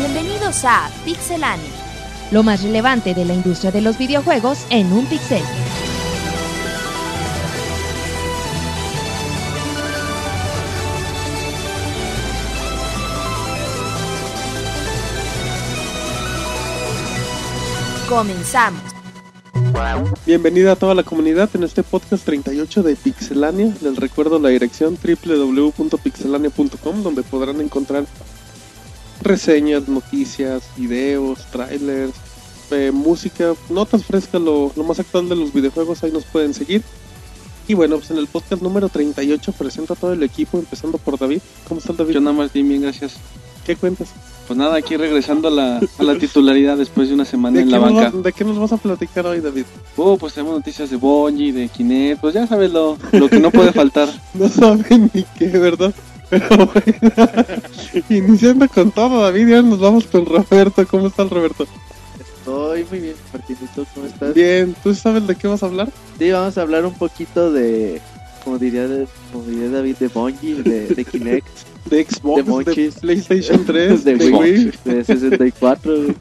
Bienvenidos a Pixelania. Lo más relevante de la industria de los videojuegos en un pixel. Comenzamos. Bienvenida a toda la comunidad en este podcast 38 de Pixelania. Les recuerdo la dirección www.pixelania.com donde podrán encontrar reseñas, noticias, videos, trailers, eh, música, notas frescas, lo, lo más actual de los videojuegos, ahí nos pueden seguir. Y bueno, pues en el podcast número 38 presento a todo el equipo, empezando por David. ¿Cómo estás David? ¿Qué onda Martín? Bien, gracias. ¿Qué cuentas? Pues nada, aquí regresando a la, a la titularidad después de una semana ¿De en la banca. ¿De qué nos vas a platicar hoy, David? Oh, pues tenemos noticias de Bungie, de Kinect, pues ya sabes lo, lo que no puede faltar. No saben ni qué, ¿verdad? Pero bueno, iniciando con todo, David, y ahora nos vamos con Roberto. ¿Cómo está el Roberto? Estoy muy bien, Martinito, ¿cómo estás? Bien, ¿tú sabes de qué vas a hablar? Sí, vamos a hablar un poquito de, como diría, de- como diría David, de Bungie, de, de Kinect, De Xbox, De. PlayStation 3, de, Wii. de 64. güey.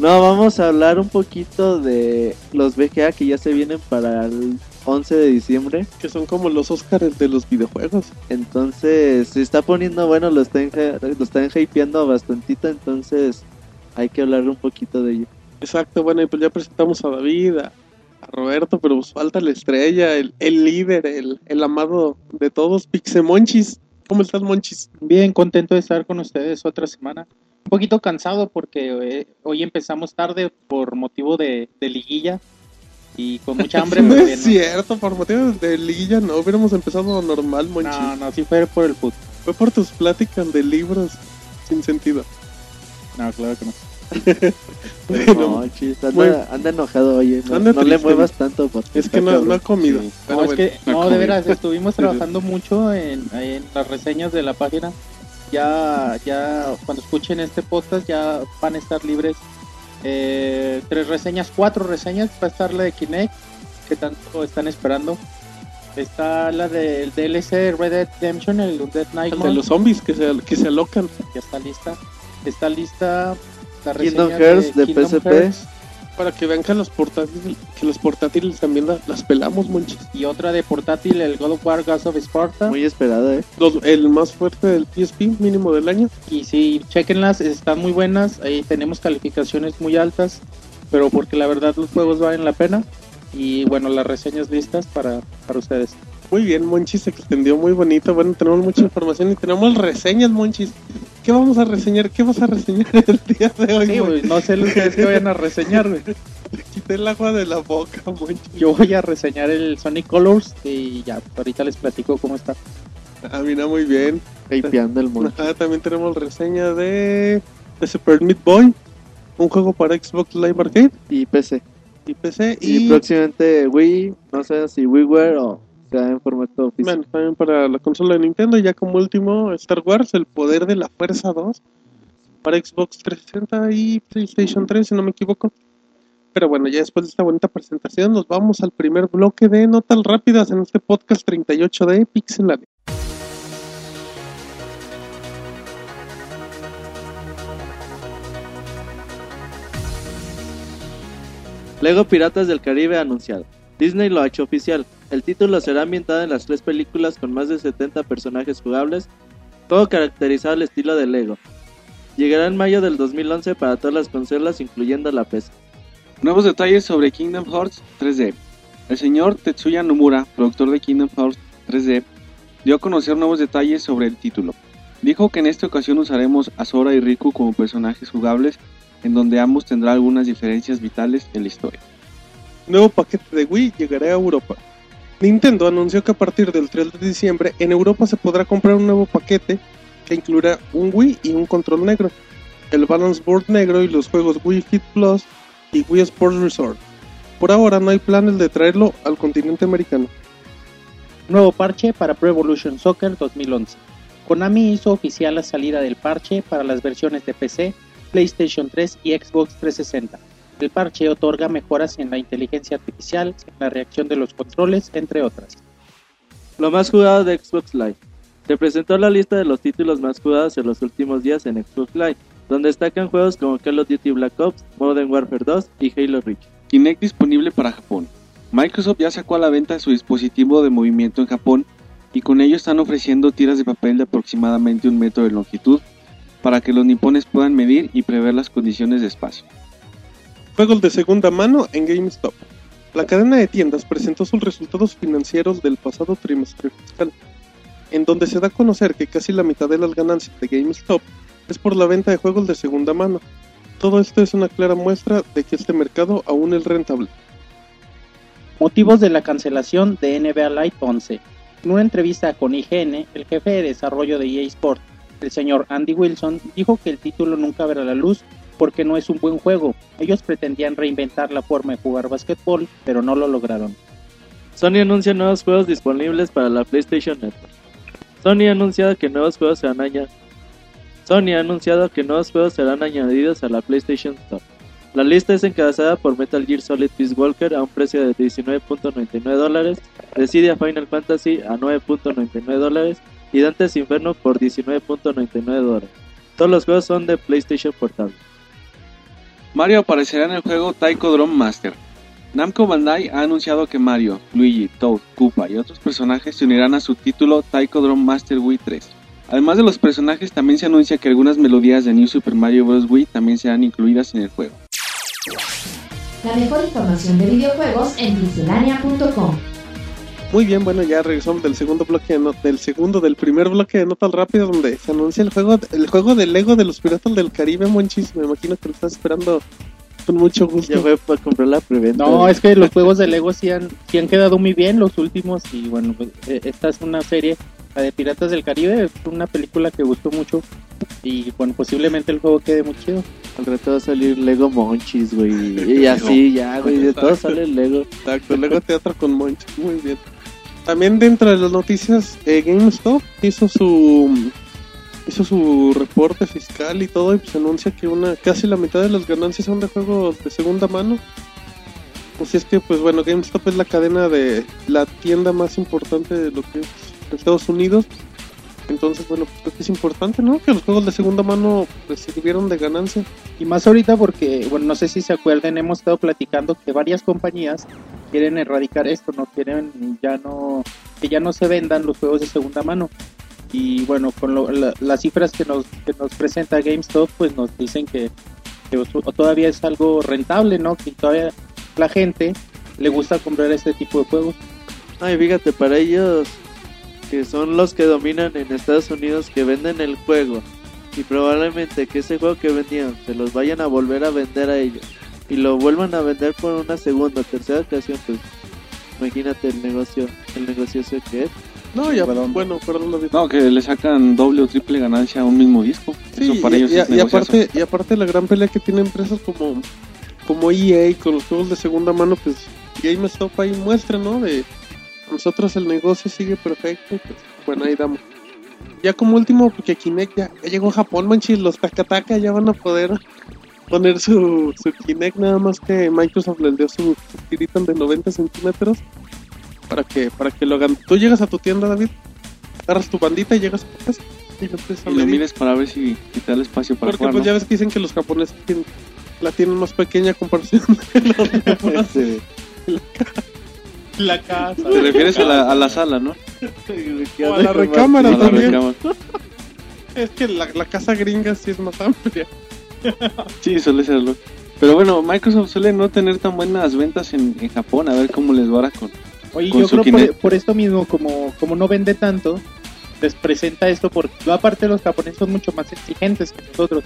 No, vamos a hablar un poquito de los VGA que ya se vienen para el 11 de diciembre. Que son como los Oscars de los videojuegos. Entonces, se está poniendo bueno, lo están, lo están hypeando bastantito, entonces hay que hablar un poquito de ello. Exacto, bueno, y pues ya presentamos a David, a, a Roberto, pero pues falta la estrella, el, el líder, el, el amado de todos, Pixemonchis. ¿Cómo estás, Monchis? Bien, contento de estar con ustedes otra semana. Un poquito cansado porque eh, hoy empezamos tarde por motivo de, de liguilla y con mucha hambre. no pero es cierto, por motivos de liguilla no hubiéramos empezado normal, Monchis. No, no, sí fue por el fútbol. Fue por tus pláticas de libros sin sentido. No, claro que no. Bueno, No, chis, anda, anda enojado, oye, no, Anda no le muevas tanto. porque es que no, ha comido. Sí. pero no, es que, no de veras, estuvimos trabajando mucho en, en las reseñas de la página. Ya, ya, cuando escuchen este podcast, ya van a estar libres eh, tres reseñas, cuatro reseñas. Va a estar la de Kinect, que tanto están esperando. Está la del DLC Red Dead Redemption, el Dead El Nightmare. de los zombies que se, que se alocan. ya está lista. Está lista la Kingdom Hearts de Kingdom PSP. Hearts Para que vean que los portátiles, que los portátiles también la- las pelamos, Monchis. y otra de portátil, el God of War Gas of Sparta. Muy esperado, eh. Los- el más fuerte del PSP, mínimo del año. Y sí, chequenlas, están muy buenas. Ahí tenemos calificaciones muy altas, pero porque la verdad los juegos valen la pena. Y bueno, las reseñas listas para, para ustedes. Muy bien, Monchis se extendió muy bonito. Bueno, tenemos mucha información y tenemos reseñas, Monchis. ¿Qué vamos a reseñar? ¿Qué vas a reseñar el día de hoy? Sí, Monchis? güey, no sé ustedes que vayan a reseñar. güey. Te quité el agua de la boca, Monchis. Yo voy a reseñar el Sonic Colors y ya, ahorita les platico cómo está. Ah, mira, muy bien. Hypeando el mundo. Ajá, también tenemos reseña de, de Super Meat Boy, un juego para Xbox Live Arcade Y PC. y PC. Y, Y, próximamente Wii, no sé si WiiWare o en formato físico. bueno, también para la consola de Nintendo. Y ya como último, Star Wars, El Poder de la Fuerza 2, para Xbox 360 y PlayStation 3, si no me equivoco. Pero bueno, ya después de esta bonita presentación, nos vamos al primer bloque de notas rápidas en este podcast 38 de Pixelania. Lego Piratas del Caribe anunciado. Disney lo ha hecho oficial. El título será ambientado en las tres películas con más de 70 personajes jugables, todo caracterizado al estilo de Lego. Llegará en mayo del 2011 para todas las consolas, incluyendo la PC. Nuevos detalles sobre Kingdom Hearts 3D. El señor Tetsuya Nomura, productor de Kingdom Hearts 3D, dio a conocer nuevos detalles sobre el título. Dijo que en esta ocasión usaremos a Sora y Riku como personajes jugables, en donde ambos tendrán algunas diferencias vitales en la historia. Nuevo paquete de Wii llegará a Europa. Nintendo anunció que a partir del 3 de diciembre en Europa se podrá comprar un nuevo paquete que incluirá un Wii y un control negro, el Balance Board negro y los juegos Wii Fit Plus y Wii Sports Resort. Por ahora no hay planes de traerlo al continente americano. Nuevo parche para Pro Evolution Soccer 2011. Konami hizo oficial la salida del parche para las versiones de PC, PlayStation 3 y Xbox 360. El parche otorga mejoras en la inteligencia artificial, en la reacción de los controles, entre otras. Lo más jugado de Xbox Live. Se presentó la lista de los títulos más jugados en los últimos días en Xbox Live. donde destacan juegos como Call of Duty Black Ops, Modern Warfare 2 y Halo Reach. Kinect disponible para Japón. Microsoft ya sacó a la venta su dispositivo de movimiento en Japón y con ello están ofreciendo tiras de papel de aproximadamente un metro de longitud para que los nipones puedan medir y prever las condiciones de espacio. Juegos de segunda mano en GameStop. La cadena de tiendas presentó sus resultados financieros del pasado trimestre fiscal, en donde se da a conocer que casi la mitad de las ganancias de GameStop es por la venta de juegos de segunda mano. Todo esto es una clara muestra de que este mercado aún es rentable. Motivos de la cancelación de NBA Light 11. En una entrevista con IGN, el jefe de desarrollo de EA Sport, el señor Andy Wilson, dijo que el título nunca verá la luz porque no es un buen juego. Ellos pretendían reinventar la forma de jugar básquetbol, pero no lo lograron. Sony anuncia nuevos juegos disponibles para la PlayStation Network. Sony ha anunciado que nuevos juegos serán añadidos. Sony ha anunciado que nuevos juegos serán añadidos a la PlayStation Store. La lista es encabezada por Metal Gear Solid Peace Walker a un precio de 19.99 dólares, Decidia Final Fantasy a 9.99 dólares y Dante's Inferno por 19.99 dólares. Todos los juegos son de PlayStation Portable. Mario aparecerá en el juego Taiko Drum Master. Namco Bandai ha anunciado que Mario, Luigi, Toad, Koopa y otros personajes se unirán a su título Taiko Drum Master Wii 3. Además de los personajes, también se anuncia que algunas melodías de New Super Mario Bros. Wii también serán incluidas en el juego. La mejor información de videojuegos en. Muy bien, bueno, ya regresamos del segundo bloque de del segundo, del primer bloque de notas rápidas donde se anuncia el juego, el juego de Lego de los Piratas del Caribe, Monchis. Me imagino que lo estás esperando con mucho gusto. Ya fue para comprar la preventa. No, es que los juegos de Lego sí han, sí han quedado muy bien, los últimos. Y bueno, pues, eh, esta es una serie, la de Piratas del Caribe, es una película que gustó mucho. Y bueno, posiblemente el juego quede muy chido. Al rato va a salir Lego Monchis, güey. Y así, ya, güey. De todo sale el Lego. Exacto, Lego Teatro con Monchis, muy bien. También dentro de las noticias, eh, GameStop hizo su hizo su reporte fiscal y todo y pues anuncia que una casi la mitad de las ganancias son de juegos de segunda mano. Así es que pues bueno, GameStop es la cadena de la tienda más importante de lo que es Estados Unidos. Entonces, bueno, pues creo que es importante, ¿no? Que los juegos de segunda mano pues sirvieron de ganancia. Y más ahorita porque, bueno, no sé si se acuerdan, hemos estado platicando que varias compañías quieren erradicar esto, no quieren ya no que ya no se vendan los juegos de segunda mano. Y bueno, con lo- la- las cifras que nos, que nos presenta GameStop, pues nos dicen que, que todavía es algo rentable, ¿no? Que todavía la gente le gusta comprar este tipo de juegos. Ay, fíjate, para ellos que son los que dominan en Estados Unidos que venden el juego y probablemente que ese juego que vendían se los vayan a volver a vender a ellos y lo vuelvan a vender por una segunda o tercera ocasión, pues imagínate el negocio, el negocio ese que es. No, ya, Perdón. bueno, perdón, lo dije. No, que le sacan doble o triple ganancia a un mismo disco. Sí, Eso para y, ellos y- es y aparte, y aparte la gran pelea que tienen empresas como, como EA con los juegos de segunda mano, pues GameStop ahí muestra, ¿no? De nosotros el negocio sigue perfecto, pues bueno, ahí damos. Ya como último, porque Kinect ya, ya llegó a Japón, manchis, los Takataka ya van a poder poner su, su Kinect, nada más que Microsoft les dio su, su tirita de 90 centímetros para que, para que lo hagan. Tú llegas a tu tienda, David, agarras tu bandita y llegas a tu casa y lo Y lo mires para ver si, si te da el espacio para Porque jugar, pues ¿no? ya ves que dicen que los japoneses tienen- la tienen más pequeña comparación de los demás. La casa. Te refieres a la, a la sala, ¿no? O a la recámara A la también. recámara. Es que la, la casa gringa sí es más amplia. Sí, suele serlo. Pero bueno, Microsoft suele no tener tan buenas ventas en, en Japón. A ver cómo les va con... Oye, Con yo su creo por, por esto mismo, como, como no vende tanto, les presenta esto porque aparte los japoneses son mucho más exigentes que nosotros.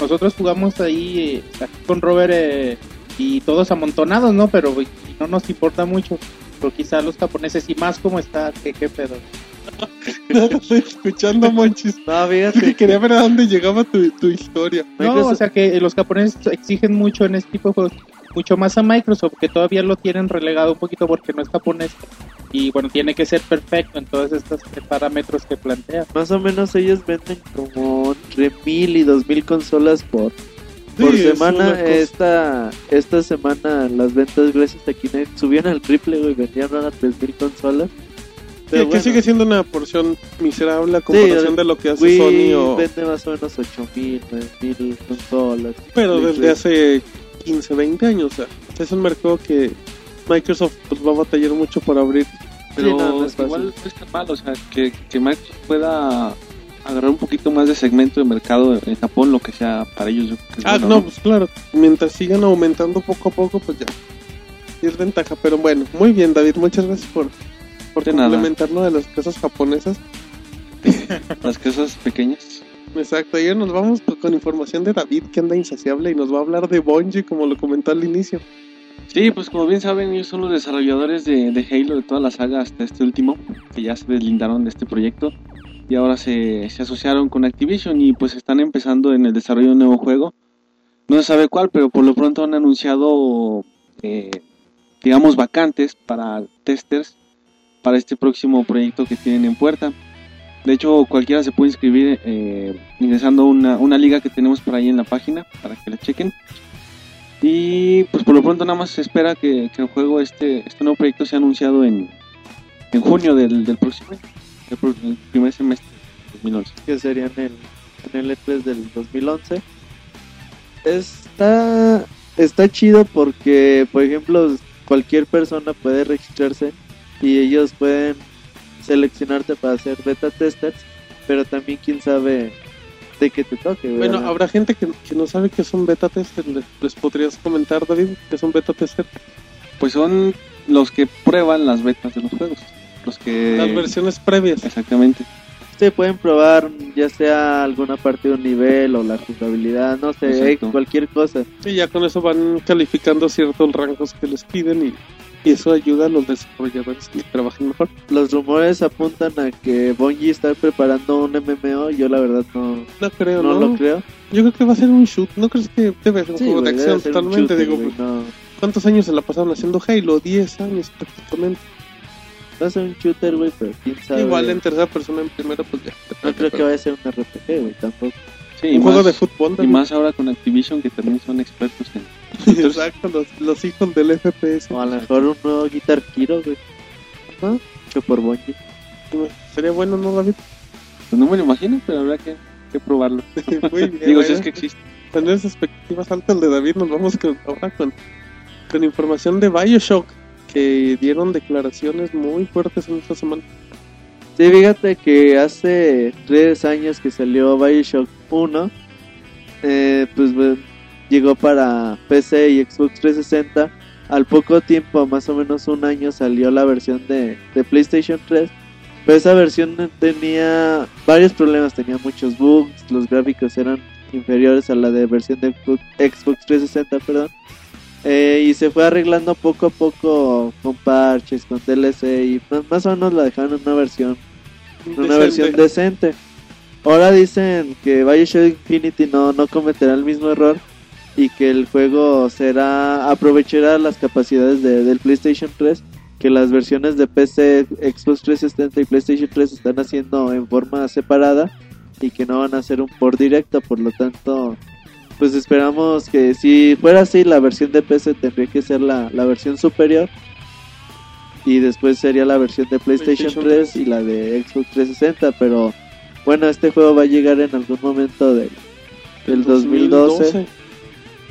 Nosotros jugamos ahí eh, con Robert eh, y todos amontonados, ¿no? Pero y no nos importa mucho. Pero quizá los japoneses y más como está, que qué pedo. No, lo estoy escuchando, Monchis. No, fíjate, quería ver a dónde llegaba tu, tu historia. No, Microsoft- o sea que los japoneses exigen mucho en este tipo de juegos, mucho más a Microsoft, que todavía lo tienen relegado un poquito porque no es japonés. Y bueno, tiene que ser perfecto en todos estos parámetros que plantea. más o menos ellos venden como entre mil y dos mil consolas por, por Sí, es semana. cosa- Esta esta semana las ventas gracias a Kinect subían al triple, güey, vendían ahora tres mil consolas. que bueno. sigue siendo una porción miserable a comparación Sí, de lo que hace Wii Sony o... vende más o menos 8000, 9000 consolas. Pero Sí, desde sí. hace 15, 20 años, o sea, es un mercado que Microsoft pues, va a batallar mucho por abrir. Pero Sí, no, no es igual no es tan mal, o sea, que, que Microsoft pueda agarrar un poquito más de segmento de mercado en Japón, lo que sea para ellos. yo creo que Ah, bueno, no, pues claro, mientras sigan aumentando poco a poco, pues ya. Es ventaja, pero bueno, muy bien David, muchas gracias por, por De nada. complementar lo de las casas japonesas. Las cosas pequeñas. Exacto, y nos vamos pues, con información de David que anda insaciable y nos va a hablar de Bungie como lo comentó al inicio. Sí, pues como bien saben, ellos son los desarrolladores de, de Halo, de toda la saga hasta este último, que ya se deslindaron de este proyecto y ahora se, se asociaron con Activision y pues están empezando en el desarrollo de un nuevo juego. No se sabe cuál, pero por lo pronto han anunciado, eh, digamos, vacantes para testers para este próximo proyecto que tienen en puerta. De hecho, cualquiera se puede inscribir eh, ingresando a una, una liga que tenemos por ahí en la página para que la chequen. Y pues por lo pronto nada más se espera que, el juego, este, este nuevo proyecto sea anunciado en, en junio del, del próximo año, el, primer semestre de 2011. que sería en el, en el E3 del 2011. Está, está chido porque, por ejemplo, cualquier persona puede registrarse y ellos pueden seleccionarte para ser beta testers, pero también quién sabe de qué te toque. Bueno, ¿verdad? habrá gente que, que no sabe que son beta tester. ¿Les, les podrías comentar, David, que son beta tester? Pues son los que prueban las betas de los juegos. Los que... Las versiones previas. Exactamente. Sí, pueden probar ya sea alguna parte de un nivel o la jugabilidad, no sé, Exacto. eh, cualquier cosa. Y ya con eso van calificando ciertos rangos que les piden y, y eso ayuda a los desarrolladores que trabajen mejor. Los rumores apuntan a que Bungie está preparando un MMO, yo la verdad no, No creo, no ¿no? lo creo. Yo creo que va a ser un shoot. ¿No crees que debe ser un Sí, juego güey, de acción totalmente? shooter, Digo, pues, no. ¿cuántos años se la pasaron haciendo Halo? 10 años prácticamente. Va a ser un shooter, güey, pero quién sabe. Igual en tercera persona, en primera, pues ya. No creo que vaya a ser un RPG, güey, tampoco. Sí, y Un juego más- de fútbol. Y David. más ahora con Activision que también son expertos en... Exacto, los, los hijos del FPS. O a lo mejor un nuevo Guitar Hero, güey. ¿No? Que por Bungie. Sería bueno, ¿no, David? Pues no me lo imagino, pero habrá que, que probarlo. Muy bien. Digo, si es que existe. Con esas expectativas altas de David, nos vamos con, ahora con, con información de Bioshock, que dieron declaraciones muy fuertes en esta semana. Sí, fíjate que hace tres años que salió Bioshock 1, eh, pues llegó para PC y Xbox 360. Al poco tiempo, más o menos un año, salió la versión de, de PlayStation 3. Pero esa versión tenía varios problemas, tenía muchos bugs, los gráficos eran inferiores a la de versión de Xbox 360, perdón. Eh, y se fue arreglando poco a poco con parches, con DLC y más- o menos la dejaron en una versión una Decente. versión decente. Ahora dicen que Bioshock Infinity no, no cometerá el mismo error y que el juego será aprovechará las capacidades de- del PlayStation 3 que las versiones de PC, Xbox 360 y PlayStation 3 están haciendo en forma separada y que no van a hacer un por directo, por lo tanto pues esperamos que si fuera así la versión de PC tendría que ser la, la versión superior. Y después sería la versión de PlayStation, PlayStation 3 y la de Xbox 360 pero bueno este juego va a llegar en algún momento del, del 2012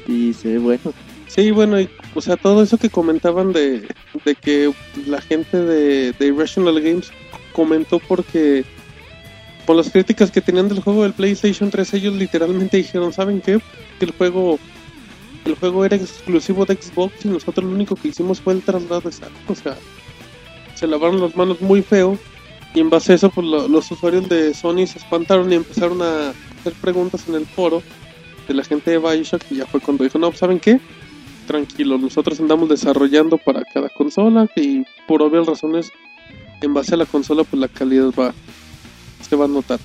y se bueno. Sí, bueno, y, o sea, todo eso que comentaban de, de que la gente de, de Irrational Games comentó porque por las críticas que tenían del juego del PlayStation 3 ellos literalmente dijeron, ¿saben qué? Que el juego el juego era exclusivo de Xbox y nosotros lo único que hicimos fue el traslado exacto, o sea, se lavaron las manos muy feo y en base a eso pues lo- los usuarios de Sony se espantaron y empezaron a hacer preguntas en el foro de la gente de Bioshock y ya fue cuando dijo, no, pues, ¿saben qué? Tranquilo, nosotros andamos desarrollando para cada consola y por obvias razones en base a la consola pues la calidad va se va a notar.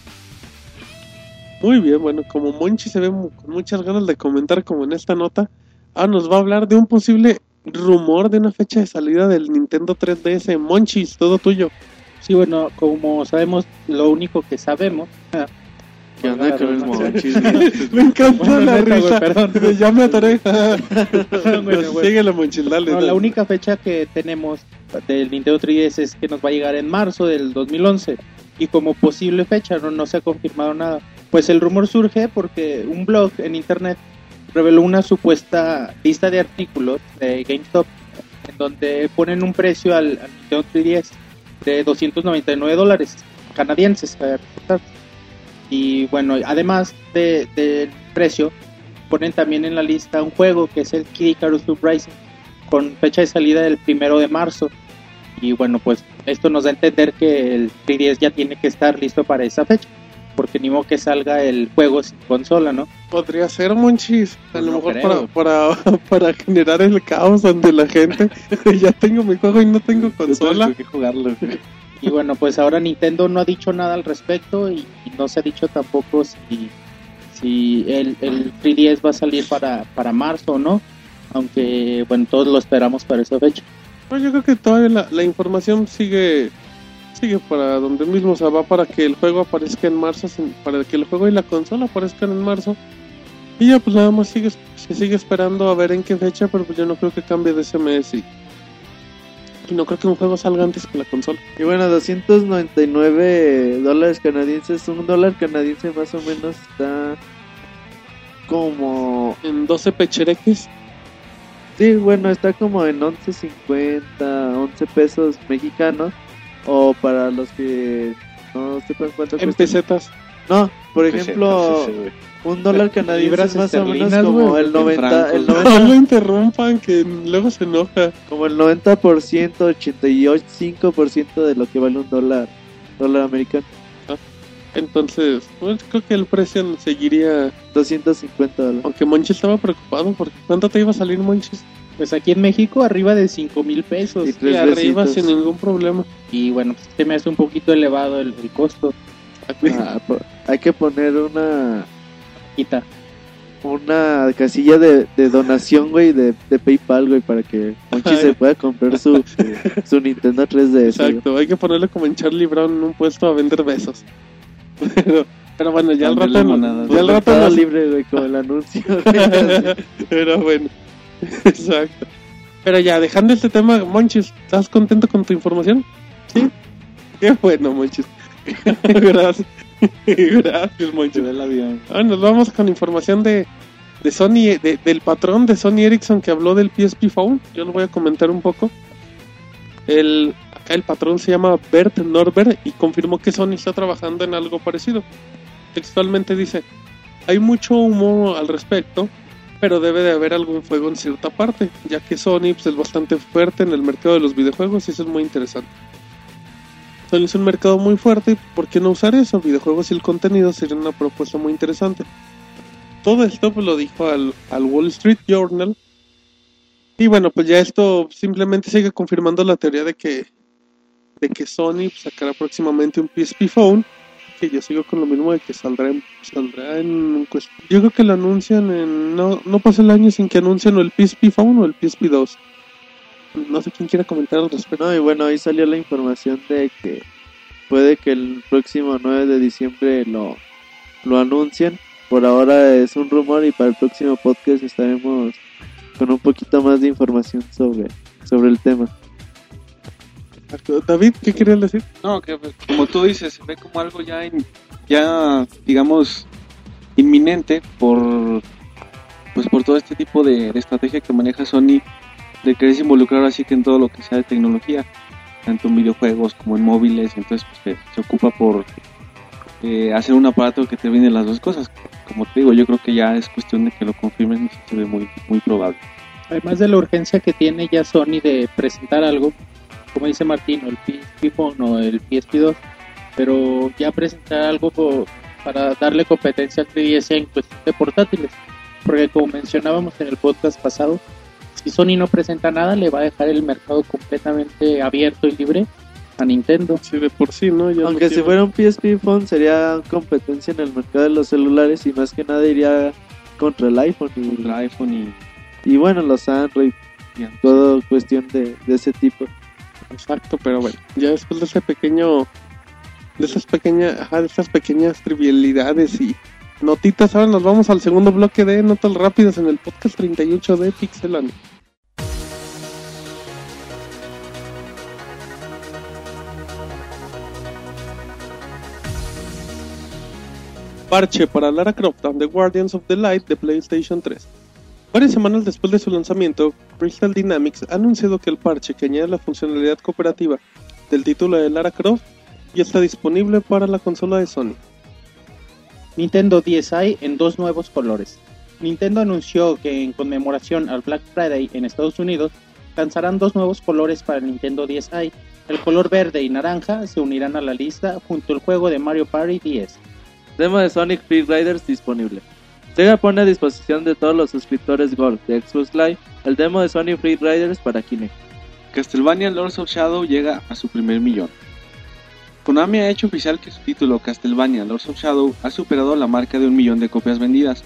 Muy bien, bueno, como Monchi se ve con muchas ganas de comentar como en esta nota, ah, nos va a hablar de un posible rumor de una fecha de salida del Nintendo 3DS. Monchis, todo tuyo. Sí, bueno, como sabemos, lo único que sabemos. ¿Qué onda con el Bueno, monchis? Me encantó Bueno, la neta, risa. perdón. Ya me atoré. Bueno, güey. Síguele, Monchis, dale. No, dale. la única fecha que tenemos del Nintendo 3DS es que nos va a llegar en marzo del 2011 y como posible fecha no, no se ha confirmado nada. Pues el rumor surge porque un blog en internet reveló una supuesta lista de artículos de GameStop en donde ponen un precio al, al Nintendo 3DS de 299 dólares canadienses. Y bueno, además de- del precio, ponen también en la lista un juego que es el Kid Icarus Uprising con fecha de salida del primero de marzo. Y bueno, pues esto nos da a entender que el 3DS ya tiene que estar listo para esa fecha. Porque ni modo que salga el juego sin consola, ¿no? Podría ser, Monchis. A lo no mejor para, para, para generar el caos ante la gente. ya tengo mi juego y no tengo consola. que jugarlo. Y bueno, pues ahora Nintendo no ha dicho nada al respecto y, y no se ha dicho tampoco si, si el, el 3DS va a salir para, para marzo o no. Aunque, bueno, todos lo esperamos para esa fecha. Pues yo creo que todavía la, la información sigue sigue para donde mismo, o sea, va para que el juego aparezca en marzo, para que el juego y la consola aparezcan en marzo. Y ya pues nada más sigue, se sigue esperando a ver en qué fecha, pero pues yo no creo que cambie de ese mes y, y no creo que un juego salga antes que la consola. Y bueno, 299 dólares canadienses, un dólar canadiense más o menos está como... En 12 pechereques, Sí, bueno, está como en 11.50, 11 pesos mexicanos. O para los que no sepan cuánto en pesetas. No, por ejemplo, un dólar canadiense Libras es más o menos esterlinas, como el en 90, el francos. 90 No lo interrumpan, que luego se enoja. como el 90%, 85% de lo que vale un dólar, dólar americano, Entonces, pues creo que el precio seguiría. 250 dólares. Aunque Monchis estaba preocupado, porque ¿cuánto te iba a salir Monchis? Pues aquí en México arriba de 5 mil pesos. Y Y tres arriba besitos. sin ningún problema. Y bueno, pues se me hace un poquito elevado el, el costo. Ah, hay que poner una Quita. una casilla de, de donación, güey, de, de PayPal, güey, para que Monchi Ay. se pueda comprar su, su Nintendo 3DS. güey. Exacto, hay que ponerle como en Charlie Brown en un puesto a vender besos. Pero, pero bueno, ya al rato. limonadas. Ya al rato libre, güey, como el anuncio. Pero bueno, exacto. Pero ya, dejando este tema, Monchis, ¿estás contento con tu información? Sí. Qué bueno, Monchis. Gracias. Gracias, Monchis. Ah, nos vamos con información de, de Sony, de- del patrón de Sony Ericsson que habló del PSP Phone. Yo lo voy a comentar un poco. El, acá el patrón se llama Bert Norbert y confirmó que Sony está trabajando en algo parecido. Textualmente dice, hay mucho humo al respecto, pero debe de haber algún juego en cierta parte, ya que Sony pues, es bastante fuerte en el mercado de los videojuegos y eso es muy interesante. Sony es un mercado muy fuerte, ¿por qué no usar eso? Videojuegos y el contenido sería una propuesta muy interesante. Todo esto pues, lo dijo al, al Wall Street Journal. Y bueno, pues ya esto simplemente sigue confirmando la teoría de que, de que Sony pues, sacará próximamente un PSP Phone. Que yo sigo con lo mismo de que saldrá en. Saldrá en cuest- yo creo que lo anuncian en. No, no pasa el año sin que anuncien o el PSP Phone o el PSP 2. No sé quién quiera comentar al respecto. No, y bueno, ahí salió la información de que puede que el próximo 9 de diciembre lo, lo anuncien. Por ahora es un rumor y para el próximo podcast estaremos con un poquito más de información sobre, sobre el tema. David, ¿qué querías decir? No, que pues, como tú dices, se ve como algo ya, in- ya digamos, inminente por, pues por todo este tipo de, de estrategia que maneja Sony de quererse involucrar así que en todo lo que sea de tecnología, tanto en videojuegos como en móviles, entonces pues, se, se ocupa por eh, hacer un aparato que termine las dos cosas. Como te digo, yo creo que ya es cuestión de que lo confirmen y se ve muy, muy probable. Además de la urgencia que tiene ya Sony de presentar algo, como dice Martín, o el PSP Phone o el PSP2, pero ya presentar algo po- para darle competencia al 3DS en cuestión de portátiles. Porque como mencionábamos en el podcast pasado, si Sony no presenta nada, le va a dejar el mercado completamente abierto y libre a Nintendo. Sí, de por sí, ¿no? Ya no Aunque si tiene- fuera un PSP Phone sería competencia en el mercado de los celulares y más que nada iría contra el iPhone y, Contra iPhone y, y bueno, los Android, y todo cuestión de, de ese tipo. Exacto, pero bueno, ya después de ese pequeño, de esas pequeñas, de esas pequeñas trivialidades y notitas, ahora nos vamos al segundo bloque de Notas Rápidas en el podcast 38 de Pixelania. Parche para Lara Croft and the Guardians of the Light de PlayStation 3. Varias semanas después de su lanzamiento, Crystal Dynamics ha anunciado que el parche que añade la funcionalidad cooperativa del título de Lara Croft ya está disponible para la consola de Sony. Nintendo DSi en dos nuevos colores. Nintendo anunció que en conmemoración al Black Friday en Estados Unidos lanzarán dos nuevos colores para el Nintendo DSi. El color verde y naranja se unirán a la lista junto al juego de Mario Party 10. Demo de Sonic Free Riders disponible. Sega pone a disposición de todos los suscriptores Gold de Xbox Live el demo de Sonic Free Riders para Kinect. Castlevania Lords of Shadow llega a su primer millón. Konami ha hecho oficial que su título Castlevania Lords of Shadow ha superado la marca de un millón de copias vendidas,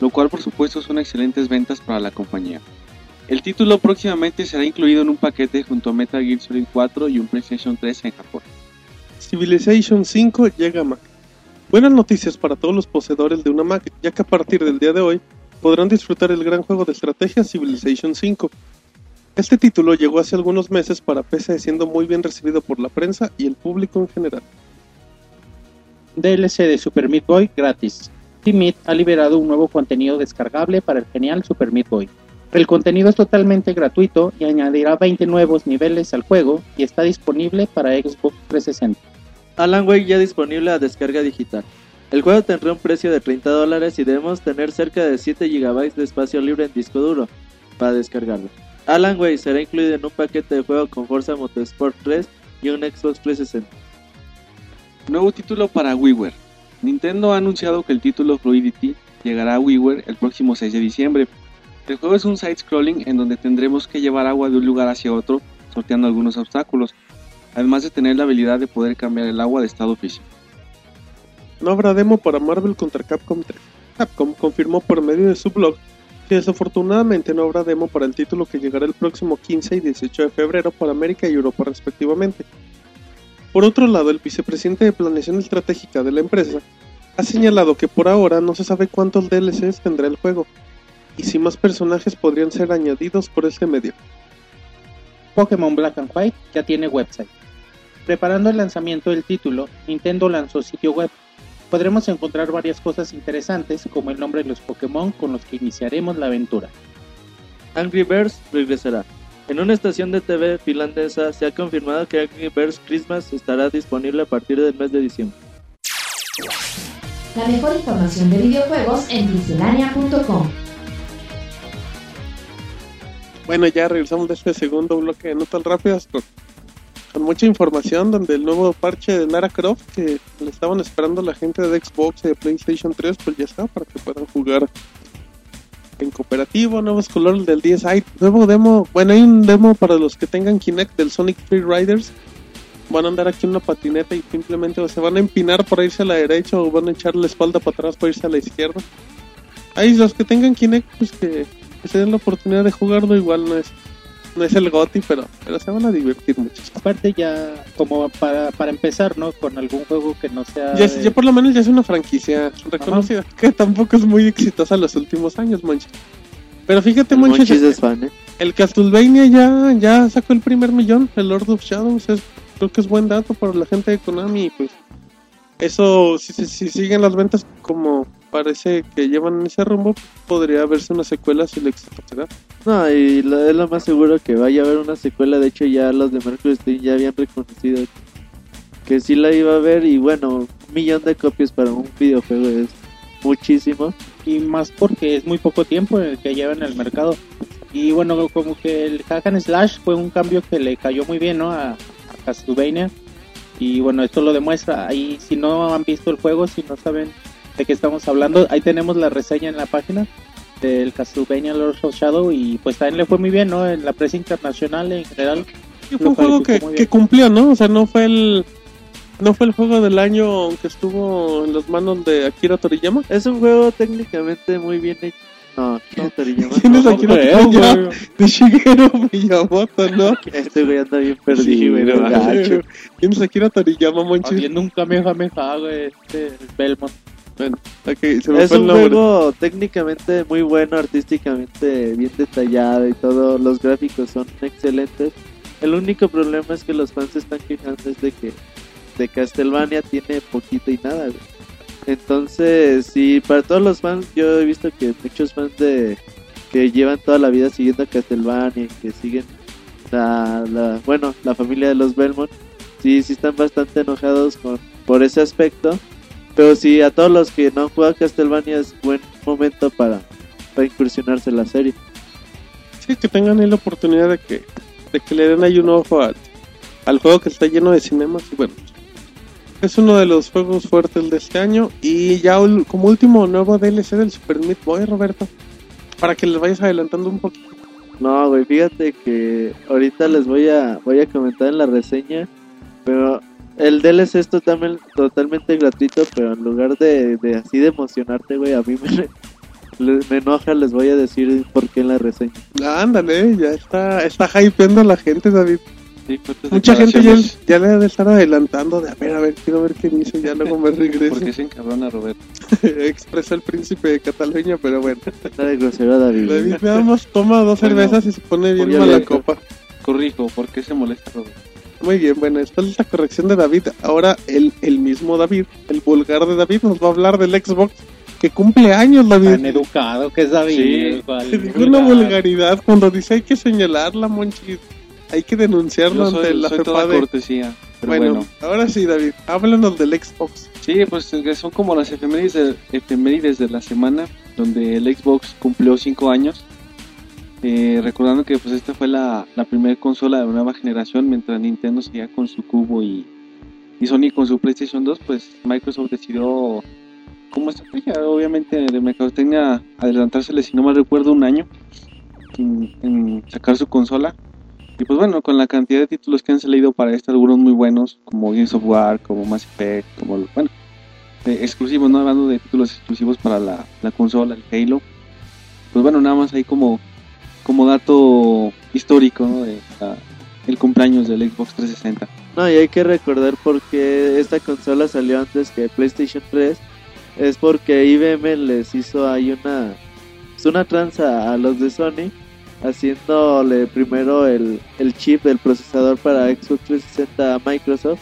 lo cual por supuesto son excelentes ventas para la compañía. El título próximamente será incluido en un paquete junto a Metal Gear Solid 4 y un PlayStation 3 en Japón. Civilization 5 llega a Mac. Buenas noticias para todos los poseedores de una Mac, ya que a partir del día de hoy podrán disfrutar el gran juego de estrategia Civilization 5. Este título llegó hace algunos meses para PC siendo muy bien recibido por la prensa y el público en general. DLC de Super Meat Boy gratis. Team Meat ha liberado un nuevo contenido descargable para el genial Super Meat Boy. El contenido es totalmente gratuito y añadirá 20 nuevos niveles al juego y está disponible para Xbox 360. Alan Wake ya disponible a descarga digital. El juego tendrá un precio de 30 dólares y debemos tener cerca de 7 GB de espacio libre en disco duro para descargarlo. Alan Wake será incluido en un paquete de juego con Forza Motorsport 3 y un Xbox 360. Nuevo título para WiiWare. Nintendo ha anunciado que el título Fluidity llegará a WiiWare el próximo 6 de diciembre. El juego es un side-scrolling en donde tendremos que llevar agua de un lugar hacia otro sorteando algunos obstáculos, además de tener la habilidad de poder cambiar el agua de estado físico. No habrá demo para Marvel contra Capcom 3. Capcom confirmó por medio de su blog que desafortunadamente no habrá demo para el título que llegará el próximo 15 y 18 de febrero para América y Europa respectivamente. Por otro lado, el vicepresidente de Planeación Estratégica de la empresa ha señalado que por ahora no se sabe cuántos DLCs tendrá el juego y si más personajes podrían ser añadidos por este medio. Pokémon Black and White ya tiene website. Preparando el lanzamiento del título, Nintendo lanzó sitio web. Podremos encontrar varias cosas interesantes como el nombre de los Pokémon con los que iniciaremos la aventura. Angry Birds regresará. En una estación de TV finlandesa se ha confirmado que Angry Birds Christmas estará disponible a partir del mes de diciembre. La mejor información de videojuegos en miscelánea.com. Bueno, ya regresamos de este segundo bloque de notas rápidas con mucha información donde el nuevo parche de Lara Croft que le estaban esperando la gente de Xbox y de PlayStation 3 pues ya está para que puedan jugar en cooperativo, nuevos colores del 10 hay nuevo demo, bueno hay un demo para los que tengan Kinect del Sonic Free Riders van a andar aquí en una patineta y simplemente se van a empinar para irse a la derecha o van a echar la espalda para atrás para irse a la izquierda. Ahí los que tengan Kinect pues que, que se den la oportunidad de jugarlo igual no es no es el GOTI pero pero se van a divertir mucho. Aparte ya como para, para empezar, ¿no? Con algún juego que no sea... Ya, de- ya por lo menos ya es una franquicia reconocida que tampoco es muy exitosa en los últimos años, Monchis. Pero fíjate, es fan, ¿eh? el Castlevania ya, ya sacó el primer millón, el Lord of Shadows, es, creo que es buen dato para la gente de Konami, pues eso, si, si, si siguen las ventas como parece que llevan en ese rumbo, podría verse una secuela si el éxito se da. No, y es lo más seguro que vaya a haber una secuela. De hecho, ya los de Mercury ya habían reconocido que sí la iba a ver. Y bueno, un millón de copias para un videojuego es muchísimo. y más porque es muy poco tiempo en el que lleva en el mercado. Y bueno, como que el hack and slash fue un cambio que le cayó muy bien ¿no? a, a Castlevania. Y bueno, esto lo demuestra. Ahí, si no han visto el juego, si no saben de qué estamos hablando, ahí tenemos la reseña en la página del Castlevania Lords of Shadow. Y pues también le fue muy bien, ¿no? En la prensa internacional en general. Y fue un juego que, que cumplió, ¿no? O sea, no fue el no fue el juego del año aunque estuvo en las manos de Akira Toriyama. Es un juego técnicamente muy bien hecho. No, no Toriyama. ¿Quién es. Akira creo, Toriyama? De Shigeru Miyamoto, ¿no? Este güey anda bien perdido. Gacho. ¿Quién es Akira Toriyama, Monchis? Haciendo un Kamehameha, güey, este Belmont. Se me Es fue un juego técnicamente muy bueno, artísticamente bien detallado y todo. Los gráficos son excelentes. El único problema es que los fans están quejando es de que de Castlevania tiene poquito y nada. güey. Entonces, sí, para todos los fans, yo he visto que muchos fans de que llevan toda la vida siguiendo a Castlevania, y que siguen la, la- bueno, la familia de los Belmont, sí, sí están bastante enojados con, por ese aspecto. Pero sí, a todos los que no han jugado Castlevania es buen momento para, para incursionarse en la serie. Sí, que tengan ahí la oportunidad de que, de que le den ahí un ojo al, al juego que está lleno de cinemas. Y bueno, es uno de los juegos fuertes de este año. Y ya como último nuevo DLC del Super Meat Boy, Roberto, para que les vayas adelantando un poquito. No, güey, fíjate que ahorita les voy a voy a comentar en la reseña, pero el DLC es totalmente, totalmente gratuito, pero en lugar de, de así de emocionarte, güey, a mí me, me enoja, les voy a decir por qué en la reseña. Ah, Ándale, ya está, está hypeando a la gente, David. Sí, fuertes Mucha gente ya, ya le debe estar adelantando de a ver, a ver, quiero ver qué dice, ya luego me regreso. Porque se encabrona Roberto. Expresa el príncipe de Cataluña, pero bueno. Está de grosero David. David nada más toma dos Bueno, cervezas y se pone bien mala copa. Corrijo, ¿por qué se molesta Roberto? Muy bien, bueno, después de esta corrección de David, ahora el, el mismo David, el vulgar de David, nos va a hablar del Xbox que cumple años, Tan David. educado que es David. Sí. una vulgaridad cuando dice hay que señalarla, Monchi. Hay que denunciarlo Yo ante la soy toda FEPADE. cortesía. Pero Bueno, bueno, ahora sí, David, háblanos del Xbox. sí, pues son como las efemérides de, efemérides de la semana, donde el Xbox cumplió 5 años. Eh, recordando que pues esta fue la, la primera consola de nueva generación, mientras Nintendo seguía con su cubo y, y Sony con su PlayStation 2, pues Microsoft decidió, como estrategia, obviamente de mercadotecnia, adelantársele, si no mal recuerdo, un año en, sacar su consola. Y pues bueno, con la cantidad de títulos que han salido para esta, algunos muy buenos, como Games of War, como Mass Effect, como, bueno, exclusivos, no hablando de títulos exclusivos para la, la consola, el Halo. Pues bueno, nada más ahí como, como dato histórico, ¿no? De la- el cumpleaños del Xbox 360. No, y hay que recordar por qué esta consola salió antes que PlayStation 3. Es porque IBM les hizo ahí una, pues una tranza a los de Sony, haciéndole primero el, el chip del procesador para Xbox 360 a Microsoft.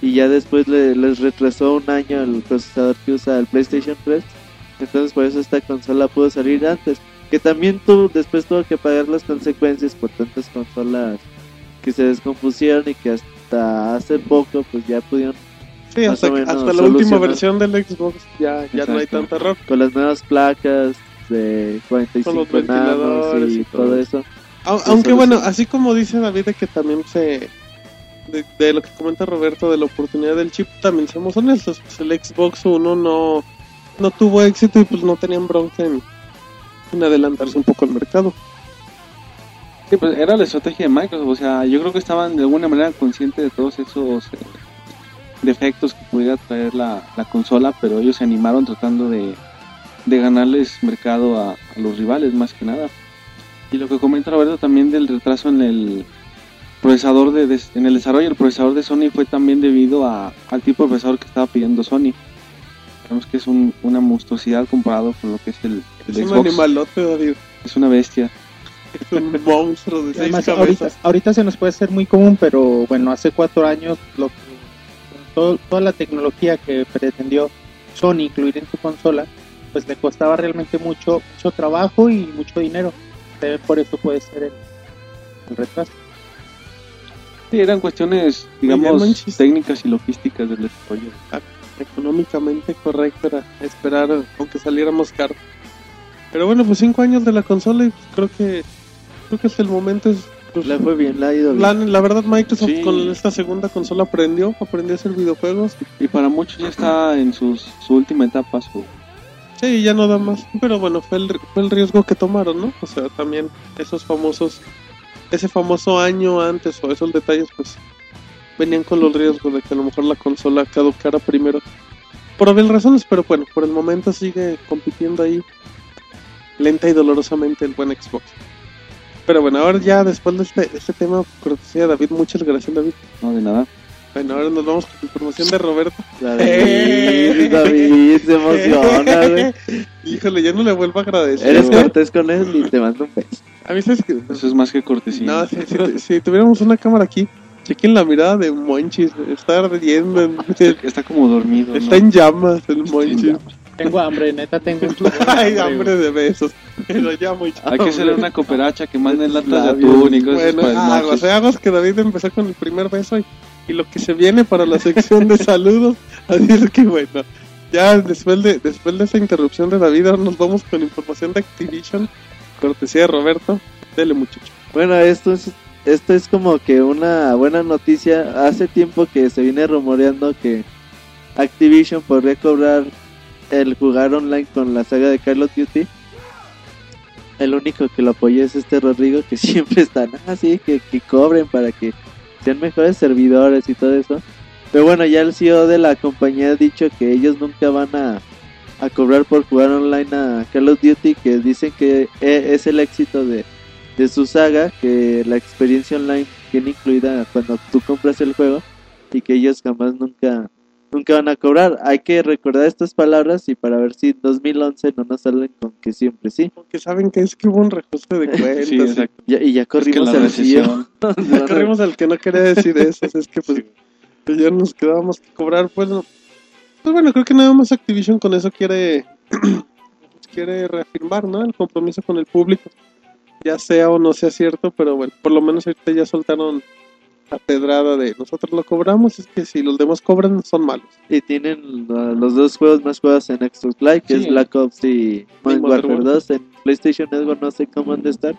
Y ya después le- les retrasó un año el procesador que usa el PlayStation 3. Entonces por eso esta consola pudo salir antes. Que también tuvo, después tuvo que pagar las consecuencias por tantas consolas que se descompusieron y que hasta hace poco pues ya pudieron Sí, hasta, la última versión del Xbox ya, ya no hay tanta error. con las nuevas placas de 45 Con los enanos ventiladores y, y todo todo. eso. Sí, Aunque bueno, sí. así como dice David de que también se... De, de lo que comenta Roberto de la oportunidad del chip, también seamos honestos, pues el Xbox One no, no tuvo éxito y pues no tenían bronca en, en adelantarse un poco al mercado. Sí, pues era la estrategia de Microsoft, o sea, yo creo que estaban de alguna manera conscientes de todos esos eh, defectos que pudiera traer la, la consola, pero ellos se animaron tratando de, de ganarles mercado a, los rivales más que nada. Y lo que comenta Roberto también del retraso en el procesador de, des- en el desarrollo del procesador de Sony fue también debido a, al tipo de procesador que estaba pidiendo Sony. Sabemos que es un- una monstruosidad comparado con lo que es el, el Es un animalote, David. Es una bestia. Es un monstruo de seis Además, cabezas. ahorita se nos puede ser muy común, pero bueno, hace cuatro años lo que, todo- toda la tecnología que pretendió Sony incluir en su consola, pues le costaba realmente mucho, mucho trabajo y mucho dinero. Eh, Por eso puede ser el, el retraso. Sí, eran cuestiones, digamos, técnicas y logísticas del desarrollo. económicamente correcto era esperar aunque saliera más caro. Pero bueno, pues cinco años de la consola y pues creo que creo que hasta el momento es pues, Le fue bien, le ha ido bien. la, la verdad Microsoft Sí. con esta segunda consola aprendió, aprendió a hacer videojuegos. Y para muchos ya está en sus, su última etapa. Su, Sí, ya no da más, pero bueno, fue el, fue el riesgo que tomaron, ¿no? O sea, también esos famosos ese famoso año antes o esos detalles pues venían con los riesgos de que a lo mejor la consola caducara primero. Por obvias razones, pero bueno, por el momento sigue compitiendo ahí lenta y dolorosamente el buen Xbox. Pero bueno, ahora ya después de este, este tema, cortesía de David, muchas gracias David. no, de nada. Bueno, ahora nos vamos con la información de Roberto. David, David, se emociona, güey. Híjole, ya no le vuelvo a agradecer. Eres cortés con él y te mando un beso. A mí sabes que... Eso es más que cortesía. No, si, si- si tuviéramos una cámara aquí, Chequen la mirada de Monchis. Está ardiendo. en- Está como dormido. ¿no? está en llamas el Monchis. Tengo hambre, neta, tengo un Ay, hambre, de besos. Pero ya, Monchis. Hay que hacerle una cooperacha que manden latas de atún y cosas Bueno, para el aguas, Monchis. aguas que David empezó con el primer beso y, y lo que se viene para la sección de saludos. Así es que bueno, ya después de después de esa interrupción de David, ahora nos vamos con información de Activision, cortesía de Roberto. Dele muchacho. Bueno, esto es, esto es como que una buena noticia. Hace tiempo que se viene rumoreando que Activision podría cobrar el jugar online con la saga de Call of Duty. El único que lo apoya es este Rodrigo que siempre está así, que, que cobren para que sean mejores servidores y todo eso. Pero bueno, ya el CEO de la compañía ha dicho que ellos nunca van a, a cobrar por jugar online a Call of Duty, que dicen que e- es el éxito de, de su saga, que la experiencia online viene incluida cuando tú compras el juego y que ellos jamás nunca nunca van a cobrar. Hay que recordar estas palabras y para ver si en 2011 no nos salen con que siempre sí. Porque saben que es que hubo un reajuste de cuentas. Sí, y-. Ya- y ya Es que corrimos la al. Ya corrimos al que no quería decir eso. Es que pues que ya nos quedábamos que cobrar. Pues, no. pues bueno, creo que nada más Activision con eso quiere quiere reafirmar, ¿no? El compromiso con el público. Ya sea o no sea cierto, pero bueno, por lo menos ahorita ya soltaron la pedrada de nosotros lo cobramos, es que si los demás cobran son malos. Y tienen uh, los dos juegos más jugados en Xbox Live, que Sí. es Black Ops y Modern Warfare Warfare. 2. En PlayStation Network no sé cómo han de estar,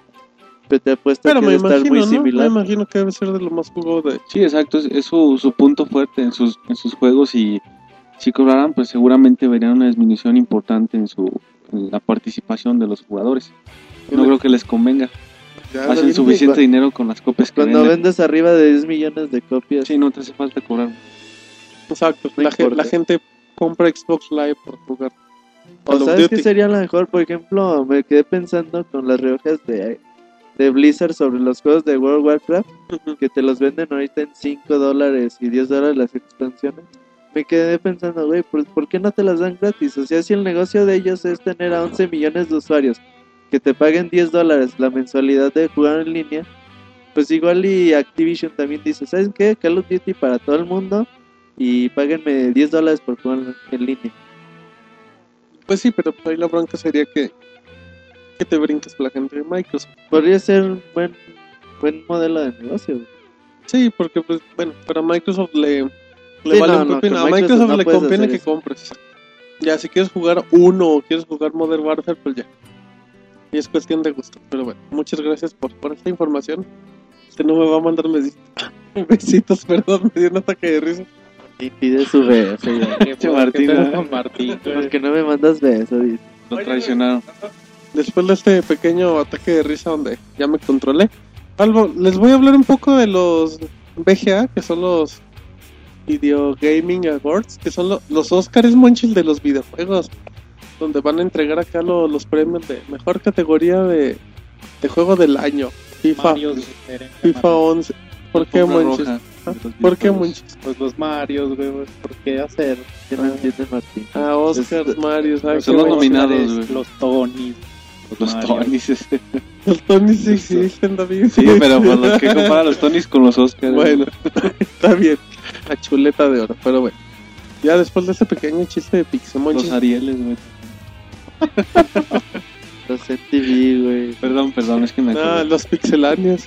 pero te apuesto Pero que me debe estar imagino, muy ¿no? Me similar. imagino que debe ser de lo más jugado de... Sí, exacto. Es, es su, su punto fuerte en sus, en sus juegos y si cobraran, pues seguramente verían una disminución importante en su en la participación de los jugadores. No creo que les convenga. Ya, Hacen suficiente dinero con las copias que Cuando venden. vendes arriba de 10 millones de copias, Sí, no te hace falta cobrar. Exacto, No la, importa. la gente compra Xbox Live por jugar. O sabes que sería la mejor, por ejemplo, me quedé pensando con las rebajas de, de Blizzard sobre los juegos de World of Warcraft, que te los venden ahorita en 5 dólares y 10 dólares las expansiones. Me quedé pensando, güey, ¿por, por qué no te las dan gratis? O sea, si el negocio de ellos es tener a 11 millones de usuarios que te paguen 10 dólares la mensualidad de jugar en línea, pues igual y Activision también dice, ¿saben qué? Call of Duty para todo el mundo y páguenme 10 dólares por jugar en línea. Pues sí, pero ahí la bronca sería que, que te brinques con la gente de Microsoft. Podría ser un buen, buen modelo de negocio. Sí, porque pues bueno, pero a Microsoft le, le Sí, vale no, un A Microsoft, Microsoft no le conviene que eso. compres. Ya, si quieres jugar uno o quieres jugar Modern Warfare, pues ya. Y es cuestión de gusto. Pero bueno, muchas gracias por, por esta información. Este no me va a mandar besitos, besitos perdón, me dio un ataque de risa. Y pide su beso. güey. Che, Martín, ¿Qué pedo ¿eh? con Martín, güey? ¿Por qué no me mandas beso? Dice. Lo traicionaron. Después de este pequeño ataque de risa donde ya me controlé, algo, les voy a hablar un poco de los VGA, que son los Video Gaming Awards, que son lo- los Oscars Monchil de los videojuegos, donde van a entregar acá lo- los premios de mejor categoría de, de juego del año, FIFA, Marios FIFA Mario. 11. ¿Por qué roja ¿Ah? ¿Por qué. Monchis? Pues los Marios, güey, pues, ¿por qué hacer? ¿Qué no entiende Martín? Ah, Oscars, Es- Mario, ¿sabes Son los nominados, Los- güey. Los Tonys. Los Mario. Tonys. Los Tony sí existen, David. Sí, pero por los que compara los Tonys con los Oscars. Bueno, está bien. La chuleta de oro, pero bueno. Ya después de ese pequeño chiste de Pixemonchis, Los Arieles, güey. Los MTV, güey. Perdón, perdón, es que me no, acordé. los pixelanios.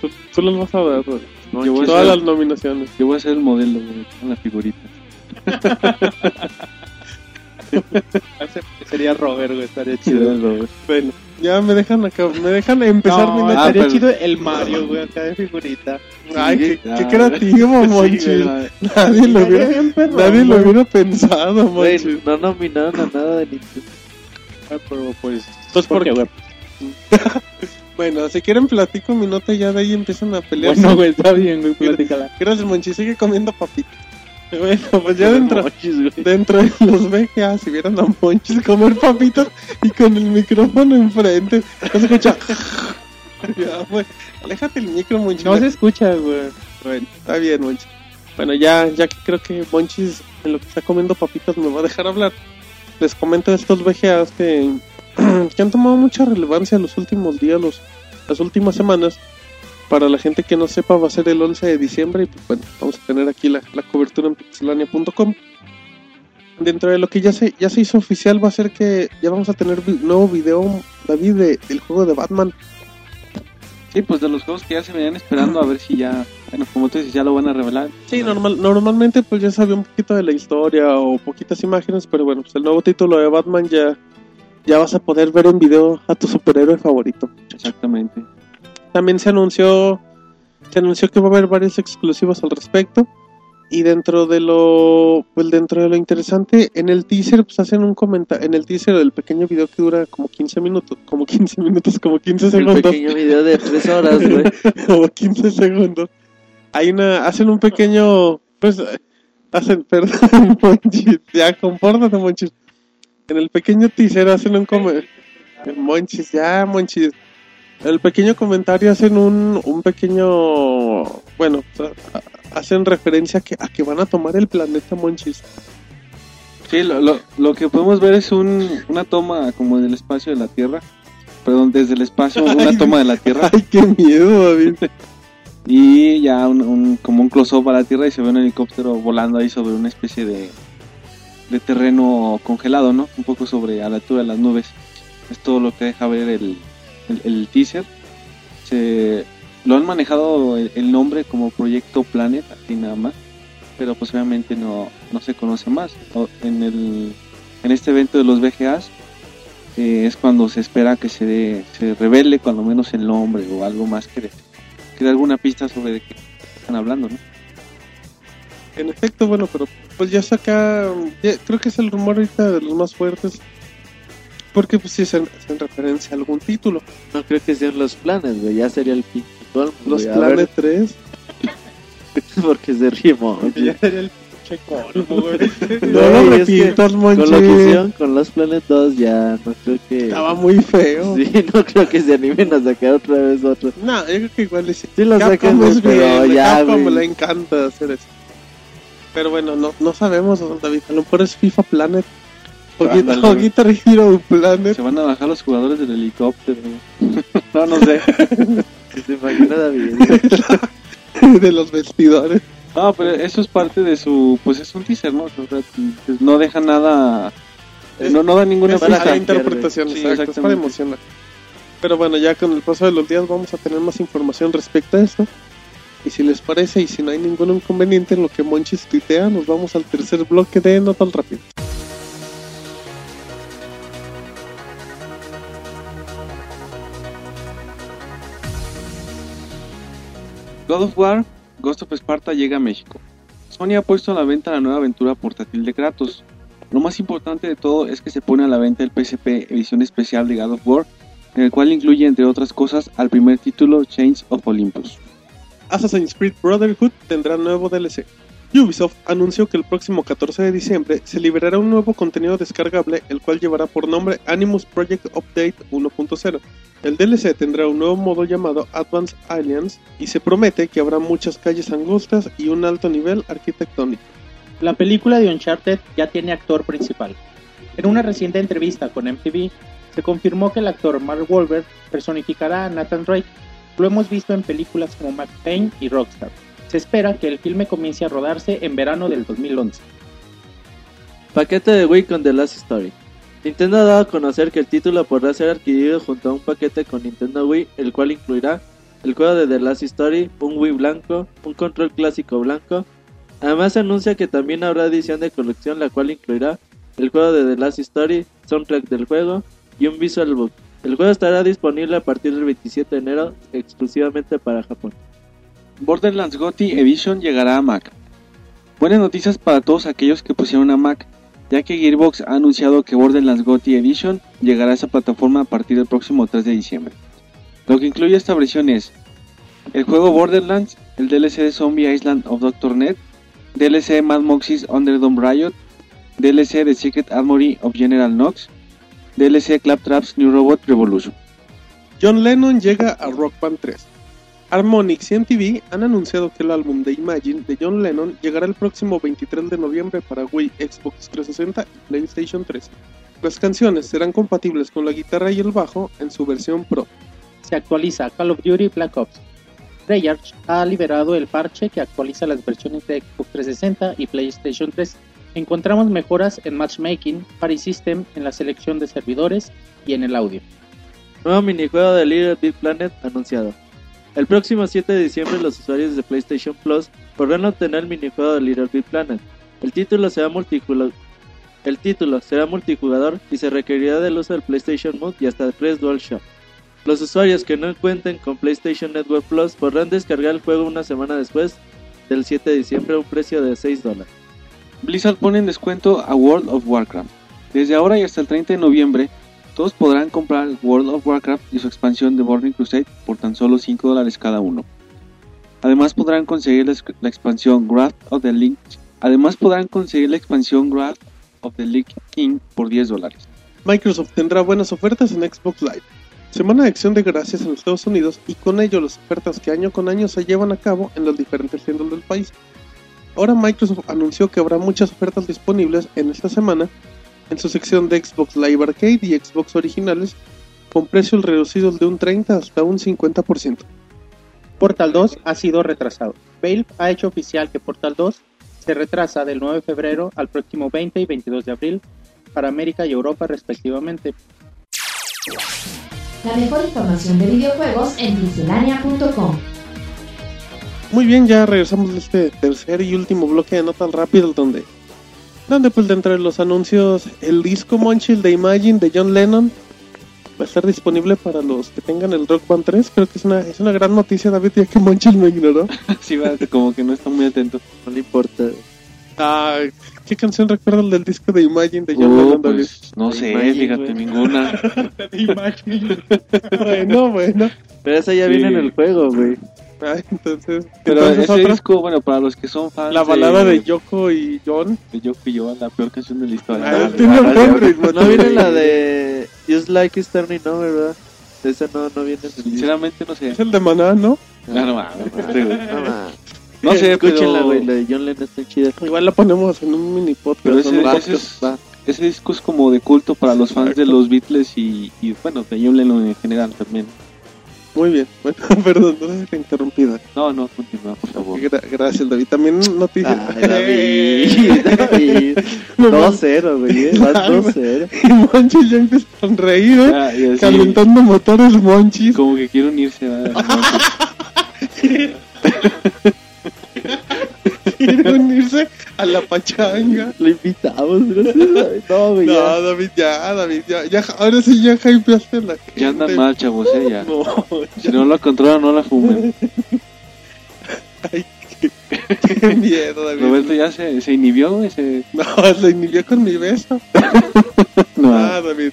Tú, tú los vas a ver, güey. Yo voy a Todas ser- las nominaciones. Yo voy a ser el modelo, güey, con la figurita. Sería Robert, güey, estaría chido. Bueno, ya me dejan acá, me dejan empezar mi No, nota. Ah, estaría pero- chido el Mario, güey, acá de figurita. Ay, qué, Ah, qué creativo, Monchis. Sí, nadie lo hubiera, nadie lo hubiera pensado, Güey, Monchis. no nominaron a nada de Nintendo. Ah, Pero pues, Entonces, ¿por ¿por qué, güey? Bueno, si quieren platico mi nota y ya de ahí empiezan a pelear. Bueno, güey, está bien, güey, platícala. Gracias, Monchis, sigue comiendo papitas. Bueno, pues ya dentro, güey. dentro de los VGA, si vieran a Monchis comer papitas y con el micrófono enfrente, no se escucha. ya, pues, aléjate el micro, Monchis. No se escucha, güey. Bueno, está bien, Monchis. Bueno, ya, ya que creo que Monchis en lo que está comiendo papitas me va a dejar hablar, les comento estos VGAs que, que han tomado mucha relevancia los últimos días, los, las últimas semanas, Para la gente que no sepa, va a ser el 11 de diciembre y pues bueno, vamos a tener aquí la, la cobertura en pixelania.com. Dentro de lo que ya se, ya se hizo oficial va a ser que ya vamos a tener vi- nuevo video, David, de, del juego de Batman. Sí, pues de los juegos que ya se venían esperando, a ver si ya, bueno, como tú dices, ya lo van a revelar. Sí, normal, normalmente pues ya sabía un poquito de la historia o poquitas imágenes, pero bueno, pues el nuevo título de Batman ya, ya vas a poder ver en video a tu superhéroe favorito. Exactamente. También se anunció se anunció que va a haber varios exclusivos al respecto y dentro de lo pues dentro de lo interesante en el teaser pues hacen un comentario en el teaser del pequeño video que dura como 15 minutos como 15 minutos como 15 El segundos. pequeño video de tres horas, güey. como 15 segundos. Hay una hacen un pequeño pues hacen perdón Monchis ya compórtate Monchis. En el pequeño teaser hacen un comentario Monchis ya Monchis. El pequeño comentario hacen un, un pequeño bueno hacen referencia a que, a que van a tomar el planeta Monchis Sí, lo, lo, lo que podemos ver es un, una toma como del espacio de la Tierra. Perdón, desde el espacio, una Ay, toma de la Tierra. ay qué miedo David Y ya un, un- como un close-up a la Tierra y se ve un helicóptero volando ahí sobre una especie de, de terreno congelado, ¿no? Un poco sobre a la altura de las nubes. Es todo lo que deja ver el, el, el teaser. Se, lo han manejado el, el nombre como Proyecto Planet, así nada más. Pero pues obviamente no, no se conoce más. O- En, el, en este evento de los VGAs eh, es cuando se espera que se, dé- se revele cuando menos el nombre o algo más que, que dé alguna pista sobre de qué están hablando, ¿no? En efecto, bueno, pero pues ya saca, ya- creo que es el rumor ahorita de los más fuertes, porque pues sí es en, es en referencia a algún título. No creo que sean los planes, güey. Ya sería el pinche Los güey. A Planet 3. ver, porque se rimó. No lo es que repitas, Con lo que Monchi. hicieron con los Planet 2 ya no creo que... Estaba muy feo. Sí, no creo que se animen a sacar otra vez otro. No, yo creo que igual sí. Sí lo sacan, es pero bien, ya, Capcom le encanta hacer eso. Pero bueno, no, no sabemos, David. A lo mejor es FIFA Planet. O. Guitar Hero Planet. Se van a bajar los jugadores del helicóptero. no, no sé. ¿Se imagina David? de los vestidores. No, pero eso es parte de su. Pues es un teaser, ¿no? O sea, pues, no deja nada. Es- no, no da ninguna Es para cambiar, interpretación, Sí, exacto, es para emocionar. Pero bueno, ya con el paso de los días vamos a tener más información respecto a esto. Y si les parece y si no hay ningún inconveniente en lo que Monchis tuitea, nos vamos al tercer bloque de No tan rápido. God of War, Ghost of Sparta llega a México. Sony ha puesto a la venta la nueva aventura portátil de Kratos. Lo más importante de todo es que se pone a la venta el PSP edición especial de God of War, en el cual incluye entre otras cosas al primer título Chains of Olympus. Assassin's Creed Brotherhood tendrá nuevo DLC. Ubisoft anunció que el próximo 14 de diciembre se liberará un nuevo contenido descargable, el cual llevará por nombre Animus Project Update 1.0. El DLC tendrá un nuevo modo llamado Advanced Alliance y se promete que habrá muchas calles angostas y un alto nivel arquitectónico. La película de Uncharted ya tiene actor principal. En una reciente entrevista con MTV, se confirmó que el actor Mark Wahlberg personificará a Nathan Drake. Lo hemos visto en películas como Max Payne y Rockstar. Se espera que el filme comience a rodarse en verano del 2011. Paquete de Wii con The Last Story. Nintendo ha dado a conocer que el título podrá ser adquirido junto a un paquete con Nintendo Wii, el cual incluirá el juego de The Last Story, un Wii blanco, un control clásico blanco. Además se anuncia que también habrá edición de colección la cual incluirá el juego de The Last Story, soundtrack del juego y un visual book. El juego estará disponible a partir del 27 de enero exclusivamente para Japón. Borderlands GOTY Edition llegará a Mac. Buenas noticias para todos aquellos que pusieron a Mac, ya que Gearbox ha anunciado que Borderlands GOTY Edition llegará a esa plataforma a partir del próximo 3 de diciembre. Lo que incluye esta versión es el juego Borderlands, el DLC de Zombie Island of Dr. Net, DLC de Mad Moxie's Underdome Riot, DLC de Secret Armory of General Knox, DLC Claptrap's New Robot Revolution. John Lennon llega a Rock Band 3. Harmonix y MTV han anunciado que el álbum de Imagine de John Lennon llegará el próximo 23 de noviembre para Wii, Xbox 360 y PlayStation 3. Las canciones serán compatibles con la guitarra y el bajo en su versión Pro. Se actualiza Call of Duty Black Ops. Treyarch ha liberado el parche que actualiza las versiones de Xbox 360 y PlayStation 3. Encontramos mejoras en matchmaking, party system, en la selección de servidores y en el audio. Nuevo minijuego de Little Big Planet anunciado. El próximo 7 de diciembre los usuarios de PlayStation Plus podrán obtener el minijuego de Little Big Planet. El título será multijugador. El título será multijugador y se requerirá del uso del PlayStation Mode y hasta de 3 DualShock. Los usuarios que no cuenten con PlayStation Network Plus podrán descargar el juego una semana después del 7 de diciembre a un precio de 6 dólares. Blizzard pone en descuento a World of Warcraft. Desde ahora y hasta el 30 de noviembre, todos podrán comprar World of Warcraft y su expansión de Burning Crusade por tan solo 5 dólares cada uno. Además podrán conseguir la, expansión Wrath of the Link. Además podrán conseguir la expansión Wrath of the Lich King por 10 dólares. Microsoft tendrá buenas ofertas en Xbox Live. Semana de acción de gracias en Estados Unidos y con ello las ofertas que año con año se llevan a cabo en los diferentes centros del país. Ahora Microsoft anunció que habrá muchas ofertas disponibles en esta semana en su sección de Xbox Live Arcade y Xbox originales con precios reducidos de un 30 hasta un 50%. Portal 2 ha sido retrasado. Valve ha hecho oficial que Portal 2 se retrasa del 9 de febrero al próximo 20 y 22 de abril para América y Europa respectivamente. La mejor información de videojuegos en miscelánea.com. Muy bien, ya regresamos de este tercer y último bloque de notas rápidas donde donde pues de entre los anuncios el disco Monchill de Imagine de John Lennon va a estar disponible para los que tengan el Rock Band 3. Creo que es una, es una gran noticia, David, ya que Monchill me ignoró. sí, va, como que no está muy atento. No le importa. Ah, ¿qué canción recuerdas del disco de Imagine de John Oh, Lennon, David? pues, no sé, Imagine, fíjate, ninguna. bueno, bueno. Pero esa ya Sí. viene en el juego, güey. Ay, entonces, Pero entonces ese otra, disco, bueno, para los que son fans la balada de Yoko y John. de Yoko y yo, la peor canción de la historia. Ah, tiene ritmo, No viene la de Just Like It's Turning Over, ¿verdad? Esa no, no viene. Sinceramente no sé. Es el de Maná, ¿no? No, no. No. No sé, Escúchenla, güey. La de John Lennon está chida. Igual la ponemos en un mini podcast. Pero ese, ¿no? ese es- ese disco es como de culto para los fans de los Beatles y, y, bueno, de John Lennon en general también. Muy bien, bueno, perdón, no te interrumpí. David. No, no, continúa, por favor. Gra- gracias, David. También noticia. Ay, David. David. 2-0, güey. eh, Vas 2-0. y Monchis ya empieza a. Ya, y así, Calentando motores, Monchis. como que quiero unirse. ¿verdad? Quiere unirse a la pachanga. Lo invitamos. No, güey. No, ya. David, ya, David, ya, ya, ahora sí ya hypeaste la ya andan gente. mal, chavos, eh, ya. No, Si no la controlan, no la fumen. qué miedo, David. Roberto ya se, se inhibió, güey, se... No, se inhibió con mi beso. No, Ah, David.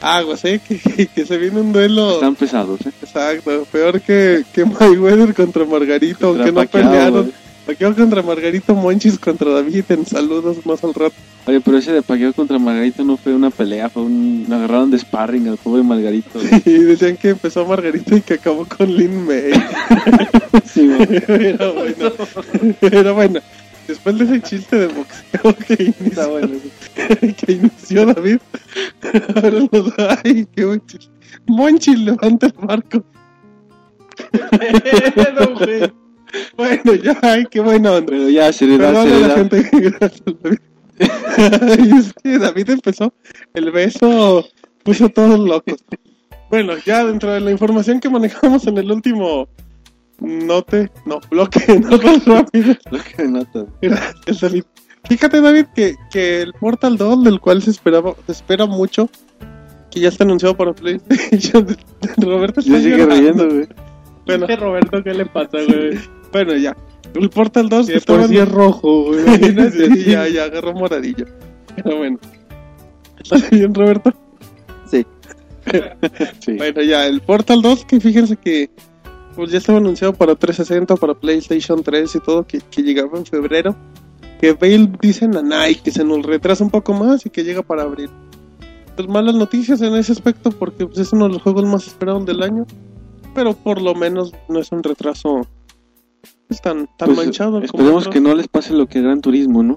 Aguas, eh, que, que, que se viene un duelo. están pesados, eh. Exacto, peor que, que Mayweather contra Margarito, Contra que no pelearon. Pacquiao contra Margarito, Monchis contra David en saludos más al rato. Oye, pero ese de Pacquiao contra Margarito no fue una pelea, fue un... Lo agarraron de sparring al pobre Margarito. Y decían que empezó Margarito y que acabó con Lin May. Sí, güey. Pero bueno, pero bueno, después de ese chiste de boxeo que inició, Está bueno. que inició David, ahora los ay, qué buen chiste. Monchis levanta el barco. bueno, ya, ay, qué buena onda. Pero ya, seriedad, Perdón a la gente que gracias, David. Ay, es que David empezó, el beso puso a todos locos. Bueno, ya dentro de la información que manejamos en el último note, no, bloque, notas rápidas. Lo que notas. Gracias, David. Fíjate, David, que, que el Portal 2, del cual se esperaba, se espera mucho, que ya está anunciado para PlayStation, Roberto está Ya sigue llorando. riendo, güey. Bueno, ¿Qué Roberto qué le pasa, güey? Bueno, ya. El Portal 2 Que estaba es rojo, güey. Sí, ya, ya agarró moradillo. Pero bueno. ¿Estás bien, Roberto? Sí. Sí. Bueno, ya, el Portal 2, que fíjense que pues ya estaba anunciado para 360, para PlayStation 3 y todo, que, que llegaba en febrero. Que Bale dicen a Nike que se nos retrasa un poco más y que llega para abril. Pues malas noticias en ese aspecto porque pues, es uno de los juegos más esperados del año. Pero por lo menos no es un retraso tan, tan Pues, manchado. como Esperemos que no les pase lo que Gran Turismo, ¿no?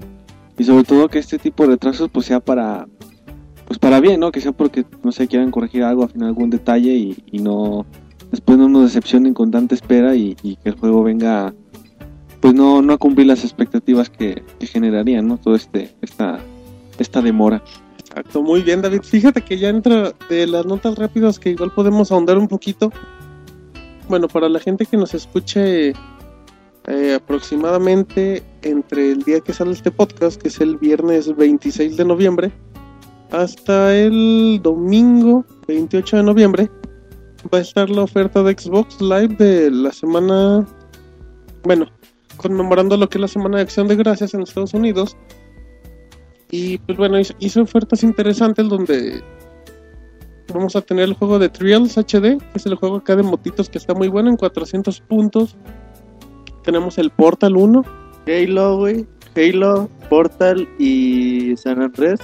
Y sobre todo que este tipo de retrasos pues sea para pues para bien, ¿no? Que sea porque no sé quieran corregir algo, al final algún detalle y, y no después no nos decepcionen con tanta espera y, y que el juego venga pues no, no a cumplir las expectativas que, que generarían, ¿no? Todo este, esta, esta demora. Exacto, muy bien David. Fíjate que ya entra de las notas rápidas que igual podemos ahondar un poquito. Bueno, para la gente que nos escuche eh, aproximadamente entre el día que sale este podcast, que es el viernes 26 de noviembre, hasta el domingo 28 de noviembre, va a estar la oferta de Xbox Live de la semana, bueno, conmemorando lo que es la semana de acción de gracias en Estados Unidos. Y pues bueno, hizo, ofertas interesantes donde vamos a tener el juego de Trials HD, que es el juego acá de motitos que está muy bueno en 400 puntos. Tenemos el Portal 1, Halo, güey. Halo, Portal y San Andrés.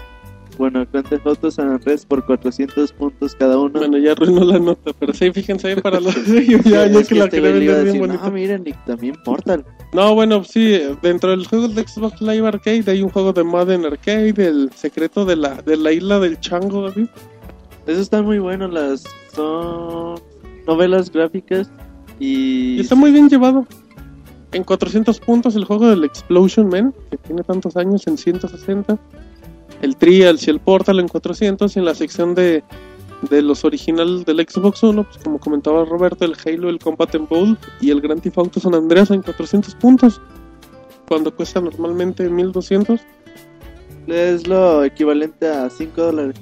Bueno, Theft Auto San Andrés por 400 puntos cada uno. Bueno, ya arruinó la nota, pero sí, fíjense bien para los ya, ya Es que la este vender bien decir, bonita. No, miren, y también Portal. No, bueno, sí, dentro del juego de Xbox Live Arcade hay un juego de Madden Arcade, el secreto de la, de la isla del chango, David. Esos están muy buenos, las son novelas gráficas y... Y está muy bien llevado. En 400 puntos el juego del Explosion Man, que tiene tantos años, en 160. El Trials y el Portal en 400. Y en la sección de, de los originales del Xbox One, pues como comentaba Roberto, el Halo, el Combat Evolved y el Grand Theft Auto San Andreas en 400 puntos. Cuando cuesta normalmente 1200. Es lo equivalente a 5 dólares.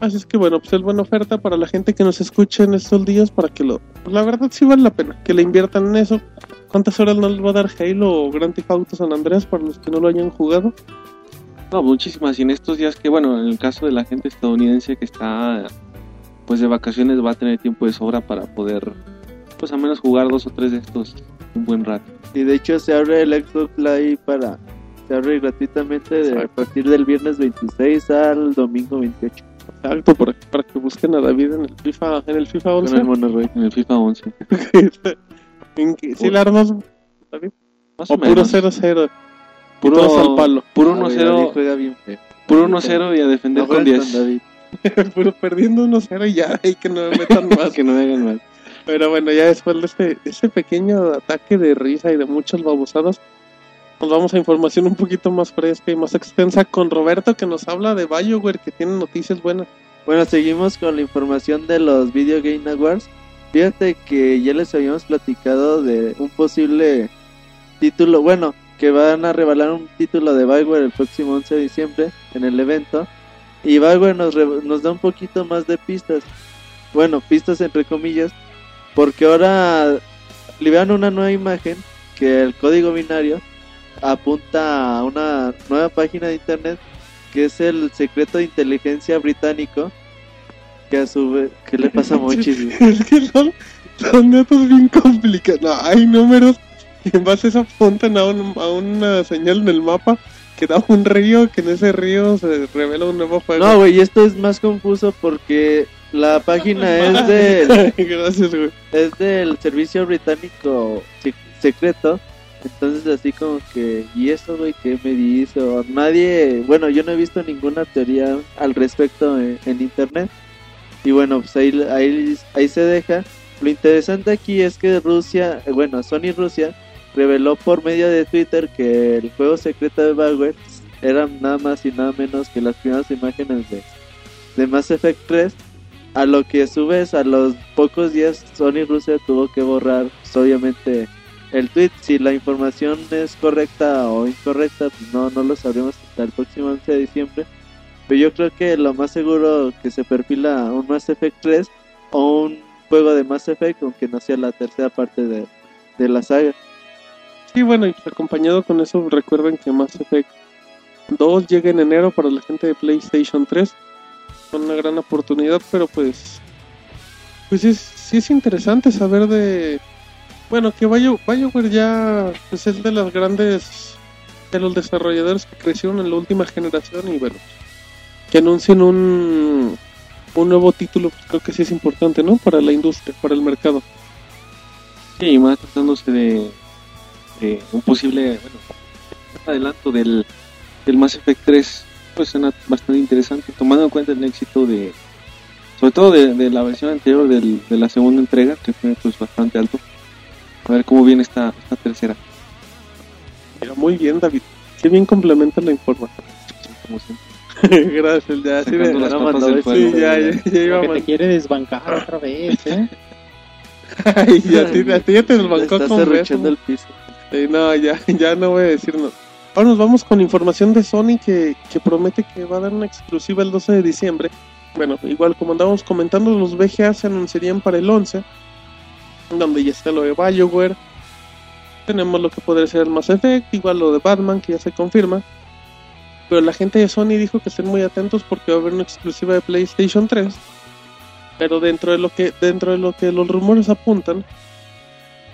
Así es que bueno, pues es buena oferta para la gente que nos escuche en estos días para que lo... pues, la verdad sí vale la pena que le inviertan en eso. ¿Cuántas horas no les va a dar Halo o Grand Theft Auto San Andreas para los que no lo hayan jugado? No, muchísimas. Y en estos días que, bueno, en el caso de la gente estadounidense que está pues de vacaciones va a tener tiempo de sobra para poder pues al menos jugar dos o tres de estos un buen rato. Y de hecho se abre el Xbox Live para... Se abre gratuitamente de- a partir del viernes 26 al domingo 28. Exacto, para, para que busquen a David en el FIFA, en el FIFA Con 11. el Monoroy. En el FIFA 11. ¿En qué- ¿Sí la armas, David? Más O o, puro menos. 0-0. Puro- Puro al palo. Puro Ah, güey, 1-0. David juega bien feo. Puro 1-0 y a defender No con juegues 10. David. Puro perdiendo 1-0 y ya, y que no me metan más. que no me hagan mal. Pero bueno, ya después de este, este pequeño ataque de risa y de muchas babosadas, nos vamos a información un poquito más fresca y más extensa con Roberto que nos habla de BioWare que tiene noticias buenas. Bueno, seguimos con la información de los Video Game Awards. Fíjate que ya les habíamos platicado de un posible título, bueno, que van a revelar un título de Bioware el próximo 11 de diciembre en el evento. Y Bioware nos, nos da un poquito más de pistas. Bueno, pistas entre comillas, porque ahora liberan una nueva imagen que el código binario apunta a una nueva página de internet que es el secreto de inteligencia británico ¿qué le pasa a Mochis? es que son, son datos bien complicados. No, hay números y en base a eso apuntan a, un- a una señal en el mapa que da un río, que en ese río se revela un nuevo juego. No, güey, esto es más confuso porque la página es del Gracias, güey. es del servicio británico sec- secreto. Entonces así como que, ¿y eso, güey? ¿Qué me dice? Nadie, bueno, yo no he visto ninguna teoría al respecto en, en internet. Y bueno, pues ahí, ahí, ahí se deja. Lo interesante aquí es que Rusia, eh, bueno, Sony Rusia reveló por medio de Twitter que el juego secreto de Bioware eran nada más y nada menos que las primeras imágenes de, de Mass Effect 3 a lo que a su vez a los pocos días Sony Rusia tuvo que borrar pues, obviamente el tweet si la información es correcta o incorrecta pues no no lo sabremos hasta el próximo 11 de diciembre pero yo creo que lo más seguro que se perfila un Mass Effect 3 o un juego de Mass Effect aunque no sea la tercera parte de, de la saga Sí, bueno, y acompañado con eso, recuerden que Mass Effect 2 llega en enero para la gente de PlayStation 3. Con una gran oportunidad, pero pues. Pues es, sí es interesante saber de. Bueno, que Bio- BioWare ya pues es de las grandes. de los desarrolladores que crecieron en la última generación y bueno. Que anuncien un. un nuevo título, pues creo que sí es importante, ¿no? Para la industria, para el mercado. Sí, más tratándose de, de un posible, bueno, adelanto del, del Mass Effect 3, pues suena bastante interesante, tomando en cuenta el éxito de sobre todo de, de la versión anterior del- de la segunda entrega, que fue pues bastante alto. A ver cómo viene esta, esta tercera. Mira, muy bien, David. Qué bien complementa la información. Como siempre. Gracias, ya. Sí, me- las no, papas del sí, ya, ya, ya mal. te quiere desbancar otra vez, ¿eh? Ay, y a ti, a ti ya te desbancó con el piso. Sí, no, ya, ya no voy a decir nada. Ahora nos vamos con información de Sony que, que promete que va a dar una exclusiva el 12 de diciembre. Bueno, igual como andábamos comentando, los VGA se anunciarían para el 11, donde ya está lo de BioWare. Tenemos lo que podría ser el Mass Effect, igual lo de Batman, que ya se confirma. Pero la gente de Sony dijo que estén muy atentos porque va a haber una exclusiva de PlayStation 3. Pero dentro de lo que, dentro de lo que los rumores apuntan,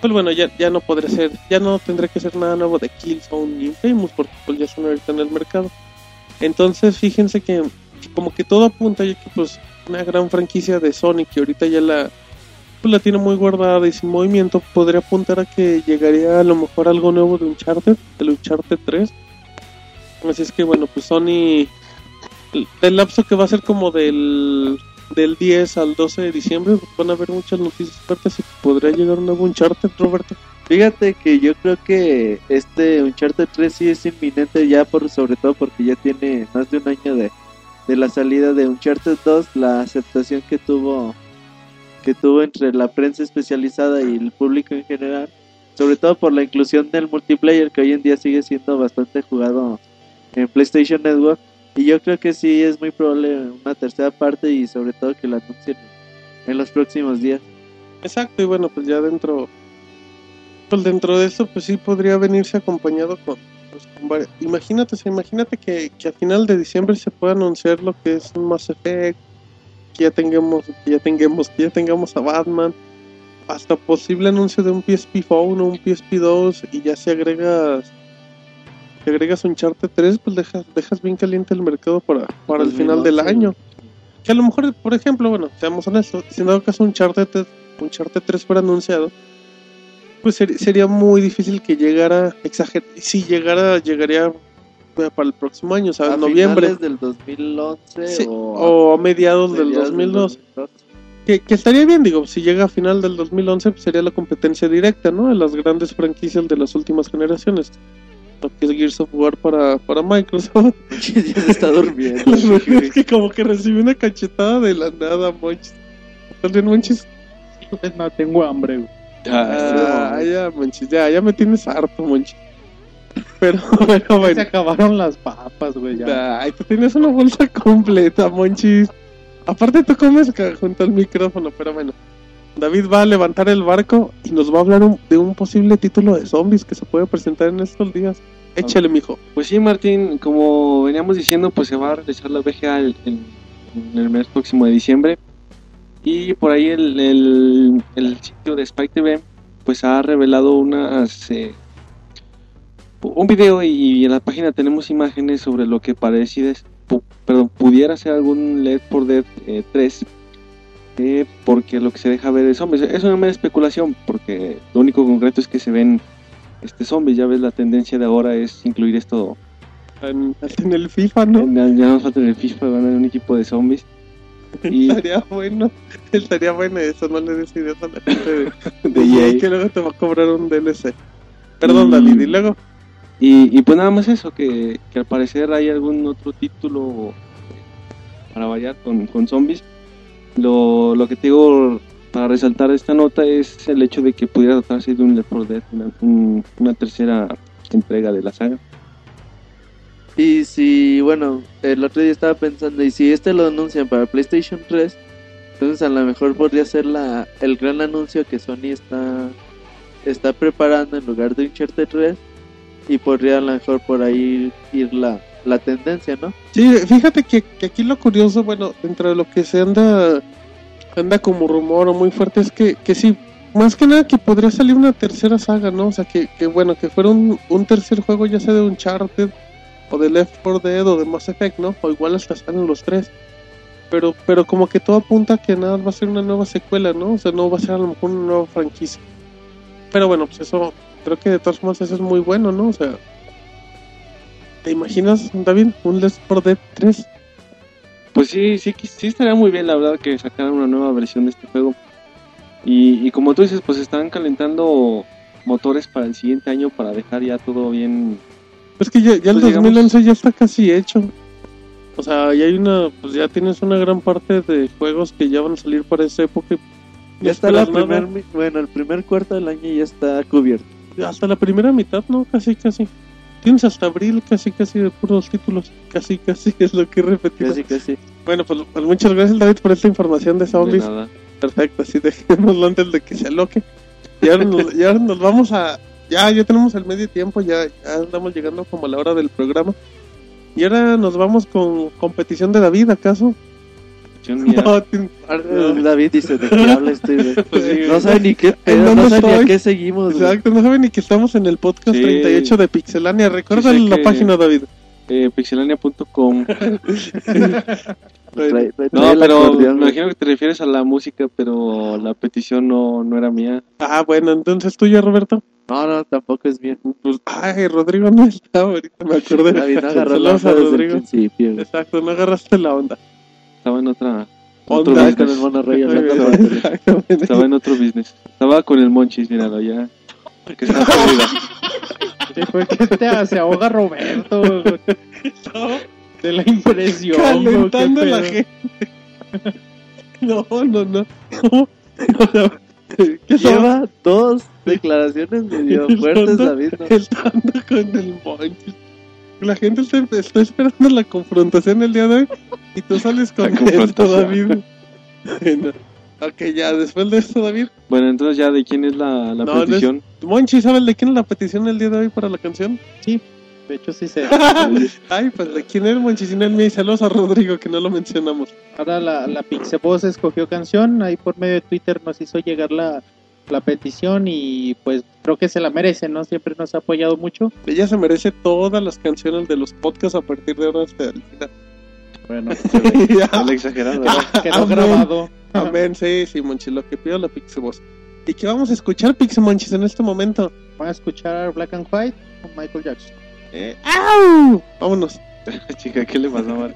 pues bueno, ya, ya no podrá ser, ya no tendrá que ser nada nuevo de Killzone ni Infamous porque pues ya están ahorita en el mercado. Entonces fíjense que, como que todo apunta ya que pues una gran franquicia de Sony que ahorita ya la pues la tiene muy guardada y sin movimiento podría apuntar a que llegaría a lo mejor algo nuevo de Uncharted, el Uncharted 3. Así es que bueno, pues Sony el, lapso que va a ser como del del 10 al 12 de diciembre van a haber muchas noticias fuertes y podría llegar un nuevo Uncharted, Roberto. Fíjate que yo creo que este Uncharted 3 sí es inminente ya por sobre todo porque ya tiene más de un año de, de la salida de Uncharted 2, la aceptación que tuvo que tuvo entre la prensa especializada y el público en general, sobre todo por la inclusión del multiplayer que hoy en día sigue siendo bastante jugado en PlayStation Network y yo creo que sí es muy probable una tercera parte y sobre todo que la anuncien en los próximos días. Exacto, y bueno, pues ya dentro pues dentro de eso pues sí podría venirse acompañado con, pues, imagínate, o imagínate que, que a final de diciembre se pueda anunciar lo que es un Mass Effect, que ya tengamos, que ya tengamos, que ya tengamos a Batman, hasta posible anuncio de un PSP Phone o un PSP 2 y ya si agregas si agregas un Uncharted 3 pues dejas, dejas bien caliente el mercado para, para el final del 2011, año. Que a lo mejor, por ejemplo, bueno, seamos honestos, si en dado caso un Uncharted, Uncharted 3 fuera anunciado, pues ser- sería muy difícil que llegara, exager si llegara, llegaría eh, para el próximo año, o sea, a noviembre, finales del 2011 Sí, o, o a mediados del mediados 2002. 2012. Que, que estaría bien, digo, si llega a final del 2011, pues sería la competencia directa, ¿no? De las grandes franquicias de las últimas generaciones. Lo que es Gears of War para, para Microsoft. ya se está durmiendo. Es que como que recibe una cachetada de la nada, Monchis. ¿Estás bien, Monchis? No tengo hambre, güey. Ah, ya, Monchis, ya, ya me tienes harto, Monchis. Pero, pero Se bueno. acabaron las papas, güey. Ya. Ay, tú tienes una bolsa completa, Monchis. Aparte tú comes junto al micrófono, pero bueno. David va a levantar el barco y nos va a hablar de un posible título de zombies que se puede presentar en estos días. Échale, mijo. Pues sí, Martín, como veníamos diciendo, pues se va a realizar la VGA el- en, el mes próximo de diciembre. Y por ahí el, el, sitio de Spike TV pues ha revelado unas eh, un video y en la página tenemos imágenes sobre lo que parece pu- perdón, pudiera ser algún LED por Dead eh, 3 eh, porque lo que se deja ver es zombies. Es una mera especulación porque lo único concreto es que se ven este zombies. Ya ves la tendencia de ahora es incluir esto En, en el FIFA, ¿no? en- ya nos falta en el FIFA, van a un equipo de zombies. Y Estaría bueno. Estaría bueno eso, no le des ideas a la gente de, de de EA. que luego te va a cobrar un DLC. Perdón, Mm. David, y luego. Y, y pues nada más eso, que, que al parecer hay algún otro título para variar con, con zombies. Lo, lo que te digo para resaltar esta nota es el hecho de que pudiera tratarse de un Left 4 Dead, una, un- una tercera entrega de la saga. Y si, bueno, el otro día estaba pensando, y si este lo anuncian para PlayStation 3, entonces a lo mejor podría ser la, el gran anuncio que Sony está, está preparando en lugar de Uncharted 3, y podría a lo mejor por ahí ir la, la tendencia, ¿no? Sí, fíjate que, que aquí lo curioso, bueno, dentro de lo que se anda, anda como rumor o muy fuerte, es que, que sí, más que nada que podría salir una tercera saga, ¿no? O sea, que, que bueno, que fuera un, un tercer juego, ya sea de Uncharted, o de Left 4 Dead, o de Mass Effect, ¿no? O igual hasta salen los tres. Pero, pero como que todo apunta a que nada va a ser una nueva secuela, ¿no? O sea, no va a ser a lo mejor una nueva franquicia. Pero bueno, pues eso, creo que de todas formas eso es muy bueno, ¿no? O sea, ¿te imaginas, David, un Left 4 Dead 3? Pues pues sí, sí, sí estaría muy bien, la verdad, que sacaran una nueva versión de este juego. Y, y como tú dices, pues están calentando motores para el siguiente año para dejar ya todo bien. Es que ya, ya el Pues, digamos- 2011 ya está casi hecho. O sea, ya hay una, pues ya tienes una gran parte de juegos que ya van a salir para esa época. y Ya está la esperas nada. primer, bueno, el primer cuarto del año ya está cubierto. Hasta la primera mitad, ¿no? Casi, casi. Tienes hasta abril casi, casi de puros títulos. Casi, casi es lo que he repetido. Casi, casi. Bueno, pues, pues muchas gracias David por esta información de De zombies. nada. Perfecto, así dejémoslo antes de que se aloque. Y ahora nos, y ahora nos vamos a... Ya, ya tenemos el medio tiempo, ya, ya andamos llegando como a la hora del programa. Y ahora nos vamos con competición de David, ¿acaso? Mira, No, David dice, ¿de qué habla este? güey? Pues sí, no sabe ni qué pedo, no sabe ni a qué seguimos. güey. Exacto, no saben ni que estamos en el podcast Sí. 38 de Pixelania. Recuerda Sí la que- página, David. eh, pixelania.com. Trae- No, pero me imagino que te refieres a la música, pero la petición no, no era mía. Ah, bueno, entonces tuya, Roberto. No, no, tampoco es bien. Pues, ay, Rodrigo no está, ahorita me acordé. David no agarró la Saludos a onda desde el Rodrigo. principio. Exacto, no agarraste la onda. Estaba en otra. Otro Onda. Estaba con el business. batería. exactamente. Estaba en otro business. Estaba con el Monchis, míralo ya. Que está fue que te, se ahoga Roberto. güey. De la impresión. calentando a la gente. No, no, no. ¿Cómo? O sea, ¿Qué estaba Lleva dos declaraciones medio fuertes, David. ¿no? estando con el Monchis? La gente está, está esperando la confrontación el día de hoy y tú sales con esto. David. Bueno, ok, ya, después de esto, David. Bueno, entonces ya de quién es la, la No, no es- petición. Monchi, ¿sabes de quién es la petición el día de hoy para la canción? De hecho, sí se. Ay, pues de quién es Monchi, si no es mí. Saludos a Rodrigo, que no lo mencionamos. Ahora la, la Pixeboss escogió canción. Ahí por medio de Twitter nos hizo llegar la, la petición y pues creo que se la merece, ¿no? Siempre nos ha apoyado mucho. Ella se merece todas las canciones de los podcasts a partir de ahora hasta el final. Bueno, Ya. Dale exagerado. quedó Amén. grabado. Amén, sí, sí, Monchi, lo que pido la Pixeboss. ¿Y qué vamos a escuchar, Pixemonchis, en este momento? Van a escuchar Black and White con Michael Jackson. Eh, ¡Au! Vámonos. Chica, ¿qué le pasó a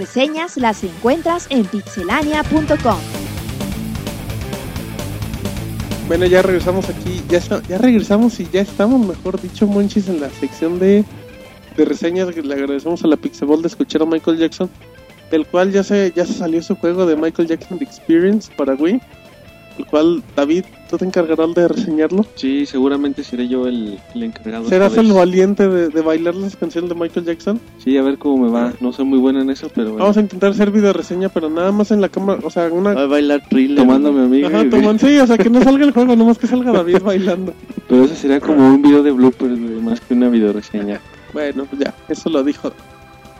reseñas las encuentras en pixelania.com. Bueno, ya regresamos aquí, ya, ya regresamos y ya estamos, mejor dicho, Monchis, en la sección de, de reseñas. Le agradecemos a la Pixaball de escuchar a Michael Jackson, el cual ya se, ya se salió su juego de Michael Jackson Experience para Wii, el cual, David, tú te encargarás de reseñarlo. Sí, seguramente seré yo el, el encargado. ¿Serás el valiente de, de bailar las canciones de Michael Jackson? Sí, a ver cómo me va. No soy muy bueno en eso, pero bueno. Vamos a intentar hacer video reseña, pero nada más en la cámara, o sea, una... Va a bailar thriller. Tomando a mi amiga. Ajá, toman, sí, o sea, que no salga el juego, nomás que salga David bailando. Pero eso sería como un video de bloopers, más que una video reseña. Bueno, pues ya, eso lo dijo.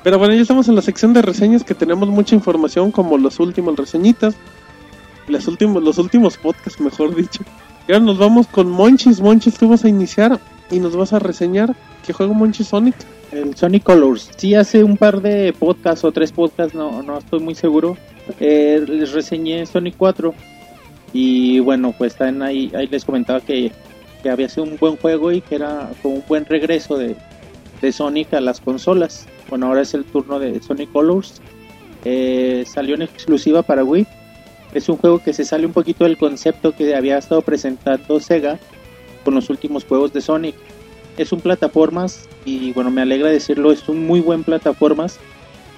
Pero bueno, ya estamos en la sección de reseñas que tenemos mucha información como los últimos reseñitas, los últimos, los últimos podcasts, mejor dicho. Y ahora nos vamos con Monchis. Monchis, tú vas a iniciar y nos vas a reseñar qué juego Monchis Sonic. El Sonic Colors. Sí, hace un par de podcasts o tres podcasts, no, no estoy muy seguro. eh, les reseñé Sonic 4. Y bueno, pues están ahí, ahí les comentaba que, que había sido un buen juego y que era como un buen regreso de, de Sonic a las consolas. Bueno, ahora es el turno de Sonic Colors. Eh, salió en exclusiva para Wii. Es un juego que se sale un poquito del concepto que había estado presentando Sega con los últimos juegos de Sonic es un plataformas y bueno, me alegra decirlo, es un muy buen plataformas.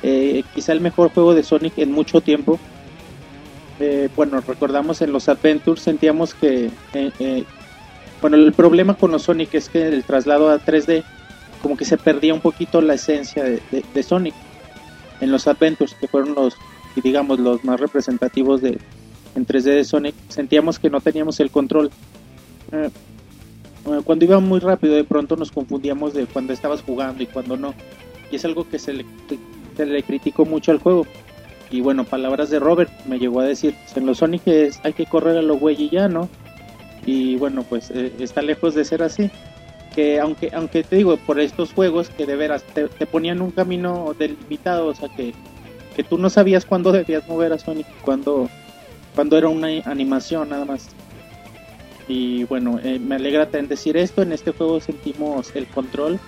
Eh, quizá el mejor juego de Sonic en mucho tiempo. Eh, bueno, recordamos en los Adventures sentíamos que, eh, eh, bueno, el problema con los Sonic es que el traslado a 3D como que se perdía un poquito la esencia de, de- de Sonic. En los Adventures, que fueron los, y digamos, los más representativos de, en 3D de Sonic, sentíamos que no teníamos el control. Eh, eh, cuando iba muy rápido de pronto nos confundíamos de cuando estabas jugando y cuando no. Y es algo que se le, se le criticó mucho al juego. Y bueno palabras de Robert me llegó a decir en los Sonic es, hay que correr a lo güey y ya no y bueno pues eh, está lejos de ser así. Que aunque aunque te digo por estos juegos que de veras te, te ponían un camino delimitado o sea que, que tú no sabías cuándo debías mover a Sonic cuando cuando era una animación nada más y bueno, eh, me alegra también decir esto. En este juego sentimos el control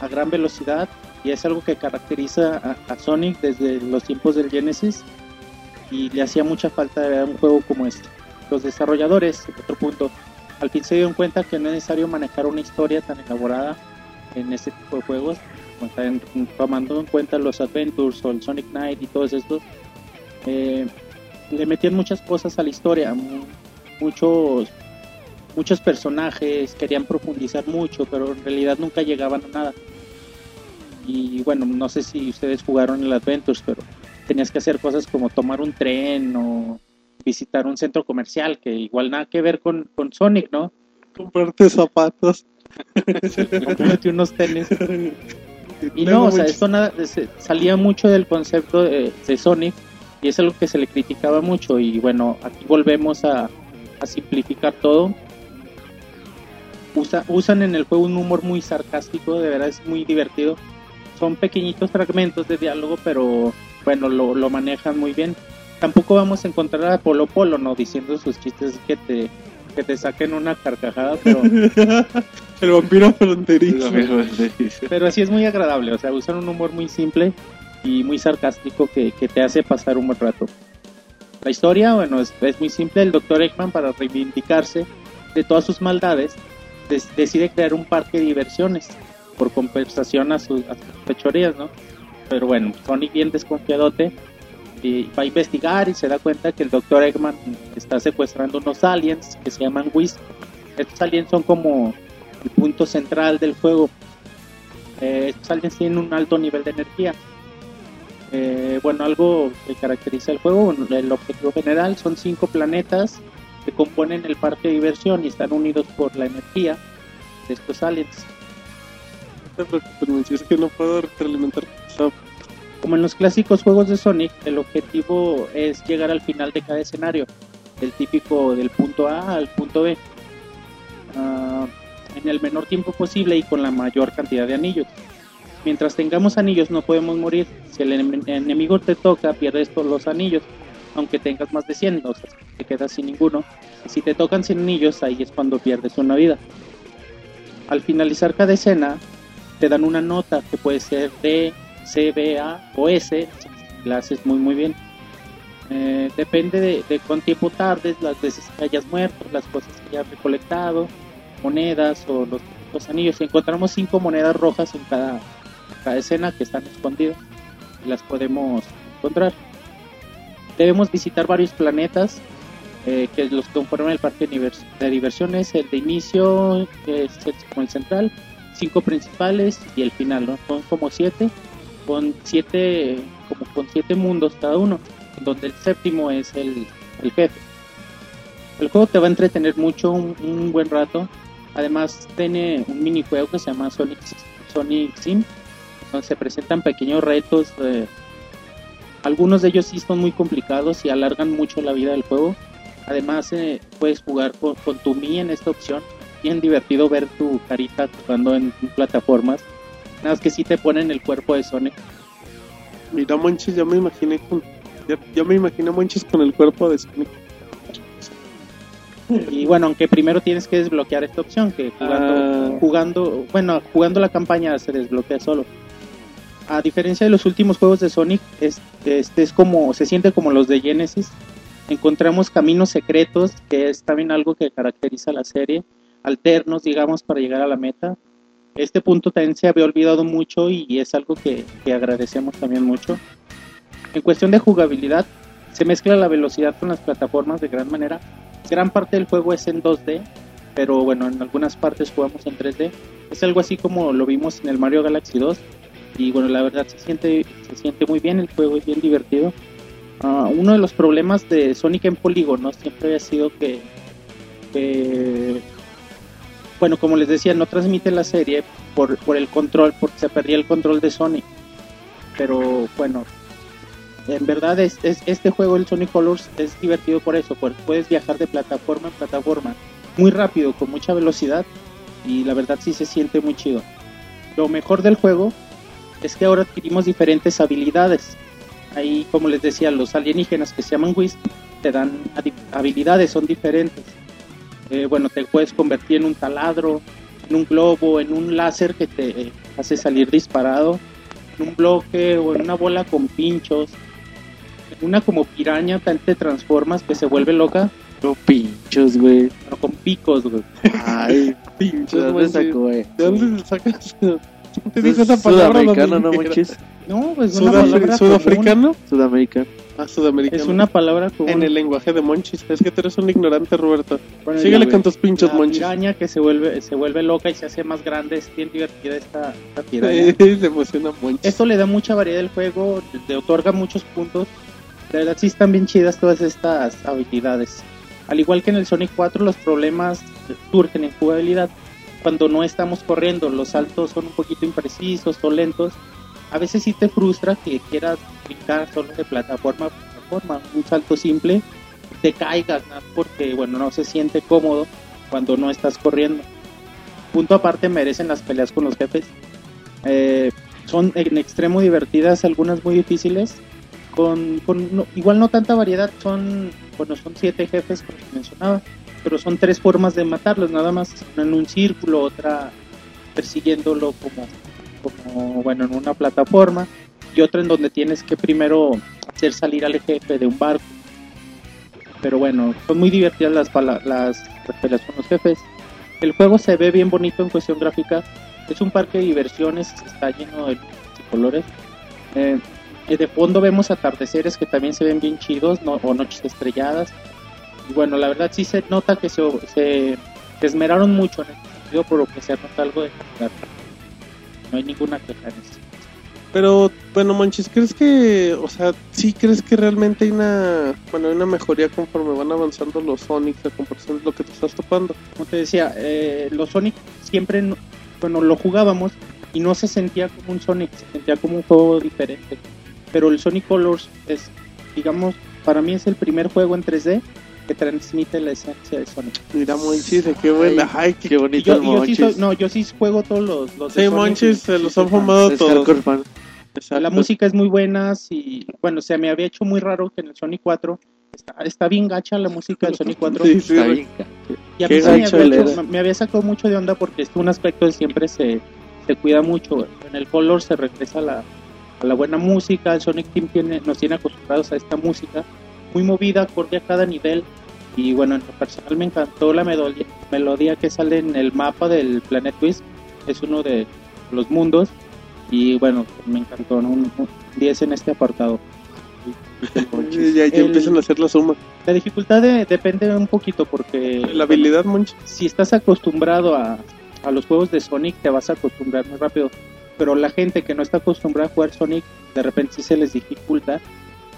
a gran velocidad y es algo que caracteriza a, Sonic desde los tiempos del Genesis y le hacía mucha falta de un juego como este. Los desarrolladores, otro punto, al fin se dieron cuenta que no es necesario manejar una historia tan elaborada en este tipo de juegos, como están tomando en cuenta los Adventures o el Sonic Knight y todos estos. eh, le metían muchas cosas a la historia, mu- muchos muchos personajes querían profundizar mucho, pero en realidad nunca llegaban a nada. Y bueno, no sé si ustedes jugaron el Adventures, pero tenías que hacer cosas como tomar un tren o visitar un centro comercial, que igual nada que ver con, con Sonic, ¿no? Comprarte zapatos. Cómprate unos tenis. Y no, o sea, esto nada, salía mucho del concepto de, de Sonic y es algo que se le criticaba mucho. Y bueno, aquí volvemos a, a simplificar todo. Usa- usan en el juego un humor muy sarcástico, de verdad es muy divertido. Son pequeñitos fragmentos de diálogo, pero bueno, lo, lo manejan muy bien. Tampoco vamos a encontrar a Polo Polo, ¿no? Diciendo sus chistes que te, que te saquen una carcajada, pero El vampiro fronterizo. pero así es muy agradable, o sea, usan un humor muy simple y muy sarcástico que, que te hace pasar un buen rato. La historia, bueno, es, es muy simple, el Dr. Eggman para reivindicarse de todas sus maldades, des- decide crear un parque de diversiones por compensación a sus, a sus fechorías, ¿no? Pero bueno, Sonic bien desconfiadote y va a investigar y se da cuenta que el Dr. Eggman está secuestrando unos aliens que se llaman Wisp. Estos aliens son como el punto central del juego. Eh, estos aliens tienen un alto nivel de energía. Eh, bueno, algo que caracteriza el juego, el objetivo general son cinco planetas que componen el parque de diversión y están unidos por la energía de estos aliens. Que no puedo retroalimentar. Como en los clásicos juegos de Sonic, el objetivo es llegar al final de cada escenario, del típico del punto A al punto B, ah, en el menor tiempo posible y con la mayor cantidad de anillos. Mientras tengamos anillos no podemos morir. Si el enem- enemigo te toca, pierdes todos los anillos, aunque tengas más de 100, o sea, te quedas sin ninguno. Si te tocan sin anillos, ahí es cuando pierdes una vida. Al finalizar cada escena, te dan una nota que puede ser D, C, B, A o S, si la haces muy muy bien. Eh, depende de, de cuánto tiempo tardes, las veces que hayas muerto, las cosas que hayas recolectado, monedas o los, los anillos. Encontramos cinco monedas rojas en cada, escena que están escondidas y las podemos encontrar. Debemos visitar varios planetas eh, que los conforman el parque de divers- de diversiones, el de inicio, que es el, central, cinco principales y el final, ¿no? Son como siete, con siete, como con siete mundos cada uno, donde el séptimo es el, el jefe. El juego te va a entretener mucho, un buen rato. Además tiene un minijuego que se llama Sonic, Sonic Sim, donde se presentan pequeños retos. eh, algunos de ellos sí son muy complicados y alargan mucho la vida del juego. Además eh, puedes jugar con, tu Mi en esta opción. Bien divertido ver tu carita jugando en plataformas. Nada más que sí te ponen el cuerpo de Sonic. Mira, Monchis, ya me imaginé con. Ya, me imaginé Monchis con el cuerpo de Sonic. Y bueno, aunque primero tienes que desbloquear esta opción, que jugando, Ah. jugando, bueno, jugando la campaña se desbloquea solo. A diferencia de los últimos juegos de Sonic, este, este es como, se siente como los de Genesis. Encontramos caminos secretos, que es también algo que caracteriza la serie, alternos, digamos, para llegar a la meta. Este punto también se había olvidado mucho y es algo que, que agradecemos también mucho. En cuestión de jugabilidad, se mezcla la velocidad con las plataformas de gran manera. Gran parte del juego es en 2D, pero bueno, en algunas partes jugamos en 3D. Es algo así como lo vimos en el Mario Galaxy 2. Y bueno, la verdad se siente, se siente muy bien el juego, es bien divertido. Ah, uno de los problemas de Sonic en polígonos siempre había sido que, que, bueno, como les decía, no transmite la serie por, por el control, porque se perdía el control de Sonic. Pero bueno, en verdad es, es- este juego, el Sonic Colors, es divertido por eso, porque puedes viajar de plataforma en plataforma muy rápido, con mucha velocidad, y la verdad sí se siente muy chido. Lo mejor del juego es que ahora adquirimos diferentes habilidades. Ahí, como les decía, los alienígenas que se llaman Wisp te dan habilidades, son diferentes. Eh, bueno, te puedes convertir en un taladro, en un globo, en un láser que te hace salir disparado, en un bloque o en una bola con pinchos, una como piraña, tan te transformas que se vuelve loca, No pinchos, güey. pero con picos, güey. Ay, Pinches, ¿de dónde sacó, güey? ¿De dónde sacas? ¿Quién te dijo esa palabra? Sudamericano, ¿no, manches? No, pues una palabra común. ¿Sudafricano? Sudamericano. Ah, sudamericano. Es una palabra común. En el lenguaje de Monchis. Es que tú eres un ignorante, Roberto. Bueno, Síguele ya, con tus pinchos, la Monchis. piraña que se vuelve se vuelve loca y se hace más grande es bien divertida esta, esta piraña Sí, se emociona Monchis. esto le da mucha variedad al juego le otorga muchos puntos de verdad sí están bien chidas todas estas habilidades. Al igual que en el Sonic 4 los problemas surgen en jugabilidad. Cuando no estamos corriendo los saltos son un poquito imprecisos o lentos. A veces sí te frustra que quieras brincar solo de plataforma a plataforma. Un salto simple te caigas ¿no? porque bueno no se siente cómodo cuando no estás corriendo. Punto aparte merecen las peleas con los jefes. Eh, son en extremo divertidas algunas muy difíciles con, con no- igual no tanta variedad son bueno son siete jefes como mencionaba pero son tres formas de matarlos nada más una en un círculo otra persiguiéndolo como bueno en una plataforma y otra en donde tienes que primero hacer salir al jefe de un barco pero bueno, son muy divertidas las, las peleas con los jefes. El juego se ve bien bonito en cuestión gráfica. Es un parque de diversiones, está lleno de colores. Eh, de fondo vemos atardeceres que también se ven bien chidos, no- o noches estrelladas. Y bueno, la verdad sí se nota que se, se- se esmeraron mucho en estas divertido, pero que se nota algo de calidad. No hay ninguna queja en eso. Pero, bueno, Monchis, ¿crees que, o sea, sí crees que realmente hay una, bueno, hay una mejoría conforme van avanzando los Sonic a comparación de lo que te estás topando? Como te decía, eh, los Sonic siempre, no- bueno, lo jugábamos y no se sentía como un Sonic, se sentía como un juego diferente. Pero el Sonic Colors es, digamos, para mí es el primer juego en 3D que transmite la esencia de Sonic. Mira, Monchis, qué buena, ay, qué, bonito yo, el yo sí soy- no, yo sí juego todos los, los Sí, Monchis, se los han fumado todos. La música es muy buena y bueno, se me había hecho muy raro que en el Sonic 4 está, está bien gacha la música del Sonic 4 Sí, sí, Está re- bien, ca- y a mí me había, hecho- me había sacado mucho de onda porque es un aspecto que siempre se, se cuida mucho. En el Color se regresa la, a la buena música, el Sonic Team tiene, nos tiene acostumbrados a esta música muy movida, acorde a cada nivel y bueno, en lo personal me encantó la melodía, melodía que sale en el mapa del Planet Twist, es uno de los mundos y bueno, me encantó, ¿no? un, un 10 en este apartado. Ya, ya El- empiezan a hacer la suma. La dificultad de- depende un poquito porque La habilidad, Monchis. si estás acostumbrado a, a los juegos de Sonic te vas a acostumbrar muy rápido, pero la gente que no está acostumbrada a jugar Sonic de repente sí se les dificulta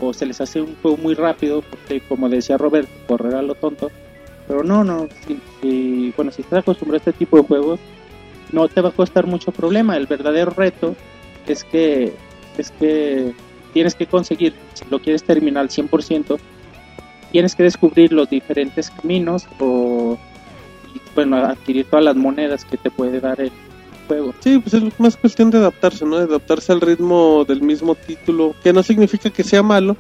o se les hace un juego muy rápido porque como decía Robert, correr a lo tonto, pero no, no, si, bueno, si estás acostumbrado a este tipo de juegos no te va a costar mucho problema, el verdadero reto es que es que tienes que conseguir, si lo quieres terminar al 100%, tienes que descubrir los diferentes caminos o y, bueno, adquirir todas las monedas que te puede dar el juego. Sí, pues es más cuestión de adaptarse, ¿no? De adaptarse al ritmo del mismo título, que no significa que sea malo,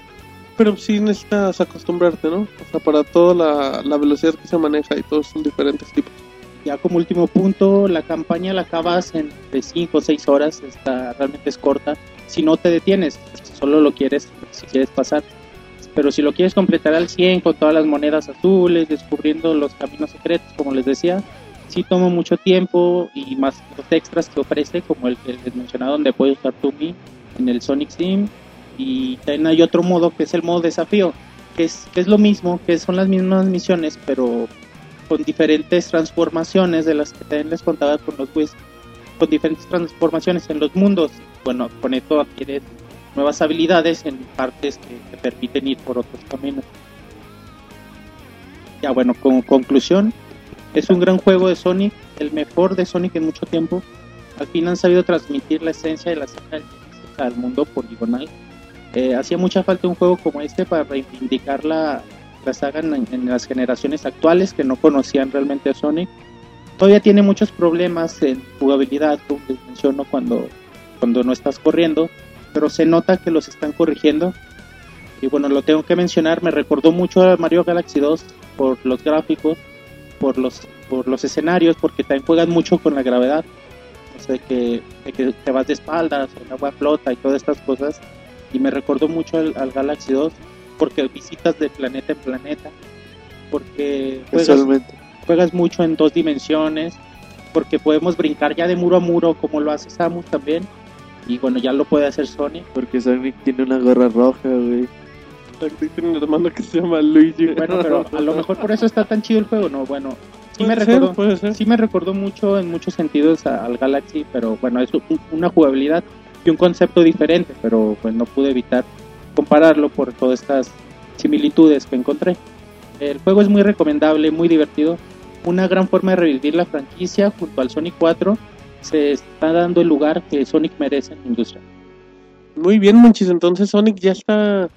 pero sí necesitas acostumbrarte, ¿no? O sea, para toda la, la velocidad que se maneja y todos son diferentes tipos. Ya como último punto, la campaña la acabas en de 5 o 6 horas, está, realmente es corta. Si no te detienes, si solo lo quieres, si quieres pasar. Pero si lo quieres completar al 100 con todas las monedas azules, descubriendo los caminos secretos, como les decía, sí toma mucho tiempo y más los extras que ofrece, como el que les mencionaba, donde puedes usar tu Mi en el Sonic Sim. Y también hay otro modo que es el modo desafío, que es, que es lo mismo, que son las mismas misiones, pero con diferentes transformaciones de las que también les contaba con los Wiz, con diferentes transformaciones en los mundos. Bueno, con esto adquieres nuevas habilidades en partes que te permiten ir por otros caminos. Ya bueno, como conclusión, es un gran juego de Sonic, el mejor de Sonic en mucho tiempo. Al fin han sabido transmitir la esencia de la saga al mundo poligonal. Eh, hacía mucha falta un juego como este para reivindicar la, la saga en, en las generaciones actuales que no conocían realmente a Sonic. Todavía tiene muchos problemas en jugabilidad, como les menciono, cuando, cuando no estás corriendo, pero se nota que los están corrigiendo. Y bueno, lo tengo que mencionar, me recordó mucho a Mario Galaxy 2 por los gráficos, por los, por los escenarios, porque también juegan mucho con la gravedad. O sea, que, de que te vas de espaldas, el agua flota y todas estas cosas. Y me recordó mucho al, al Galaxy 2, porque visitas de planeta en planeta, porque juegas, juegas mucho en dos dimensiones, porque podemos brincar ya de muro a muro como lo hace Samus también. Y bueno, ya lo puede hacer Sonic. Porque Sonic tiene una gorra roja, güey. Un hermano que se llama Luigi. Bueno, pero a lo mejor por eso está tan chido el juego, ¿no? Bueno, sí me ser, recordó, sí me recordó mucho en muchos sentidos a- al Galaxy, pero bueno, es un- una jugabilidad y un concepto diferente, pero pues no pude evitar compararlo por todas estas similitudes que encontré. El juego es muy recomendable, muy divertido, una gran forma de revivir la franquicia junto al Sonic 4. Se está dando el lugar que Sonic merece en la industria. Muy bien, Monchis. Entonces Sonic ya está.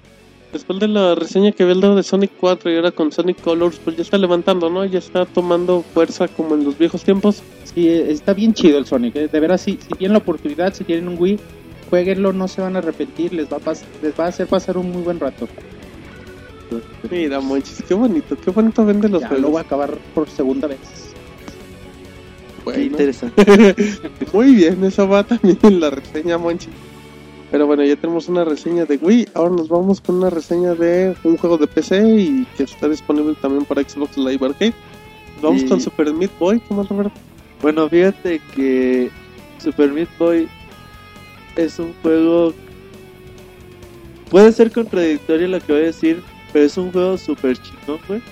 Después de la reseña que había dado de Sonic 4 y ahora con Sonic Colors, pues ya está levantando, ¿no? Ya está tomando fuerza como en los viejos tiempos. Sí, está bien chido el Sonic. eh. De veras, si, si tienen la oportunidad, si tienen un Wii, jueguenlo, no se van a arrepentir. Les va a, pas- les va a hacer pasar un muy buen rato. Mira, Monchis, qué bonito, qué bonito vende los Ya juegos. lo voy a acabar por segunda vez. Qué interesante. Muy bien, eso va también en la reseña, Monchis. Pero bueno, ya tenemos una reseña de Wii. Ahora nos vamos con una reseña de un juego de PC y que está disponible también para Xbox Live Arcade. Vamos Y- con Super Meat Boy, ¿qué más, Roberto? Bueno, fíjate que Super Meat Boy es un juego. Puede ser contradictorio lo que voy a decir, pero es un juego súper chingón, güey.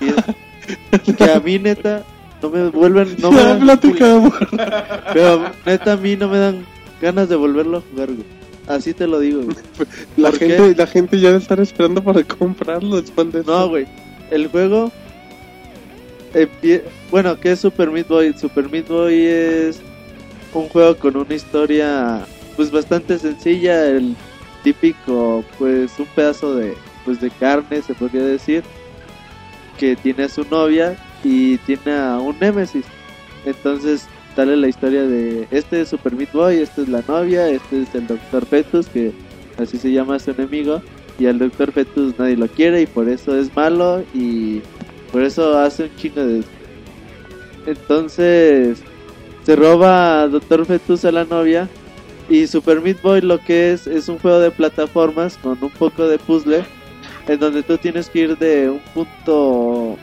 Y es- que a mí, neta, no me vuelven, no me dan, pero neta a mí no me dan ganas de volverlo a jugar, güey. Así te lo digo, güey. La gente, la gente ya debe estar esperando para comprarlo después de No, güey. El juego. empie- Bueno, ¿qué es Super Meat Boy? Super Meat Boy es un juego con una historia pues bastante sencilla, el típico pues un pedazo de pues de carne se podría decir que tiene a su novia y tiene a un némesis. Entonces sale la historia de este es Super Meat Boy, esta es la novia, este es el Doctor Fetus que así se llama su enemigo y al Doctor Fetus nadie lo quiere y por eso es malo y por eso hace un chingo de entonces se roba a Doctor Fetus a la novia y Super Meat Boy lo que es es un juego de plataformas con un poco de puzzle en donde tú tienes que ir de un punto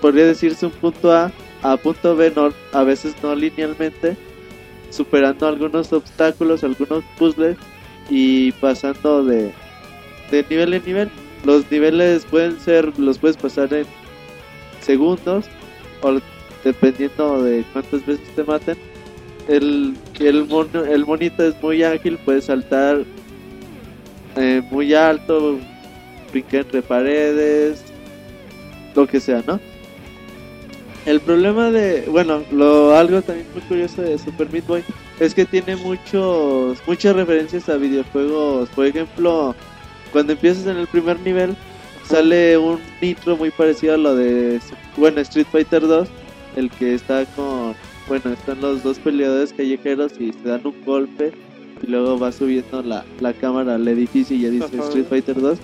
podría decirse un punto A a punto B no, a veces no linealmente superando algunos obstáculos algunos puzzles y pasando de de nivel en nivel. Los niveles pueden ser, los puedes pasar en segundos o dependiendo de cuántas veces te maten. El, el, mono, el monito es muy ágil, puede saltar eh, muy alto, brincar entre paredes, lo que sea, ¿no? El problema de, bueno, lo algo también muy curioso de Super Meat Boy es que tiene muchos muchas referencias a videojuegos. Por ejemplo, cuando empiezas en el primer nivel sale un nitro muy parecido a lo de bueno Street Fighter 2 el que está con bueno están los dos peleadores callejeros y se dan un golpe y luego va subiendo la, la cámara al edificio y ya dice. Street Fighter 2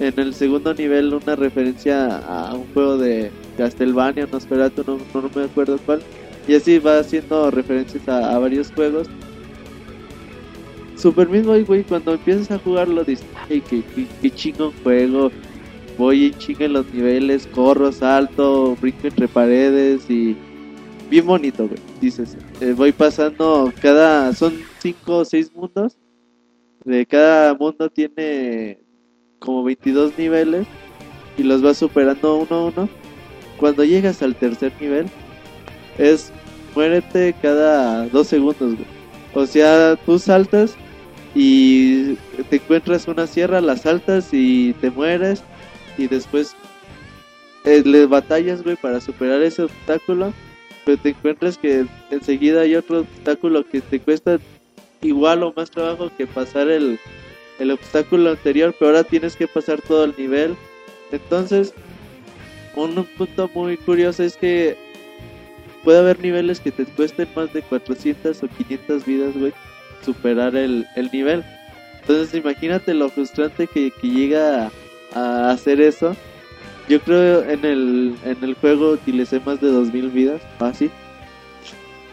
en el segundo nivel una referencia a un juego de Castlevania Nosferatu no, no me acuerdo cuál. Y así va haciendo referencias a, varios juegos. Super Meat Boy, güey, cuando empiezas a jugarlo dices, ay, qué, qué, qué chingón juego, voy en chinga en los niveles, corro, salto, brinco entre paredes y bien bonito, güey, dices, eh, voy pasando cada, son cinco o seis mundos, de cada mundo tiene como 22 niveles y los vas superando uno a uno, cuando llegas al tercer nivel es muérete cada dos segundos. O sea, tú saltas y te encuentras una sierra, la saltas y te mueres y después eh, le batallas, güey, para superar ese obstáculo, pero te encuentras que enseguida hay otro obstáculo que te cuesta igual o más trabajo que pasar el, el obstáculo anterior, pero ahora tienes que pasar todo el nivel. Entonces, un punto muy curioso es que puede haber niveles que te cuesten más de 400 o 500 vidas, güey, superar el, el nivel. Entonces imagínate lo frustrante que, que llega a, hacer eso. Yo creo en el, en el juego utilicé más de 2000 vidas, fácil.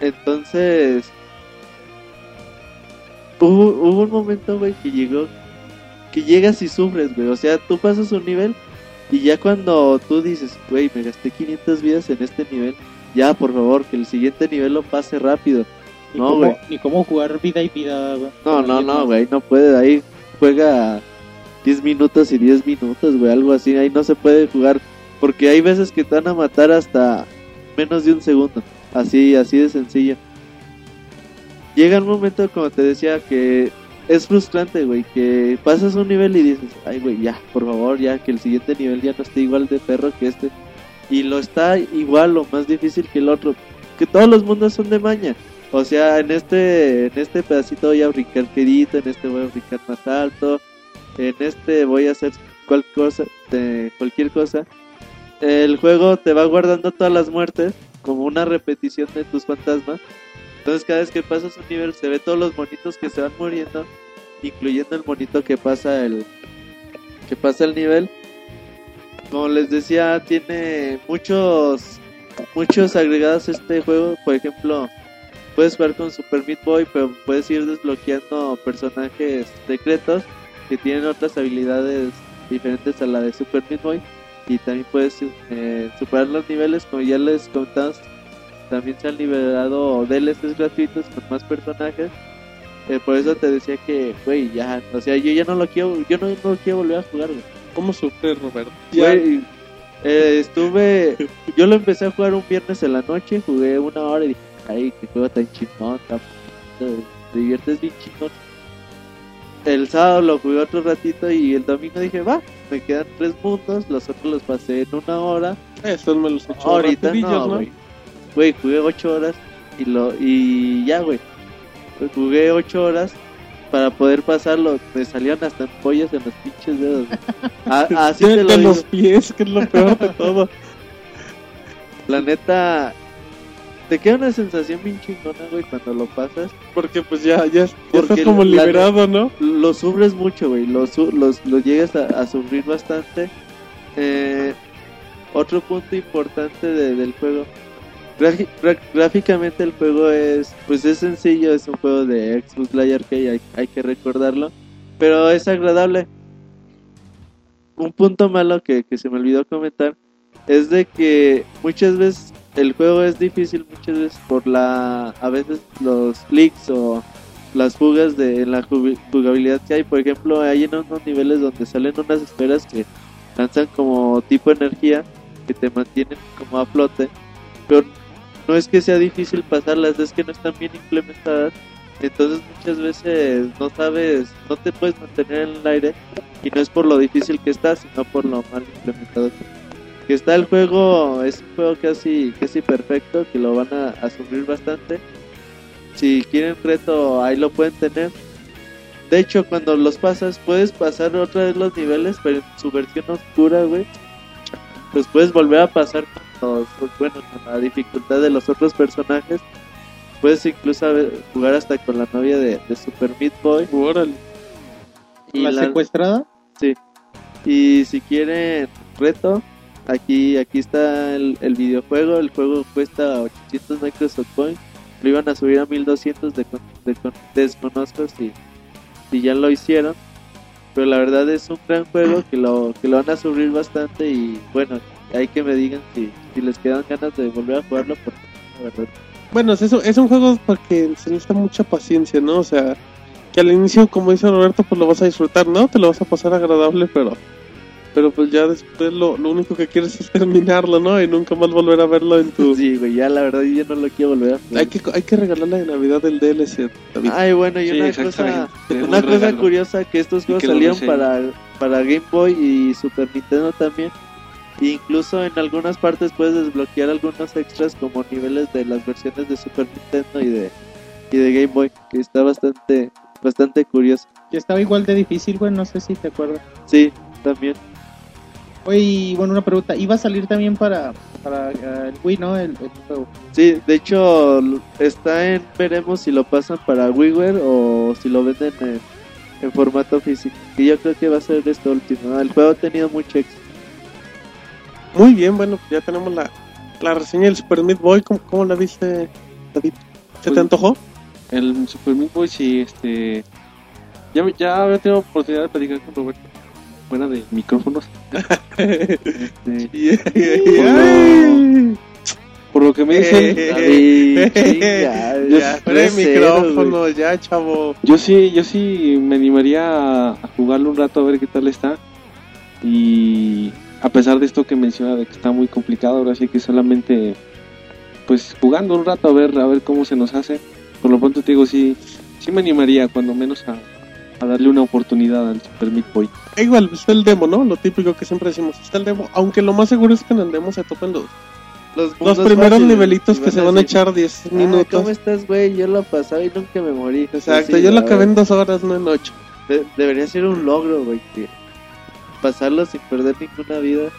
Entonces, hubo, hubo un momento, güey, que llegó, que llegas y sufres, güey. O sea, tú pasas un nivel y ya cuando tú dices, güey, me gasté 500 vidas en este nivel, ya, por favor, que el siguiente nivel lo pase rápido. Ni No, güey. Ni cómo jugar vida y vida, güey. No, no, no, güey, no puede. Ahí juega 10 minutos y 10 minutos, güey, algo así. Ahí no se puede jugar. Porque hay veces que te van a matar hasta menos de un segundo. Así, así de sencillo. Llega un momento, como te decía, que es frustrante, güey, que pasas un nivel y dices, ay, güey, ya, por favor, ya, que el siguiente nivel ya no esté igual de perro que este. Y lo está igual o más difícil que el otro. Que todos los mundos son de maña. O sea, en este, en este pedacito voy a brincar quedito, en este voy a brincar más alto, en este voy a hacer cualquier cosa. El juego te va guardando todas las muertes como una repetición de tus fantasmas. Entonces cada vez que pasas un nivel se ve todos los monitos que se van muriendo, incluyendo el monito que pasa el que pasa el nivel. Como les decía, tiene muchos muchos agregados este juego, por ejemplo, puedes jugar con Super Meat Boy, pero puedes ir desbloqueando personajes secretos que tienen otras habilidades diferentes a la de Super Meat Boy. Y también puedes eh, superar los niveles, como ya les contamos. También se han liberado DLCs gratuitos con más personajes. Eh, por eso te decía que, güey, ya, o sea, yo ya no lo quiero, yo no, no quiero volver a jugar, güey. ¿Cómo sufre Roberto? Güey, Eh, estuve. Yo lo empecé a jugar un viernes en la noche, jugué una hora y dije, ay, que juego tan chingón, tan te diviertes bien chingón. El sábado lo jugué otro ratito y el domingo dije, va, me quedan tres mundos, los otros los pasé en una hora. Estos me los he hecho Ahorita no, güey. Güey, jugué ocho horas y lo y ya, güey. Jugué ocho horas para poder pasarlo. Me salían hasta ampollas en los pinches dedos. A- así De, te lo digo. los pies, que es lo peor de todo. La neta, te queda una sensación bien chingona, güey, cuando lo pasas. Porque pues ya, ya, ya Porque estás como la- liberado, ¿no? Lo sufres mucho, güey. Lo, los, lo llegas a, a sufrir bastante. Eh, otro punto importante de- del juego. Gráficamente el juego es, pues es sencillo, es un juego de Xbox Live Arcade, hay, hay que recordarlo, pero es agradable. Un punto malo que, que se me olvidó comentar es de que muchas veces el juego es difícil, muchas veces por la, a veces los leaks o las fugas de la jugabilidad que hay. Por ejemplo, hay en unos niveles donde salen unas esferas que lanzan como tipo energía que te mantienen como a flote, pero no es que sea difícil pasarlas, es que no están bien implementadas. Entonces muchas veces no sabes, no te puedes mantener en el aire y no es por lo difícil que está, sino por lo mal implementado que está el juego. Es un juego casi, casi perfecto, que lo van a, a sufrir bastante. Si quieren reto, ahí lo pueden tener. De hecho, cuando los pasas, puedes pasar otra vez los niveles, pero en su versión oscura, güey. Los puedes volver a pasar los, bueno, con la dificultad de los otros personajes. Puedes incluso a ver- jugar hasta con la novia de, de Super Meat Boy. Órale. Y ¿La, la- secuestrada? Y si quieren reto, aquí aquí está el, el videojuego. El juego cuesta 800 Microsoft Points. Lo iban a subir a 1200 de, con- de con- desconozco si, si ya lo hicieron. Pero la verdad es un gran juego que lo, que lo van a subir bastante. Y bueno, hay que me digan si, si les quedan ganas de volver a jugarlo. Porque la verdad, Bueno, es, eso, es un juego para que se necesita mucha paciencia, ¿no? O sea, que al inicio, como dice Roberto, pues lo vas a disfrutar, ¿no? Te lo vas a pasar agradable, pero pero pues ya después lo, lo único que quieres es terminarlo, ¿no? Y nunca más volver a verlo en tu... sí, güey, ya la verdad yo no lo quiero volver a jugar. Hay que, hay que regalarle de Navidad el DLC, David. Ay, bueno, y Sí, una cosa, una cosa curiosa que estos juegos que reseñen. para, para Game Boy y Super Nintendo también. E incluso en algunas partes puedes desbloquear algunos extras como niveles de las versiones de Super Nintendo y de y de Game Boy, que está bastante bastante curioso. Que estaba igual de difícil, güey, no sé si te acuerdas. Sí, también. Oye, y bueno, una pregunta. ¿Iba a salir también para, para eh, el Wii, no? El, el juego. Sí, de hecho está en veremos si lo pasan para WiiWare o si lo venden en, en formato físico. Y yo creo que va a ser esto último. El juego ha tenido mucho éxito. Muy bien, bueno, ya tenemos la, la reseña del Super Meat Boy. ¿Cómo, cómo la viste, David? ¿Se te Pues- antojó? El Super Meat Boy, sí, este. Ya, ya había tenido oportunidad de platicar con Roberto fuera de micrófonos. Este, Ay. por lo que me dicen, David, chinga, ya, ya, fuera de micrófono, ya, chavo. yo sí, yo sí me animaría a, a jugarlo un rato a ver qué tal está. Y a pesar de esto que menciona de que está muy complicado, ahora sí que solamente pues jugando un rato a ver a ver cómo se nos hace. Por lo pronto te digo sí, sí me animaría cuando menos a, a darle una oportunidad al Super Meat Boy. E Igual, está el demo, ¿no? Lo típico que siempre decimos, está el demo. Aunque lo más seguro es que en el demo se topen los, Los, primeros fáciles, nivelitos que se van a decir, echar 10 "Ah, minutos. ¿Cómo estás, güey? Yo lo pasaba y nunca me morí. Exacto, sí, yo lo acabé en dos horas, no en ocho. de- debería ser un logro, güey. que pasarlo sin perder ninguna vida.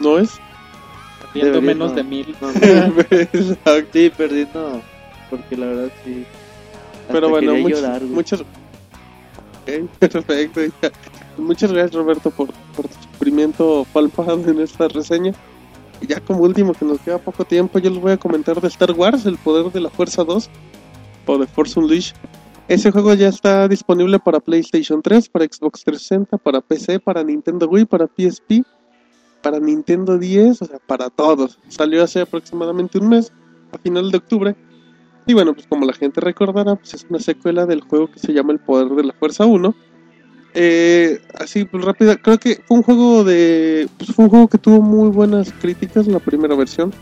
¿No es? Perdiendo menos no. de mil. No, sí, perdiendo. Porque la verdad sí. hasta Pero bueno, muchas, llorar, perfecto. ya. Muchas gracias Roberto por, por tu sufrimiento palpado en esta reseña. Y ya como último, que nos queda poco tiempo, yo les voy a comentar de Star Wars, El Poder de la Fuerza 2, o de Force Unleashed. Ese juego ya está disponible para PlayStation 3, para Xbox 360, para PC, para Nintendo Wii, para PSP, para Nintendo 10, o sea, para todos. Salió hace aproximadamente un mes, a final de octubre. Y bueno, pues como la gente recordará, pues es una secuela del juego que se llama El Poder de la Fuerza 1, Eh, así, pues rápida, creo que fue un juego de. Pues fue un juego que tuvo muy buenas críticas la primera versión.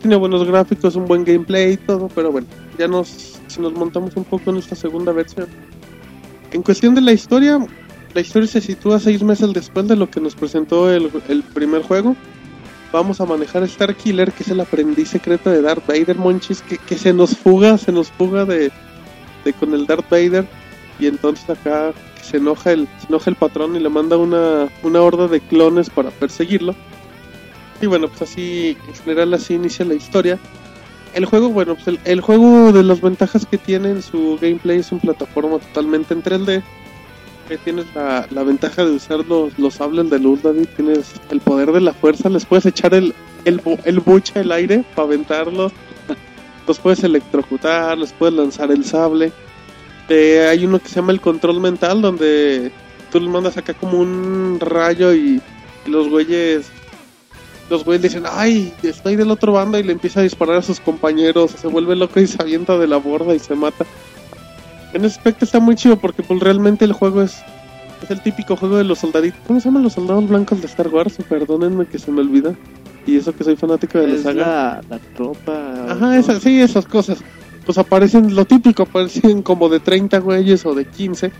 Tiene buenos gráficos, un buen gameplay y todo, pero bueno, ya nos, si nos montamos un poco en esta segunda versión. En cuestión de la historia, la historia se sitúa seis meses después de lo que nos presentó el, el primer juego. Vamos a manejar a Star Killer, que es el aprendiz secreto de Darth Vader, Monchis, que, que se nos fuga, se nos fuga de, de con el Darth Vader. Y entonces acá se enoja el, se enoja el patrón y le manda una, una horda de clones para perseguirlo. Y bueno, pues así, en general así inicia la historia. El juego, bueno, pues el, el juego de las ventajas que tiene en su gameplay es una plataforma totalmente en 3D. Que tienes la, la ventaja de usar los, los sables de luz, David. Tienes el poder de la fuerza. Les puedes echar el, el, el buche al aire para aventarlos. Los puedes electrocutar, les puedes lanzar el sable. Eh, hay uno que se llama el control mental, donde tú le mandas acá como un rayo y, y los güeyes los güeyes dicen, ay, estoy del otro bando y le empieza a disparar a sus compañeros, se vuelve loco y se avienta de la borda y se mata. En ese aspecto está muy chido porque pues realmente el juego es, es el típico juego de los soldaditos. ¿Cómo se llaman los soldados blancos de Star Wars? Perdónenme que se me olvida. Y eso que soy fanático de la Es saga. la, la tropa. Ajá, esas, sí, esas cosas. Pues aparecen lo típico, aparecen como de 30 güeyes o de 15.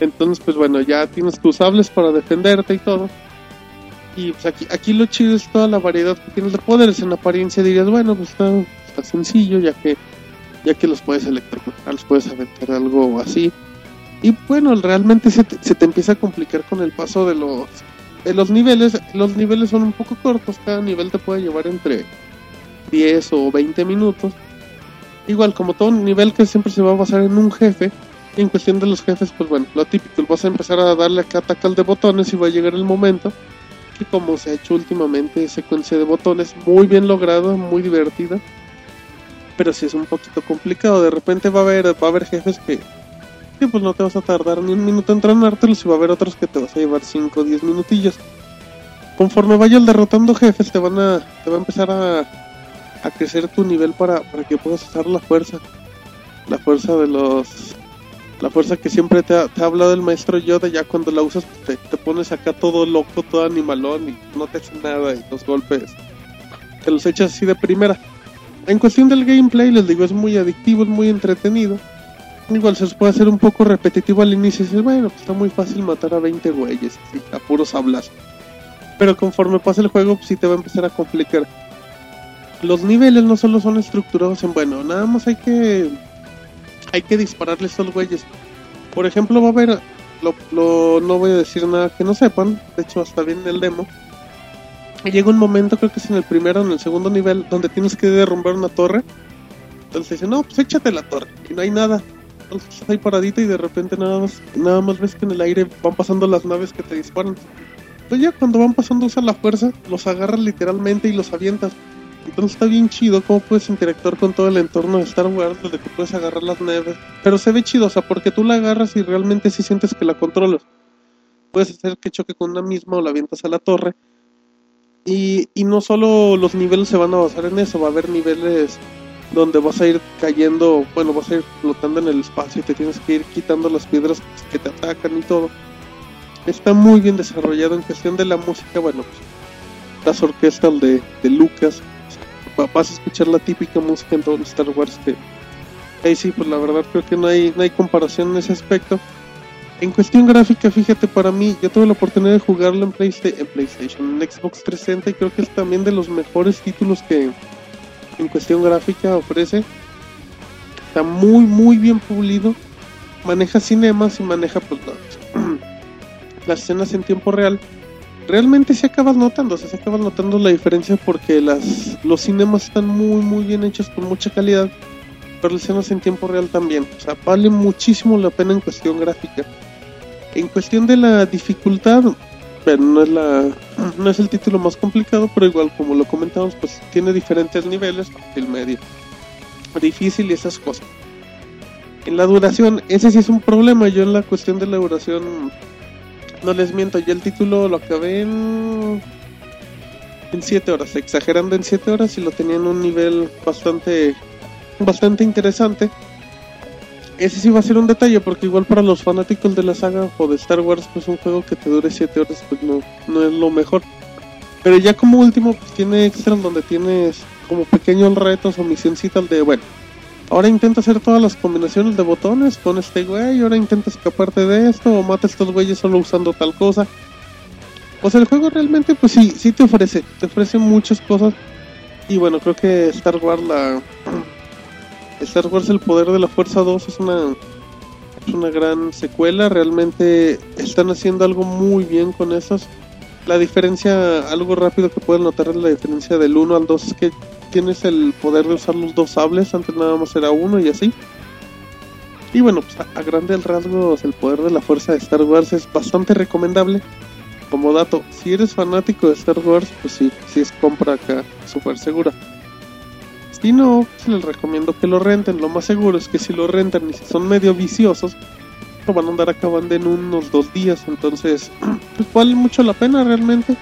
Entonces, pues bueno, ya tienes tus sables para defenderte y todo. Y pues aquí, aquí lo chido es toda la variedad que tienes de poderes. En apariencia dirías, bueno, pues está, está sencillo, ya que ya que los puedes electrocutar, los puedes aventar algo así. Y bueno, realmente se te, se te empieza a complicar con el paso de los de los niveles. Los niveles son un poco cortos, cada nivel te puede llevar entre 10 o 20 minutos. Igual, como todo nivel que siempre se va a basar en un jefe, y en cuestión de los jefes, pues bueno, lo típico, vas a empezar a darle acá tacal de botones y va a llegar el momento como se ha hecho últimamente secuencia de botones, muy bien logrado, muy divertida, pero sí es un poquito complicado, de repente va a haber, va a haber jefes que, que pues no te vas a tardar ni un minuto en entrenártelos y va a haber otros que te vas a llevar 5 o 10 minutillos. Conforme vayas derrotando jefes te van a, te va a empezar a, a crecer tu nivel para, para que puedas usar la fuerza. La fuerza de los. La fuerza que siempre te ha, te ha hablado el maestro Yoda, ya cuando la usas pues, te, te pones acá todo loco, todo animalón y no te hace nada y los golpes te los echas así de primera. En cuestión del gameplay, les digo, es muy adictivo, es muy entretenido. Igual se os puede hacer un poco repetitivo al inicio y dices, bueno, pues está muy fácil matar a 20 güeyes, así, a puros hablas. Pero conforme pasa el juego, pues sí te va a empezar a complicar los niveles no solo son estructurados en bueno, nada más hay que hay que dispararle a estos güeyes. Por ejemplo, va a haber lo, no voy a decir nada que no sepan, de hecho hasta bien en el demo. Llega un momento, creo que es en el primero o en el segundo nivel, donde tienes que derrumbar una torre. Entonces dice, no, pues échate la torre, y no hay nada. Entonces estás ahí paradito y de repente nada más, nada más ves que en el aire van pasando las naves que te disparan. Pues ya cuando van pasando usa la fuerza, los agarras literalmente y los avientas. Entonces está bien chido cómo puedes interactuar con todo el entorno de Star Wars, desde que puedes agarrar las naves. Pero se ve chido, o sea, porque tú la agarras y realmente sí sientes que la controlas. Puedes hacer que choque con una misma o la avientas a la torre. Y, y no solo los niveles se van a basar en eso, va a haber niveles donde vas a ir cayendo, bueno, vas a ir flotando en el espacio y te tienes que ir quitando las piedras que te atacan y todo. Está muy bien desarrollado en cuestión de la música, bueno, pues, las orquestas de, de Lucas, vas a escuchar la típica música en todo Star Wars que ahí sí, pues la verdad creo que no hay, no hay comparación en ese aspecto. En cuestión gráfica, fíjate, para mí, yo tuve la oportunidad de jugarlo en, Playsta- en PlayStation, en Xbox 360 y creo que es también de los mejores títulos que en cuestión gráfica ofrece. Está muy, muy bien pulido. Maneja cinemas y maneja pues las escenas en tiempo real. Realmente se acabas notando, o sea, se acabas notando la diferencia porque las, los cinemas están muy, muy bien hechos con mucha calidad, pero las escenas en tiempo real también. O sea, vale muchísimo la pena en cuestión gráfica. En cuestión de la dificultad, pero no es la no es el título más complicado, pero igual como lo comentamos, pues tiene diferentes niveles, el medio, difícil y esas cosas. En la duración, ese sí es un problema. Yo en la cuestión de la duración, no les miento, yo el título lo acabé en en 7 horas, exagerando en 7 horas y lo tenía en un nivel bastante bastante interesante. ese sí va a ser un detalle, porque igual para los fanáticos de la saga o de Star Wars, pues un juego que te dure 7 horas, pues no, no es lo mejor. Pero ya como último, pues tiene extras donde tienes como pequeños retos o misioncitas de, bueno, ahora intenta hacer todas las combinaciones de botones con este güey, ahora intenta escaparte de esto, o mata a estos güeyes solo usando tal cosa. O sea, el juego realmente, pues sí, sí te ofrece, te ofrece muchas cosas. Y bueno, creo que Star Wars, la. Star Wars El Poder de la Fuerza 2 es una. Es una gran secuela. Realmente están haciendo algo muy bien con esas. La diferencia, algo rápido que pueden notar es la diferencia del 1 al 2 es que tienes el poder de usar los dos sables. Antes nada más era uno y así. Y bueno, pues a, a grandes rasgos, el poder de la fuerza de Star Wars es bastante recomendable como dato, si eres fanático de Star Wars, pues sí, sí es compra acá, súper segura. Si no, pues les recomiendo que lo renten. Lo más seguro es que si lo rentan y si son medio viciosos, lo van a andar acabando en unos dos días. Entonces, pues vale mucho la pena realmente.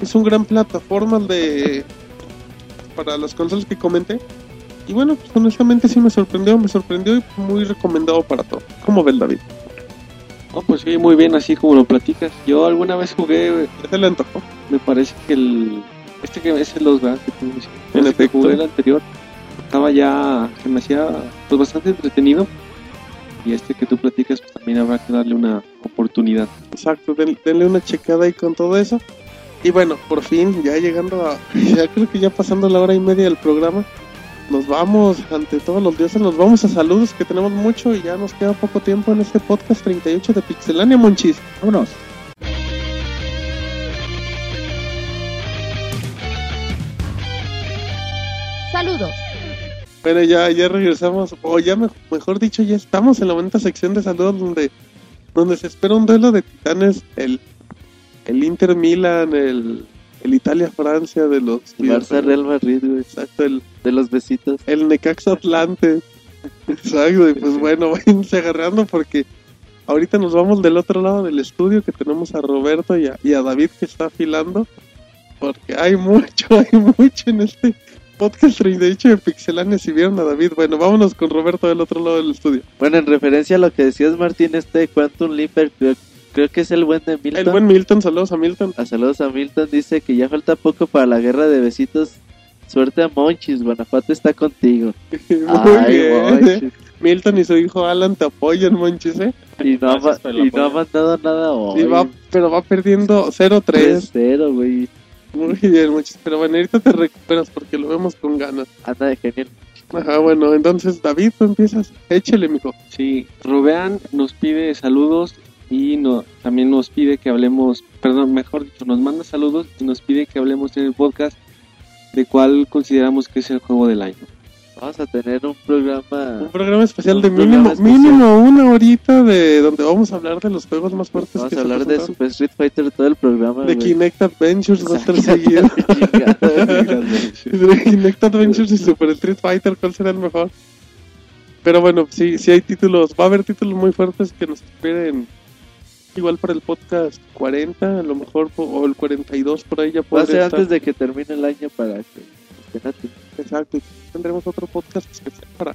Es un gran plataforma de para las consolas que comenté. Y bueno, pues honestamente sí me sorprendió, me sorprendió y muy recomendado para todo. ¿Cómo ves, David? No, pues sí, muy bien, así como lo platicas. Yo alguna vez jugué, ¿Qué te le antojó? me parece que el. Este que es el 2, ¿verdad? Que. En efecto. jugué el anterior. Estaba ya. Se me hacía pues bastante entretenido. Y este que tú platicas, pues también habrá que darle una oportunidad. Exacto, den- denle una checada ahí con todo eso. Y bueno, por fin, ya llegando a. Ya creo que ya pasando la hora y media del programa. Nos vamos, ante todos los dioses, nos vamos a saludos que tenemos mucho y ya nos queda poco tiempo en este podcast 38 de Pixelania, Monchis. Vámonos. Saludos. Bueno, ya, ya regresamos, o ya me- mejor dicho, ya estamos en la bonita sección de saludos donde, donde se espera un duelo de titanes, el, el Inter Milan, el, el Italia Francia de los Barça Real Madrid, güey. Exacto, el, De los besitos. el Necaxa Atlante. Exacto, y pues bueno, váyanse agarrando porque ahorita nos vamos del otro lado del estudio que tenemos a Roberto y a, y a David que está afilando. Porque hay mucho, hay mucho en este podcast 38 de Pixelania. Si vieron a David, bueno, vámonos con Roberto del otro lado del estudio. Bueno, en referencia a lo que decías, Martín, este Quantum Leap, creo, que es el buen de Milton. El buen Milton, saludos a Milton. A saludos a Milton, dice que ya falta poco para la guerra de besitos. Suerte a Monchis, Guanajuato está contigo. Muy Ay, bien. Monchis. Milton y su hijo Alan te apoyan, Monchis, ¿eh? Y no, ha, Gracias y no ha mandado nada hoy. Y va, pero va perdiendo 0-3. 3-0, güey. Muy bien, Monchis. Pero bueno, ahorita te recuperas porque lo vemos con ganas. Anda de genial. Ajá, bueno, entonces David, tú empiezas. Échale, mijo. Sí, Robean nos pide saludos y no, también nos pide que hablemos, perdón, mejor dicho, nos manda saludos y nos pide que hablemos en el podcast de cuál consideramos que es el juego del año. Vamos a tener un programa. Un programa especial de mínimo, especial. mínimo una horita de donde vamos a hablar de los juegos más fuertes Vamos que a hablar de. Super Street Fighter todo el programa. de. Kinect Adventures va a estar seguido. de Kinect Adventures y Super Street Fighter, ¿cuál será el mejor? Pero bueno, sí, sí hay títulos, va a haber títulos muy fuertes que nos esperen igual para el podcast 40, a lo mejor, o el 42 por ahí ya Va a ser estar. antes de que termine el año para que estén atentos. Exacto, y tendremos otro podcast especial para,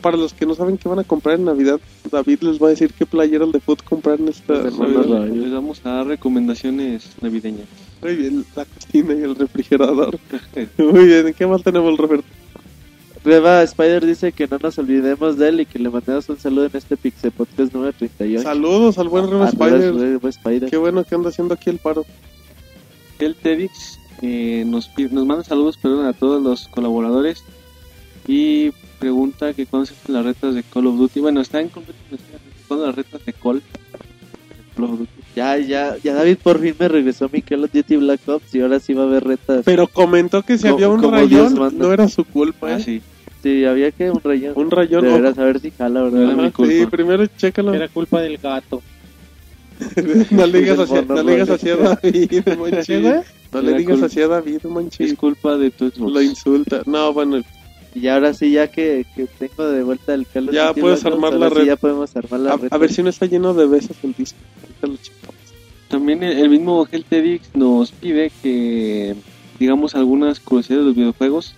para los que no saben qué van a comprar en Navidad. David les va a decir qué playeras de foot comprar en esta Pues, Navidad. Les vamos a dar recomendaciones navideñas. Muy bien, la cocina y el refrigerador. Muy bien, ¿qué más tenemos, Roberto? Reba Spider dice que no nos olvidemos de él y que le mandemos un saludo en este Pixel Podcast número 38. Saludos al buen Reba A Reba Spider. Reba Spider. Qué bueno que anda haciendo aquí el paro. El TEDx eh, nos, nos manda saludos perdón, a todos los colaboradores y pregunta que cuándo se hacen las retas de Call of Duty. Bueno, está en completo cuándo las retas de Call, Call of Duty. Ya, ya, ya David por fin me regresó mi Call of Duty Black Ops y ahora sí va a haber retas. Pero comentó que si había un rayón, no era su culpa. Ah, ¿eh? sí. Sí, había que un rayón. Un rayón. De veras, a ver si jala, Era ¿verdad? Ajá, mi culpa. sí, primero chécalo. Era culpa del gato. no le digas mono no le digas rojo. hacia David. No le digas así a David, Monchis. Es culpa de tu Xbox. Lo insulta. No, bueno, Y ahora sí, ya que, que tengo de vuelta el of Ya puedes armar la sí red. ya podemos armar la a, red. a ver si no está lleno de besos el disco. Ahorita lo checamos. También el, el mismo Gel TEDx nos pide que digamos algunas curiosidades de los videojuegos.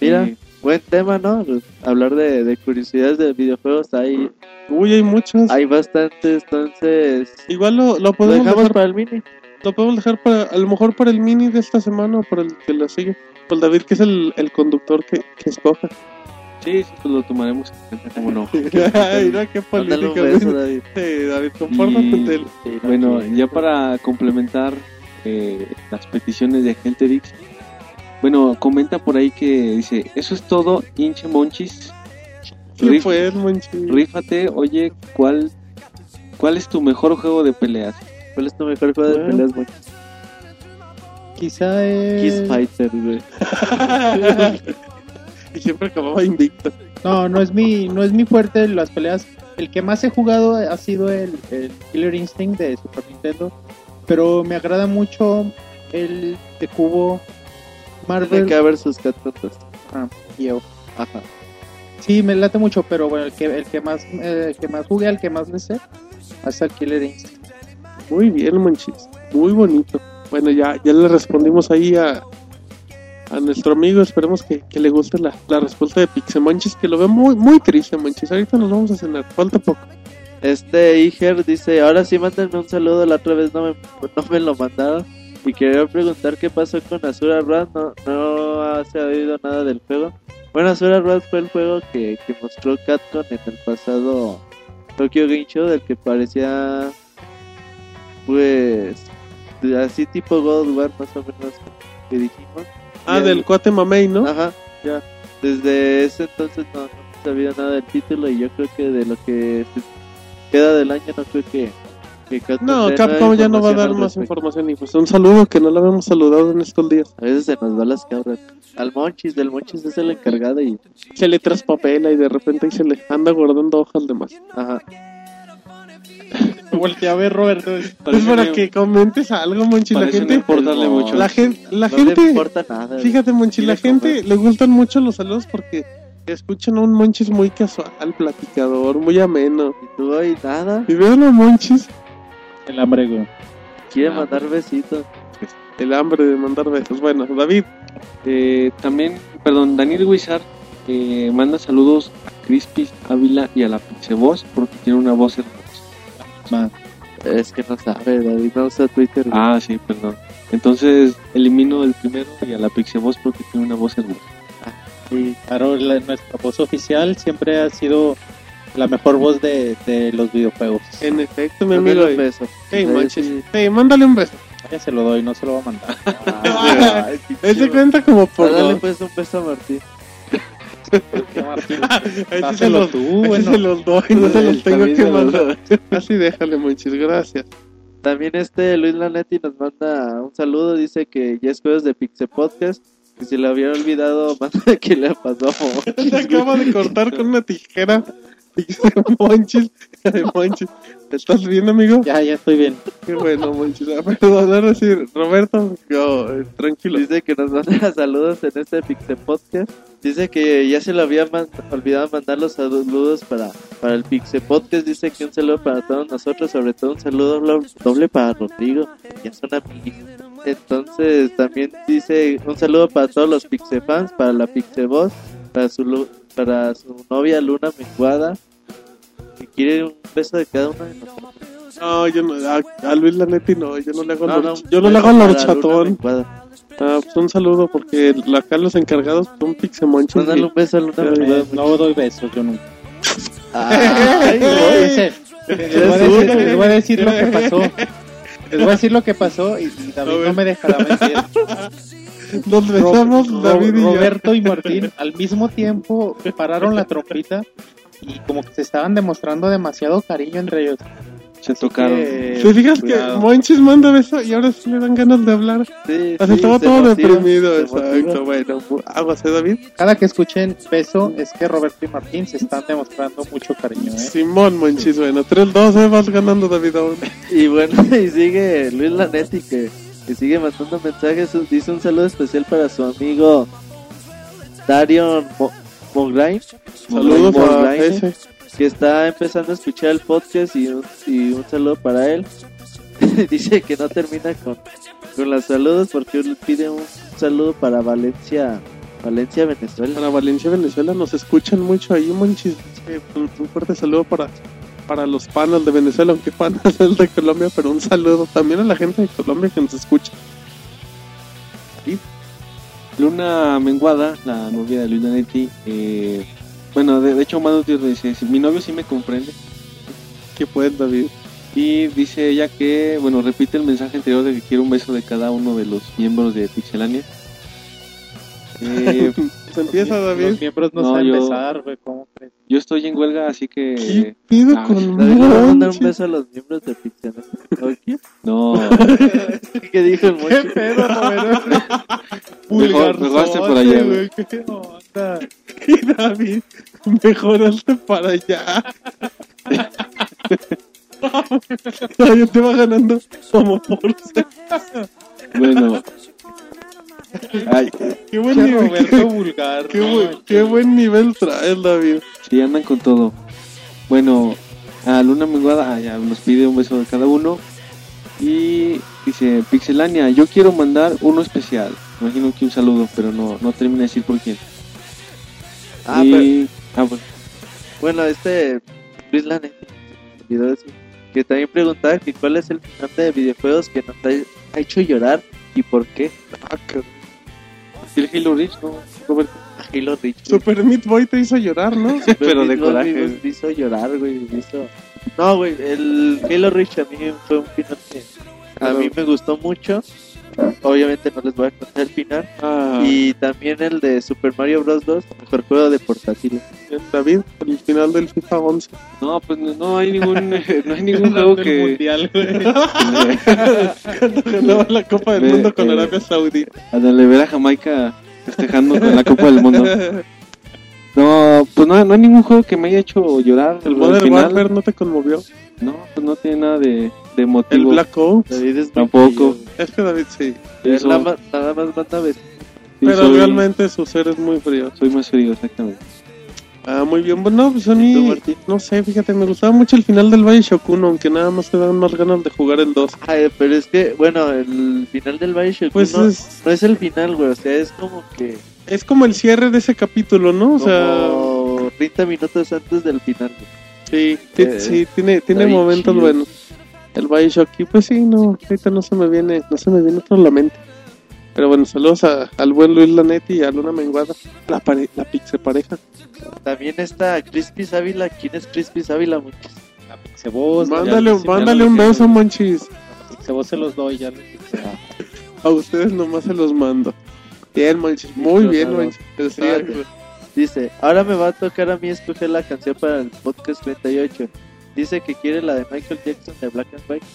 Mira. Eh, buen tema, ¿no? Pues, Hablar de, de curiosidades de videojuegos, hay, Uy, hay muchos. hay bastantes, entonces Igual lo, lo lo podemos dejamos dejar, para el mini. lo podemos dejar para, a lo mejor para el mini de esta semana o para el que la sigue. Por el David, que es el, el conductor que, que escoja. Sí, sí, pues lo tomaremos en cuenta, cómo no. Ay, mira qué política. beso, David. Sí, David, compórtate Y- del- Sí, no, Bueno, ya para complementar eh, las peticiones de Genterix, bueno, comenta por ahí que dice, eso es todo, hinche monchis, ¿Qué Rif- fue el monchi? rífate, oye, ¿cuál, ¿cuál es tu mejor juego de peleas? ¿Cuál es tu mejor juego de peleas, güey? Quizá es... Kiss Fighter, güey. y siempre acababa invicto. No, no es mi, no es mi fuerte las peleas. El que más he jugado ha sido el, el Killer Instinct de Super Nintendo, pero me agrada mucho el de cubo Marvel Tiene que haber sus Fantastic. y yo. Ajá. Sí, me late mucho, pero bueno, el que, el que más, eh, el que más jugué, el que más le sé, hasta el Killer Instinct. Muy bien, monchis. Muy bonito. Bueno, ya, ya le respondimos ahí a, a nuestro amigo. Esperemos que, que le guste la, la respuesta de Pixemonchis, que lo ve muy, muy triste, monchis. Ahorita nos vamos a cenar. Falta poco. Este Iger dice, ahora sí mándenme un saludo, la otra vez no me, no me lo mandaron. Y quería preguntar qué pasó con Azura Rad, no, no se ha oído nada del juego. Bueno, Azura Rad fue el juego que, que mostró Capcom en el pasado Tokyo Game Show, del que parecía, pues, así tipo God of War más o menos que dijimos. Ah, Y del el- cuate Mamey, ¿no? Ajá, ya. Desde ese entonces no, no sabía nada del título y yo creo que de lo que queda del año no creo que, No, Capcom ya no va a dar más información. Y pues un saludo que no lo habíamos saludado en estos días. A veces se nos va las cabras. Al Monchis, del Monchis es el encargado y... Se le traspapela y de repente ahí se le anda guardando hojas de más. Ajá. Voltea a ver, Roberto. Es para que comentes algo, Monchi. La gente, no importarle No. mucho. la gente, la no le gente, importa nada. fíjate, Monchi, la gente le gustan mucho los saludos porque escuchan a un Monchis muy casual, platicador, muy ameno. Y tú hoy nada. Y vean a Monchis, El hambre, güey. Quiere Ah, mandar besitos. el hambre de mandar besos. Bueno, David, Eh, también, perdón, Daniel Wizard eh, manda saludos a Crispy Ávila y a la Pixeboss porque tiene una voz hermosa. Es que no sabe, David no usa Twitter. güey. Ah, sí, perdón. Entonces elimino el primero y a la Pixeboss porque tiene una voz hermosa. Sí. Claro, la- nuestra voz oficial siempre ha sido la mejor voz de, de los videojuegos. en efecto, mi amigo. un beso. Hey, sí. Hey, mándale un beso. Ya se lo doy, no se lo va a mandar. Ay, pinche Él se Martín. cuenta como por Dale dos. pues un beso a Martín. Martín, Ese se dáselo los, tú, ese bueno. se los doy, no se los tengo que mandar. Así déjale, Monchis, gracias. También este Luis Lanetti nos manda un saludo, dice que ya es jueves de Pixel Podcast, que si le había olvidado, manda que le pasó. Se acaba de cortar con una tijera. Dice Monchis, Monchis. ¿Estás bien, amigo? Ya, ya estoy bien. Qué bueno, Monchis. Perdón, ahora sí, Roberto, yo, eh, tranquilo. Dice que nos manda saludos en este Pixel Podcast. Dice que ya se le había man- olvidado mandar los saludos para, para el Pixel Podcast. Dice que un saludo para todos nosotros, sobre todo un saludo lo- doble para Rodrigo, que ya son amigos. Entonces también dice un saludo para todos los Pixel fans, para la Pixel Boss, para su, lu- para su novia Luna Menguada, que quiere un beso de cada uno de nosotros. No, yo no, a, a Luis Lanetti no, yo no le hago No, no, yo no un le hago horchatón. Menguada. Ah, pues un saludo porque la- acá los encargados son Pixemonchis. Mándale un beso a Luna Eh, Menguada. No doy besos, yo nunca. Ay, Ese- Les voy, a decir, les voy a decir lo que pasó. Les voy a decir lo que pasó y, David no me dejará mentir. Nos besamos, Ro- David y yo. Roberto y Martín al mismo tiempo pararon la trompita y como que se estaban demostrando demasiado cariño entre ellos. Se tocaron. Que- ¿Te fijas cuidado. que Monchis manda beso y ahora sí le dan ganas de hablar? Sí, Así sí, estaba se todo motiva, deprimido, se exacto. Bueno, bu- aguas, ¿eh, David? Cada que escuchen beso es que Roberto y Martín se están demostrando mucho cariño, ¿eh? Simón Monchis, bueno, 3-2, eh, vas ganando, David, aún. Y bueno, y sigue Luis Lanetti que, que sigue mandando mensajes. Dice un saludo especial para su amigo Darion Mo- Mograin, Saludos a ese. Que está empezando a escuchar el podcast y un, y un saludo para él. Dice que no termina con, con los saludos porque él pide un saludo para Valencia Valencia, Venezuela. Para Valencia, Venezuela, nos escuchan mucho ahí, Monchis. Eh, Un, un fuerte saludo para, para los panas de Venezuela, aunque panas es de Colombia, pero un saludo también a la gente de Colombia que nos escucha. Luna Menguada, la novia de Luis Lanetti, eh, bueno, de, de hecho, Manu Tío dice: "Sí, Mi novio sí me comprende. Que pueden, David. Y dice ella que, bueno, repite el mensaje anterior de que quiere un beso de cada uno de los miembros de Pixelania. Eh, Se empieza, David. Los miembros no, No, saben yo- besar, güey, ¿cómo crees? yo estoy en huelga, así ¿Qué que. pido ah, con David le a mandar un beso a los miembros de Pixel. ¿Qué? No, ¿Qué dijo el ¿Qué Monchis? pedo, Roberto? Mejor- mejor hazte por allá, güey. ¿Qué onda? Y David, mejoraste para allá. No, yo te va ganando como por bueno. Ay, Qué buen Che, nivel. Roberto vulgar. Qué, no, buen, qué buen nivel traes, David. sí, andan con todo. Bueno, a Luna Menguada ah, ya nos pide un beso de cada uno. Y dice: Pixelania, yo quiero mandar uno especial. Imagino que un saludo, pero no, no termina de decir por quién. Ah, pero, y, ah, bueno. bueno, este Luis decir que también preguntaba que cuál es el final de videojuegos que nos ha, hecho llorar y por qué. Ah, cabrón. ¿Y el Halo Reach, no, Roberto? A Halo Reach. güey. Super Meat Boy te hizo llorar, ¿no? Super pero de Meat Boy coraje. Me, me hizo llorar, güey. me hizo- No, güey, el Halo Reach a mí fue un final que a mí me gustó mucho. Obviamente no les voy a contar el final. Ah, Y también el de Super Mario Bros. 2, mejor juego de portátil. David, el final del FIFA 11. No, pues no, no hay ningún, no hay ningún juego el que. mundial, güey. Ganaba la Copa del Ve, Mundo con eh, Arabia Saudita. A darle ver a Jamaica festejando con la Copa del Mundo. No, pues no, no hay ningún juego que me haya hecho llorar. El Modern final. Warfare no te conmovió. No, pues no tiene nada de, de El motivo. Black Ops. Tampoco. sí. Eso- Nada más, nada más manda sí, Pero soy, realmente su ser es muy frío. soy más frío, exactamente. Ah, muy bien. Bueno, pues a no sé, fíjate, me gustaba mucho el final del Bioshock 1, aunque nada más te dan más ganas de jugar el 2. Ay, pero es que, bueno, el final del Bioshock Pues uno es, no es el final, güey. O sea, es como que. es como el cierre de ese capítulo, ¿no? O sea, como 30 minutos antes del final, güey. sí, eh, sí, tiene, tiene momentos chido. buenos. El Bioshock, y pues sí, no, ahorita no se me viene, no se me viene otro a la mente. Pero bueno, saludos a- al buen Luis Lanetti y a Luna Menguada, la, pare, la pixe pareja. También está Crispy Ávila. ¿Quién es Crispy Ávila? muchachos? La Mándale, ya- ya mándale lo un beso. Monchis. La Pixeboss se los doy, ya les. A ustedes nomás se los mando. Bien, Monchis, muy bien. Monchis. Dice, ahora me va a tocar a mí escoger la canción para el podcast 38. Dice que quiere la de Michael Jackson de Black and White.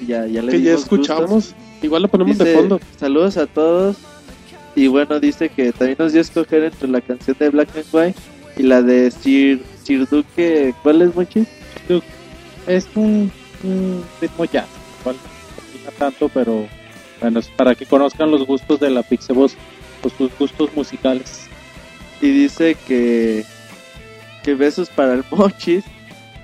Y ya, ya le Que ya escuchamos. gustos. Igual lo ponemos de fondo. Saludos a todos. Y bueno, dice que también nos dio a escoger entre la canción de Black and White y la de Sir, Sir Duque. ¿Cuál es, Mochi? Es un, un ritmo jazz, igual no tanto, pero bueno, es para que conozcan los gustos de la Pixeboss, pues sus gustos musicales. Y dice que, que besos para el Mochis.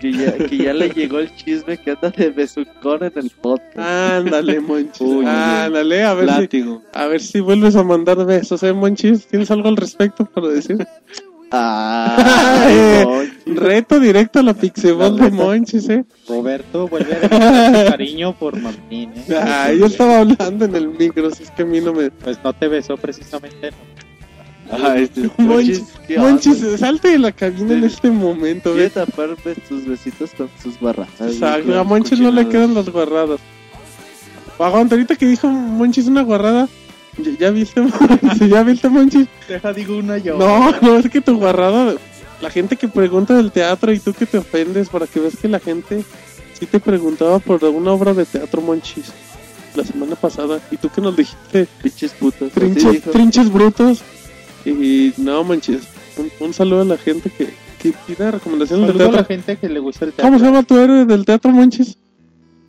Que ya, que ya le llegó el chisme que anda de besucón en el podcast. Ándale, Monchis. Uy, Ándale, a ver si, a ver si vuelves a mandar besos, ¿eh, Monchis? ¿Tienes algo al respecto para decir? Monchis. Reto directo a la Pixeball de. Monchis, ¿eh? Roberto vuelve a demostrar su cariño por Martín, ¿eh? Ay, yo estaba hablando en el micro, si es que a mí no me... Pues no te besó precisamente, ¿no? Ah, este, Monchis, ¿qué Monchis, salte de la cabina en este momento, Quiere ¿ves? tapar pues, sus besitos con sus barras. Exacto, a Monchis no le quedan las guarradas. Aguanta, ahorita que dijo Monchis una guarrada, ¿ya, viste, ¿ya viste, Monchis? Deja, digo una yo. No, no, es que tu guarrada, la gente que pregunta del teatro y tú que te ofendes para que veas que la gente sí te preguntaba por una obra de teatro, Monchis, la semana pasada, y tú que nos dijiste Pinches putos. así trinches, trinches brutos, y no, Monchis, un, un saludo a la gente que, que pide recomendaciones del Saludo a la teatro. gente que le gusta el ¿Cómo se teatro. llama tu héroe del teatro, Monchis?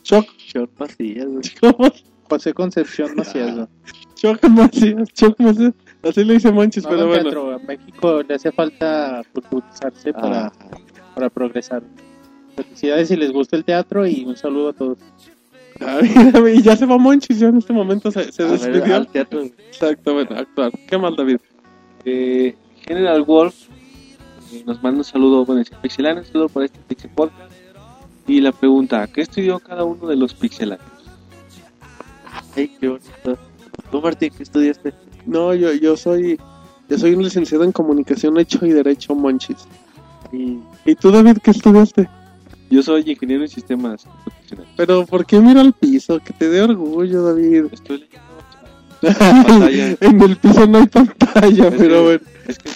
Choc, Short Macías, güey. ¿cómo? José Concepción Macías. ¿no? Choc Macías, Choc Macías, así le dice Monchis, No pero bueno. teatro, a México le hace falta culturizarse para, Ah, para progresar. Felicidades si les gusta el teatro y un saludo a todos. Ay, y ya se va Monchis, ya en este momento se, se a ver, despidió. al teatro. güey. Exacto, bueno, actuar. ¿Qué mal, David? Eh, General Wolf eh, nos manda un saludo, bueno, dice un saludo para este Pixel Podcast. Y la pregunta, ¿qué estudió cada uno de los pixelanios? Ay, qué bonito. ¿Tú, Martín, qué estudiaste? No, yo, yo soy yo soy un licenciado en comunicación hecho y derecho monchis. Y ¿Y tú, David, qué estudiaste? Yo soy ingeniero en sistemas computacionales. Pero ¿por qué mira al piso? Que te dé orgullo, David. Estoy leyendo. en el piso no hay pantalla, Es pero que- bueno. Es que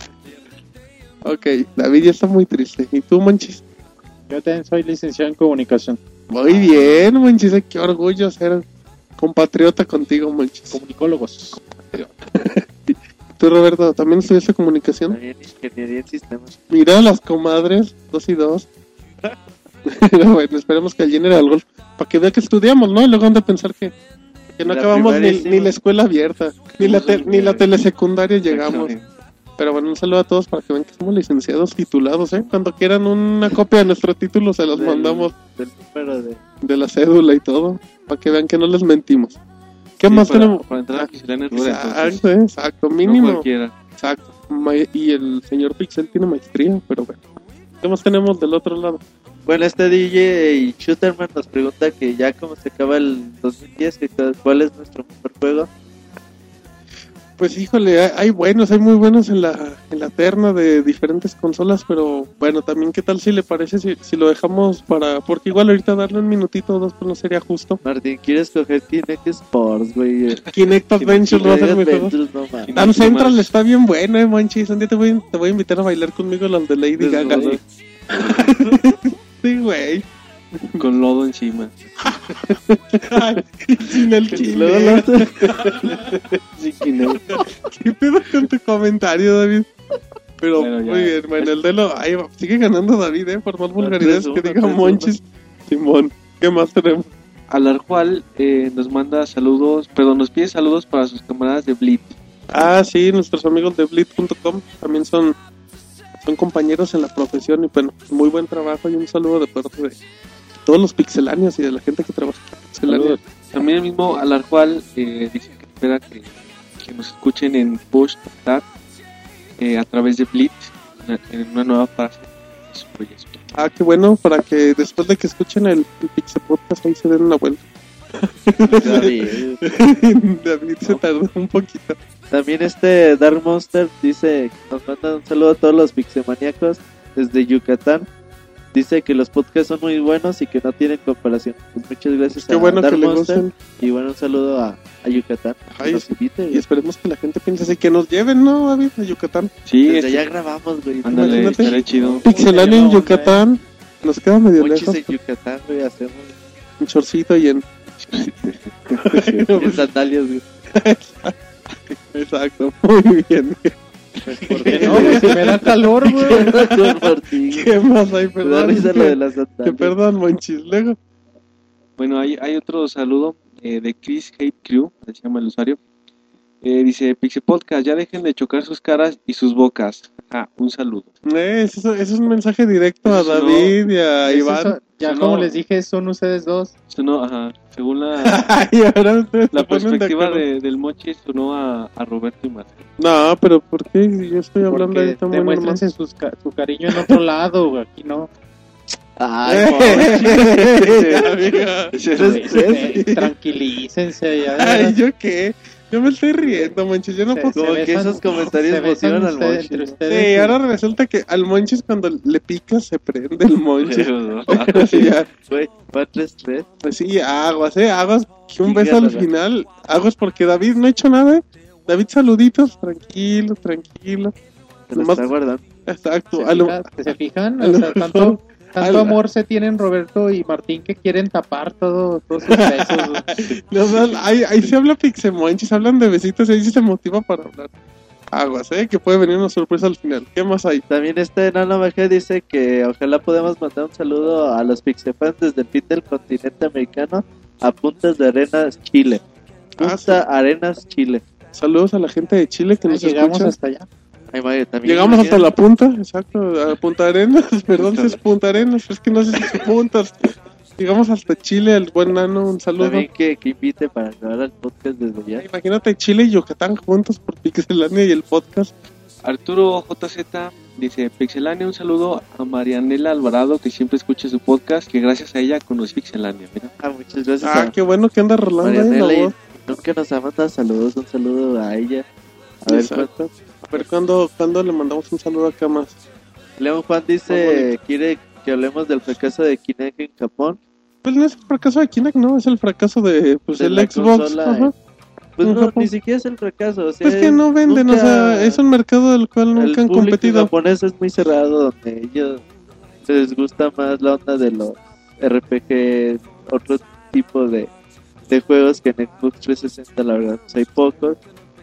Ok, David ya está muy triste. ¿Y tú, Monchis? Yo también soy licenciado en comunicación. Muy bien, Monchis. Qué orgullo ser compatriota contigo, Monchis. Comunicólogos. Tú, Roberto, ¿también estudiaste comunicación? también ingeniería en sistemas. Mira las comadres, dos y dos. Pero bueno, esperemos que el General Golf, para que vea que estudiamos, ¿no? Y luego han de pensar que, que no La acabamos ni, ni la escuela abierta, ni la, te- ni la telesecundaria llegamos. Pero bueno, un saludo a todos para que vean que somos licenciados titulados, ¿eh? Cuando quieran una copia de nuestro título, se los Del- mandamos Del número de... de la cédula y todo, para que vean que no les mentimos. ¿Qué Sí, más para, tenemos? Para entrar a entonces, Exacto, exacto, no mínimo. cualquiera. Exacto. Ma- Y el señor Pixel tiene maestría, pero bueno. ¿Qué más tenemos del otro lado? Bueno, este DJ y Shooterman nos pregunta que ya como se acaba el 2010, que cuál- cuál es nuestro mejor juego. Pues híjole, hay, hay buenos, hay muy buenos en la, en la terna de diferentes consolas, pero bueno, también qué tal si le parece si, si lo dejamos para... Porque igual ahorita darle un minutito o dos pues no sería justo. Martín, ¿quieres coger Kinect Sports, güey? Kinect Adventures va a ser mi juego. Adventures, no mames. Dan Kinect Central más. está bien bueno, eh, Monchis. Un día te voy, te voy a invitar a bailar conmigo las de Lady Gaga. Desnudo. Sí, güey. Con lodo encima. Ay, Sin el luego- Sí, Kinect. ¿Qué pedo con tu comentario, David? Pero Bueno, muy bien, bueno, el de lo. Ahí va, sigue ganando David, ¿eh? Por más vulgaridades que 3-1, diga 3-1. Monchis. Simón, ¿qué más tenemos? Alarjual eh, nos manda saludos, perdón, nos pide saludos para sus camaradas de Blitz. Ah, sí, nuestros amigos de Bleed.com también son, son compañeros en la profesión y bueno, muy buen trabajo y un saludo de parte de todos los pixeláneos y de la gente que trabaja en. También el mismo Alarjual eh, dice que espera que, que nos escuchen en Push Start eh, a través de Blitz en una nueva fase de su proyecto. Ah, qué bueno, para que después de que escuchen el, el Pixel Podcast ahí se den una vuelta. David. David se tardó un poquito. También este Dark Monster dice, nos manda un saludo a todos los pixemaniacos desde Yucatán. Dice que los podcasts son muy buenos y que no tienen comparación. Pues muchas gracias Qué a bueno Dark Monster y bueno, un saludo a, a Yucatán. Ay, nos sí. invite, y esperemos que la gente piense así, que nos lleven, ¿no, David? A Yucatán. Sí, Desde este- allá grabamos, güey. ándale, estaría chido. Pixelania en Yucatán. Nos queda medio Muchos lejos. en Yucatán, güey, hacemos Un chorcito y en... en sandalias, güey. Exacto, muy bien. ¿Por qué no? güey? Si me da calor, güey. ¿Qué más hay? Perdón. risa lo de las perdón, Monchis. Luego, Bueno, hay, hay otro saludo eh, de Chris Hate Crew, se llama el usuario. Eh, dice, Pixel Podcast, ya dejen de chocar sus caras y sus bocas. Ah, un saludo. eh, eso, eso es un mensaje directo a Eso no. David y a Eso Iván. son- ya Eso como no. les dije, son ustedes dos. Esto no, ajá, según la, y ahora ustedes la perspectiva de, del Mochi, sonó a, a Roberto y Marco. No, pero ¿por qué? Yo estoy hablando Porque de hermano. demuéstrense sus ca- su cariño en otro lado, güey. Aquí no. Ay, Tranquilícense. Ya, Ay, ¿yo qué? Yo me estoy riendo, Monchis. Yo no Se- puedo... se Como que esos comentarios motivan al ustedes Sí, y- ahora resulta que al Monchis cuando le picas se prende el Monchis. Sí, ya. Güey, va 3-3. Pues sí, aguas, eh, aguas. Que un Sí, beso al final. Aguas porque David no ha hecho nada, eh. David, saluditos. Tranquilo, tranquilo. Se lo Nomás- está guardando. Exacto. ¿Se, a lo- fija- ¿Se fijan? a O lo sea, tanto, tanto amor se tienen Roberto y Martín que quieren tapar todo, todos sus besos. güey. No, no, ahí, ahí se habla pixemonchis, hablan de besitos ahí se motiva para hablar. Aguas, eh, que puede venir una sorpresa al final. ¿Qué más hay? También este Nano Maje dice que ojalá podamos mandar un saludo a los Pixefans desde el fin del continente americano a Puntas de Arenas, Chile. Ah, Punta Arenas, Chile. Saludos a la gente de Chile que nos llegamos escucha. hasta allá. Ay, madre, también Llegamos hasta la punta, exacto, a Punta Arenas, perdón si es Punta Arenas, es que no sé si es puntas. Llegamos hasta Chile, el buen nano, un saludo. También que, que invite para grabar el podcast desde allá. Imagínate Chile y Yucatán juntos por Pixelania y el podcast. Arturo JZ dice, Pixelania, un saludo a Marianela Alvarado, que siempre escucha su podcast, que gracias a ella conocí Pixelania. Mira. Ah, muchas gracias Ah, a qué bueno que anda rolando ahí Marianela la y voz. nunca nos ha mandado saludos. Un saludo a ella. A ver, Exacto. A ver cuándo, cuándo le mandamos un saludo acá más. León Juan dice, quiere que hablemos del fracaso de Kinect en Japón. Pues no es el fracaso de Kinect, no, es el fracaso de pues, De el Xbox. Ajá. Pues no, Japón. ni siquiera es el fracaso. O sea, Pues que no venden, o nunca- sea, es un mercado del cual el nunca han competido. japonés es muy cerrado, donde ellos les gusta más la onda de los RPG, otro tipo de, de juegos que en Xbox 360 la verdad pues hay pocos.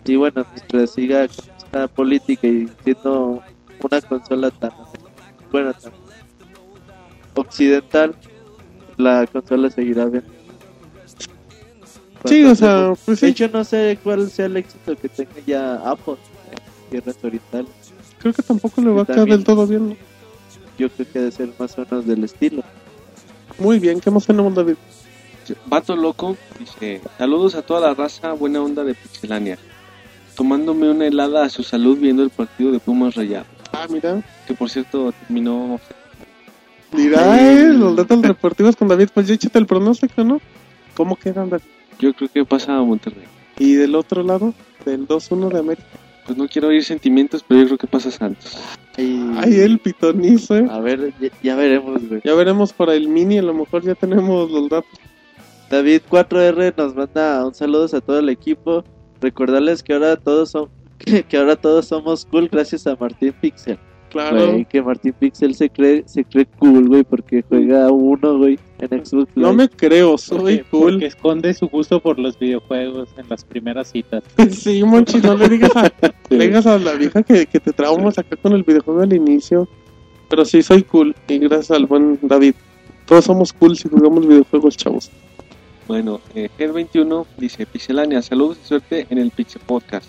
Y bueno, mientras siga esta política y siendo una consola tan buena, tan occidental, la consola seguirá vendiendo. Sí, o sea, pues De sí, hecho, no sé cuál sea el éxito que tenga ya Apple en tierras orientales. creo que tampoco le va a quedar del todo bien. ¿no? Yo creo que debe ser más o menos del estilo. Muy bien, ¿qué más tenemos, David? Vato Loco dice, saludos a toda la raza, buena onda de Pixelania. Tomándome una helada a su salud viendo el partido de Pumas Rayados. Ah, mira. Que por cierto terminó... Dirá, eh, los datos deportivos con David, pues ya échate el pronóstico, ¿no? ¿Cómo quedan, David? Yo creo que pasa a Monterrey. Y del otro lado, del 2-1 de América. Pues no quiero oír sentimientos, pero yo creo que pasa Santos. Y- Ay, el pitonizo, eh. A ver, ya, ya veremos, güey. Ya veremos para el mini, a lo mejor ya tenemos los datos. David 4R nos manda un saludo a todo el equipo. Recordarles que ahora todos son que, que ahora todos somos cool gracias a Martín Pixel. Claro. Güey, que Martín Pixel se cree se cree cool, güey, porque juega uno, güey, en Xbox No me creo, soy Porque, cool. porque esconde su gusto por los videojuegos en las primeras citas. Sí, Monchi, no le digas a, le digas a la vieja que, que te traumas acá con el videojuego al inicio. Pero sí, soy cool. Y gracias al buen David. Todos somos cool si jugamos videojuegos, chavos. Bueno, eh, Ger21 dice, Pixelania, saludos y suerte en el Pixel Podcast.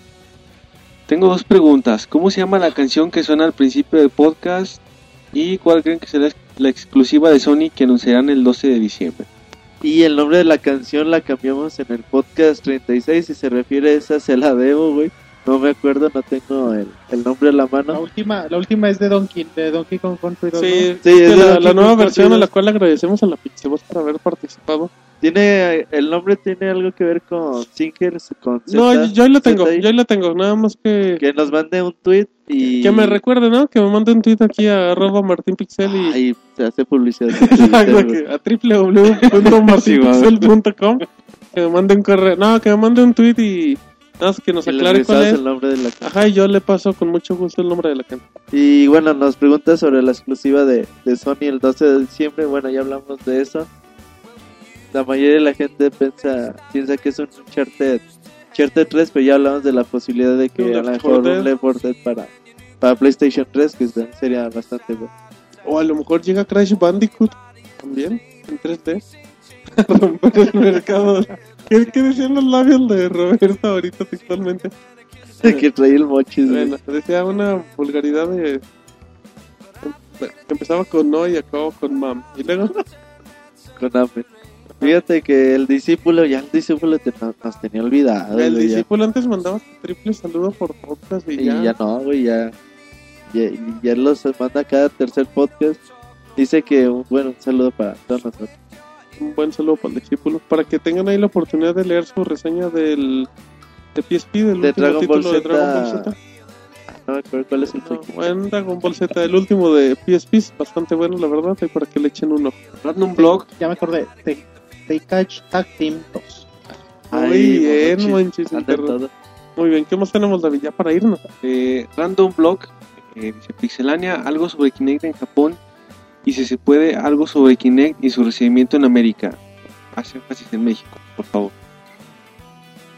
Tengo dos preguntas. ¿Cómo se llama la canción que suena al principio del podcast? ¿Y cuál creen que será la exclusiva de Sony que anunciarán el 12 de diciembre? Y el nombre de la canción la cambiamos en el podcast 36 y se refiere a esa se la debo, güey. No me acuerdo, no tengo el, el nombre a la La mano. última, la última es de Donkey, de Donkey Kong Country 2, ¿no? Sí, Sí, es de la, la nueva Kong versión a la 2. cual agradecemos a la Pixeboss por haber participado. Tiene el nombre tiene algo que ver con Singers, con Z, No, yo ahí lo tengo, yo ahí lo tengo. Nada más que, que nos mande un tweet y que me recuerde, ¿no? Que me mande un tweet aquí a arroba martinpixel y Ay, se hace publicidad. Twitter, a www.martinpixel.com que me mande un correo, no, que me mande un tweet y nada más que nos aclare cuál es. el nombre de la canción. Ajá, y yo le paso con mucho gusto el nombre de la canción. Y bueno, nos pregunta sobre la exclusiva de, de Sony el 12 de diciembre. Bueno, ya hablamos de eso. La mayoría de la gente piensa, piensa que es un Uncharted, Uncharted 3, pero ya hablamos de la posibilidad de que a lo mejor 4 Dead. un Left 4 Dead para, para PlayStation 3, que sería bastante bueno. O a lo mejor llega Crash Bandicoot también en 3D. A romper el mercado. ¿Qué, qué decían los labios de Roberto ahorita textualmente? que trae el mochis. Bueno, decía una vulgaridad de. que empezaba con no y acababa con mam. Y luego, con hambre. Fíjate que el discípulo, ya el discípulo te- nos, tenía olvidado. el güey, ya. discípulo antes mandaba triple saludo por podcast y, Y ya. ya, no, güey, ya, ya, los manda cada tercer podcast. Dice que, un- bueno, un saludo para todos nosotros. Un buen saludo para el discípulo. Para que tengan ahí la oportunidad de leer su reseña del. de PSP, del De último Dragon Ball título de Z. Dragon Ball Z. No me acuerdo cuál es el No, título. buen Dragon Ball Z, el último de PSP, es bastante bueno, la verdad, y para que le echen uno. Random Blog, Ya me acordé. Te, te Catch Tag Team 2. Muy Ay, bien, todo. Muy bien, ¿qué más tenemos, David? Ya para irnos. eh, Random Blog, eh, dice Pixelania, algo sobre Kinect en Japón y si se puede, algo sobre Kinect y su recibimiento en América. Hace énfasis en México, por favor.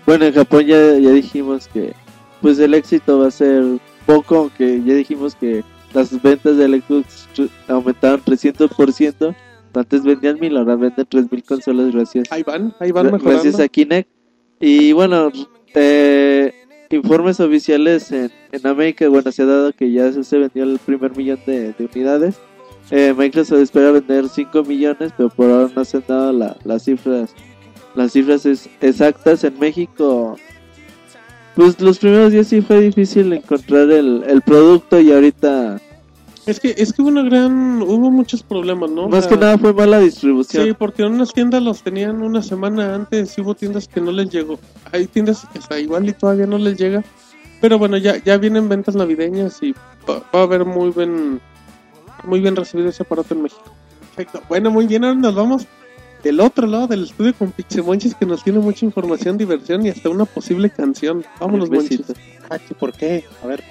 Bueno, en Japón ya, ya dijimos que pues el éxito va a ser poco, aunque ya dijimos que las ventas del Xbox aumentaron 300%. Antes vendían mil, ahora venden 3000 consolas gracias, Ahí van, ahí van mejorando. gracias a Kinect. Y bueno, eh, informes oficiales en, en América, bueno, se ha dado que ya se, se vendió el primer millón de, de unidades. Eh, Microsoft espera vender 5 millones, pero por ahora no se han dado la- las cifras las cifras es- exactas. En México Pues los primeros días sí fue difícil encontrar el, el producto y ahorita Es que, es que hubo una gran, hubo muchos problemas, ¿no? O más sea, que nada fue mala distribución. Sí, porque en unas tiendas los tenían una semana antes y hubo tiendas que no les llegó. Hay tiendas que hasta igual y todavía no les llega. Pero bueno, ya, ya vienen ventas navideñas y va, va a haber muy buen, muy bien recibido ese aparato en México. Perfecto. Bueno, muy bien, ahora nos vamos del otro lado del estudio con Pixemonchis que nos tiene mucha información, diversión y hasta una posible canción. Vámonos, Monchis. Ah, ¿qué ¿Por qué? A ver.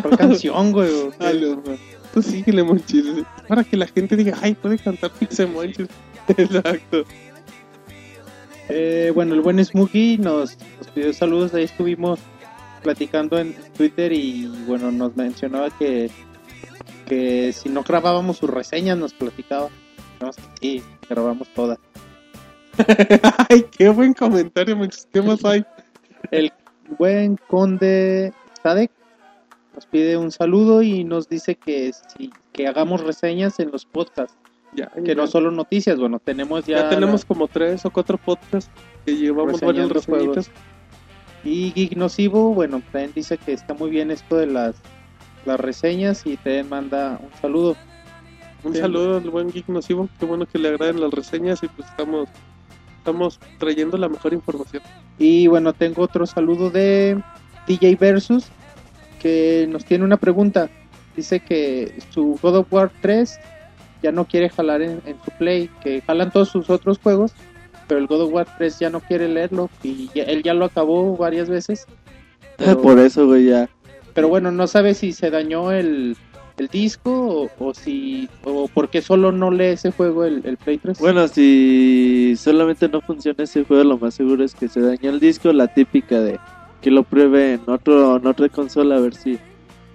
¿Cuál canción, güey? o qué? Dale, hombre. Tú síguele, Monchis. Para que la gente diga, ay, puede cantar Pixemonchis. Exacto. Eh, bueno, el buen Smokey nos, nos pidió saludos. Ahí estuvimos platicando en Twitter y bueno, nos mencionaba que, que si no grabábamos sus reseñas, nos platicaba. No, sí, grabamos todas. ay, qué buen comentario, Monchis. ¿Qué más hay? El buen conde Sadek nos pide un saludo y nos dice que si que hagamos reseñas en los podcasts, Ya, que no solo noticias. Bueno, tenemos ya, Ya tenemos como tres o cuatro podcasts que llevamos Reseñando reseñitas. Y Geek Nocivo, bueno, también dice que está muy bien esto de las, las reseñas y te manda un saludo. Un Sí. saludo al buen Geek Nocivo. Qué bueno que le agraden las reseñas y pues estamos, estamos trayendo la mejor información. Y bueno, tengo otro saludo de DJ Versus que nos tiene una pregunta. Dice que su God of War 3 ya no quiere jalar en, en su play, que jalan todos sus otros juegos, pero el God of War 3 ya no quiere leerlo y ya- él ya lo acabó varias veces. Pero, Por eso, güey, ya. pero bueno, no sabe si se dañó el, el disco o, o si o por qué solo no lee ese juego el, el Play 3. Bueno, si solamente no funciona ese juego, lo más seguro es que se dañó el disco, la típica de que lo pruebe en otro en otra consola a ver si,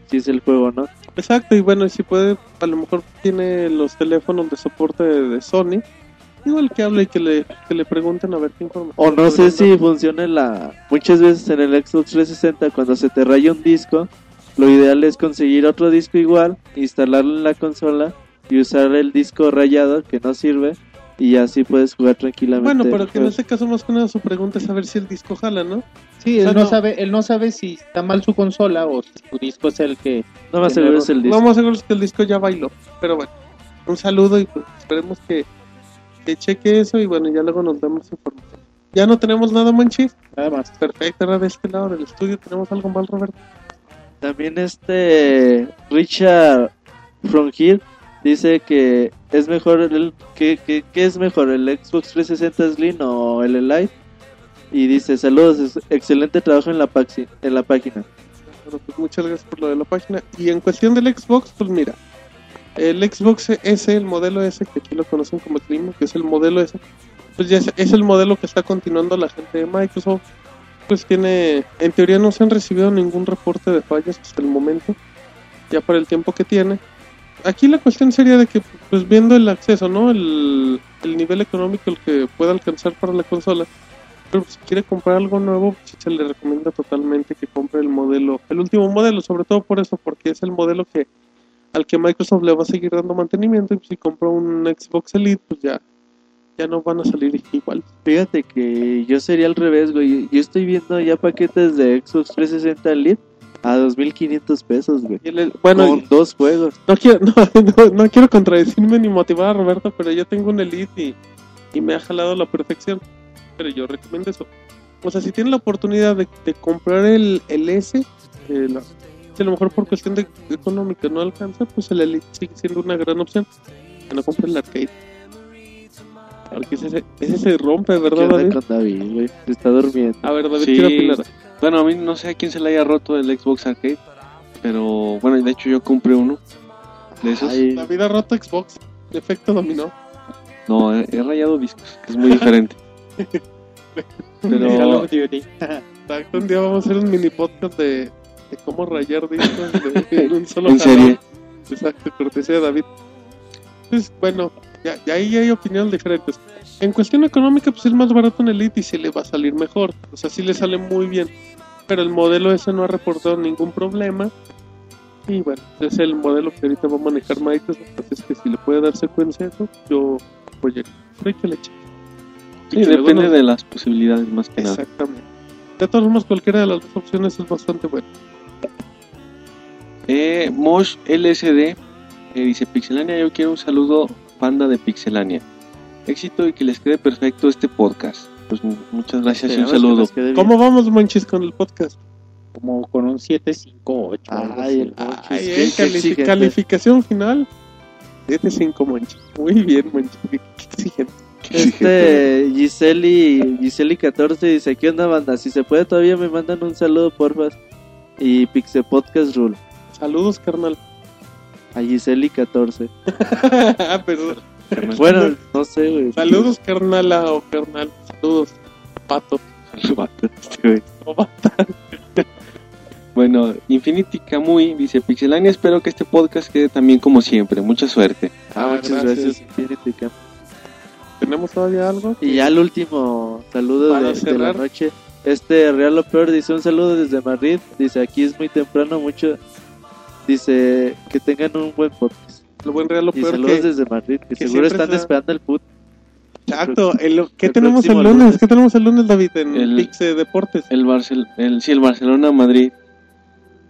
si es el juego, ¿no? Exacto, y bueno, si puede, a lo mejor tiene los teléfonos de soporte de, de Sony. Igual que hable y que le, que le pregunten a ver qué información. O no sé si dar. funciona la... Muchas veces en el Xbox 360 cuando se te raya un disco, lo ideal es conseguir otro disco igual, instalarlo en la consola y usar el disco rayado que no sirve y así puedes jugar tranquilamente. Bueno, pero que en juego. este caso más que nada su pregunta es saber si el disco jala, ¿no? sí, o él no, no- sabe él no sabe si está mal su consola o si su disco es el que No más seguro es el disco. Vamos a ver que el disco ya bailó. Pero bueno, un saludo y pues esperemos que, que cheque eso y bueno, ya luego nos damos información. Ya no tenemos nada, Manchis. nada más. Perfecto, ahora de este lado del estudio tenemos algo mal, Roberto. También este Richard From Here dice que es mejor el que, que, que es mejor el Xbox 360 Slim o el Live y dice saludos excelente trabajo en la paxi- en la página Bueno, pues muchas gracias por lo de la página. Y en cuestión del Xbox, pues mira, el Xbox S, el modelo S, que aquí lo conocen como Slim, que es el modelo S, pues ya es, es el modelo que está continuando la gente de Microsoft. Pues tiene, en teoría no se han recibido ningún reporte de fallas hasta el momento, ya para el tiempo que tiene. Aquí la cuestión sería de que, pues viendo el acceso, ¿no? El, el nivel económico el que pueda alcanzar para la consola, pero si quiere comprar algo nuevo, sí se le recomienda totalmente que compre el modelo, el último modelo, sobre todo por eso, porque es el modelo que al que Microsoft le va a seguir dando mantenimiento y si compra un Xbox Elite, pues ya ya no van a salir igual. fíjate que yo sería al revés güey yo estoy viendo ya paquetes de Xbox 360 Elite a 2500 pesos güey Y el- bueno, con dos juegos no quiero no, no, no quiero contradecirme ni motivar a Roberto, pero yo tengo un Elite y, y me ha jalado a la perfección. Pero yo recomiendo eso. O sea, si tienen la oportunidad de, de comprar el, el S, eh, la- si a lo mejor por cuestión de económica no alcanza, pues el Elite sigue siendo una gran opción. Que no compren el arcade. Porque ese, ese se rompe, ¿Qué ¿verdad, David? con David güey se está durmiendo A ver, David, Sí. quiero opinar. Bueno, a mí no sé a quién se le haya roto el Xbox Arcade, pero bueno, de hecho yo compré uno de esos. Ay, David ha roto Xbox. Efecto dominó. No, he, he rayado discos, que es muy diferente. Pero. Exacto, un día vamos a hacer un mini podcast de, de cómo rayar discos de, en un solo en jalón. serie, Exacto, cortesía de David. Pues bueno, ya, ahí hay opiniones diferentes. En cuestión económica, pues es más barato en Elite y sí le va a salir mejor. O sea, sí le sale muy bien. Pero el modelo ese no ha reportado ningún problema. Y bueno, es el modelo que ahorita va a manejar Microsoft. Así es que si le puede dar secuencia a eso, yo apoyaría. Pero hay que le sí, Y luego depende de las posibilidades más que nada. Exactamente. De todas formas, cualquiera de las dos opciones es bastante buena. Eh, Mosh LSD eh, dice Pixelania, yo quiero un saludo panda de Pixelania. Éxito y que les quede perfecto este podcast. Pues mu- muchas gracias y un saludo. ¿Cómo vamos, Monchis, con el podcast? Como con un 758. algo Ay, el así. Monchis, Ay, qué- eh, qué califi- exigente. calificación final. 7-5, Monchis. Muy bien, Monchis. Qué, qué exigente. Este Giseli, Giseli 14 dice, ¿qué onda banda? Si se puede todavía me mandan un saludo porfa. Y Pixe Podcast Rule. Saludos, carnal. A Giseli 14. ah, perdón. Bueno, no sé, güey. Saludos, carnala o carnal. Saludos, pato. Este. Bueno, Infinity Kamui dice Pixelania, espero que este podcast quede también como siempre. Mucha suerte. Ah, muchas gracias. gracias. Infinity. ¿Tenemos todavía algo? Y ya el último saludo de, de la noche. Este Real lo peor dice un saludo desde Madrid. Dice aquí es muy temprano, mucho. Dice que tengan un buen podcast. Lo buen real, lo Y peor saludos que... desde Madrid, que, que seguro están está- esperando el put. Exacto. El, ¿Qué el tenemos el lunes? lunes. ¿Qué tenemos el lunes, David? En El- Pixe Deportes. El Barcel el, sí, el Barcelona Madrid.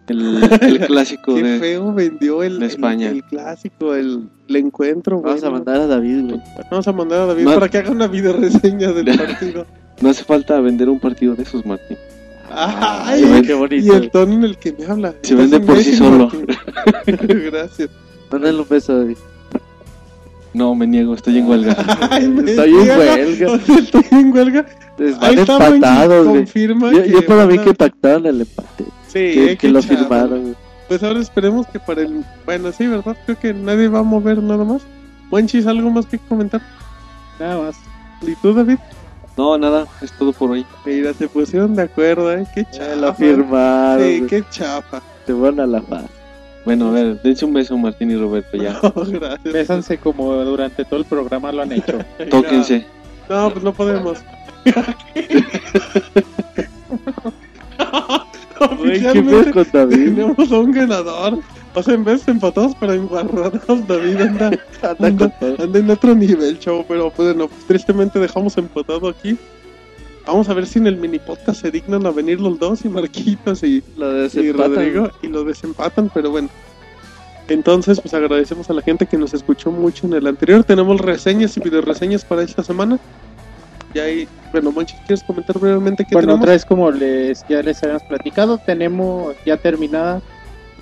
El, el clásico Qué de feo vendió el, de España. el, clásico, el, el encuentro. Vamos a mandar a David, güey. Vamos a mandar a David para que haga una video reseña del partido. No hace falta vender un partido de esos, Martín. Ay, Ay, qué y bonito. el tono en el que me habla. Se vende por sí solo. Gracias. Mándale un beso, David. No, me niego, estoy en huelga. Ay, Estoy en huelga. O sea, Estoy en huelga. Les van empatados, güey. confirma Yo, para mí a- que pactaron el empate. Sí, Que, eh, que lo chavo. firmaron, güey. Pues ahora esperemos que para el... Bueno, sí, ¿verdad? Creo que nadie va a mover nada más. Monchis, ¿algo más que comentar? Nada más. ¿Y tú, David? No, nada, es todo por hoy. Mira, se pusieron de acuerdo, ¿eh? Qué Eh, chafa. lo firmaron. Sí, qué chafa. Se van a la paz. Bueno, a ver, dense un beso, Martín y Roberto, ya. No, gracias. Bésanse como durante todo el programa lo han hecho. Tóquense. No, pues no podemos. Qué Oficialmente con David. tenemos a un ganador. O sea, en vez de empatados pero enguarrados, David anda, Anda anda, en otro nivel, chavo. Pero pues, bueno, tristemente dejamos empatado aquí. Vamos a ver si en el mini podcast se dignan a venir los dos y Marquitos y, Lo y. Rodrigo y lo desempatan, pero bueno. Entonces, pues agradecemos a la gente que nos escuchó mucho en el anterior. Tenemos reseñas y video reseñas para esta semana. Y ahí, bueno, Monchi, ¿quieres comentar brevemente qué Bueno, tenemos? otra vez como les ya les habíamos platicado, tenemos ya terminada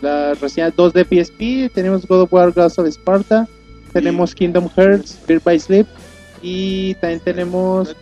la reseña 2 de PSP, tenemos God of War Ghost of Sparta, tenemos Kingdom Hearts, Fear by Sleep y también tenemos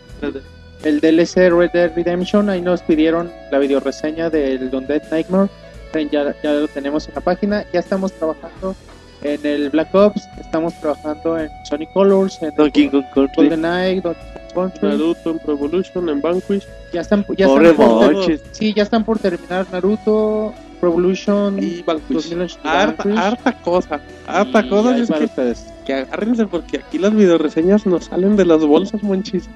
el DLC Red Dead Redemption, ahí nos pidieron la video reseña del Undead Nightmare, también ya, ya lo tenemos en la página, ya estamos trabajando en el Black Ops, estamos trabajando en Sonic Colors, en Donkey Kong Country. GoldenEye, Donkey Kong Country, Naruto, en Pro Evolution, en Vanquish ya están, ya Pobre están por, Monchis. sí, ya están por terminar Naruto, Revolution y Vanquish. 2008. Harta, cosa, harta y cosa. y es que, ustedes. que agárrense porque aquí las videoreseñas nos salen de las bolsas, Monchis.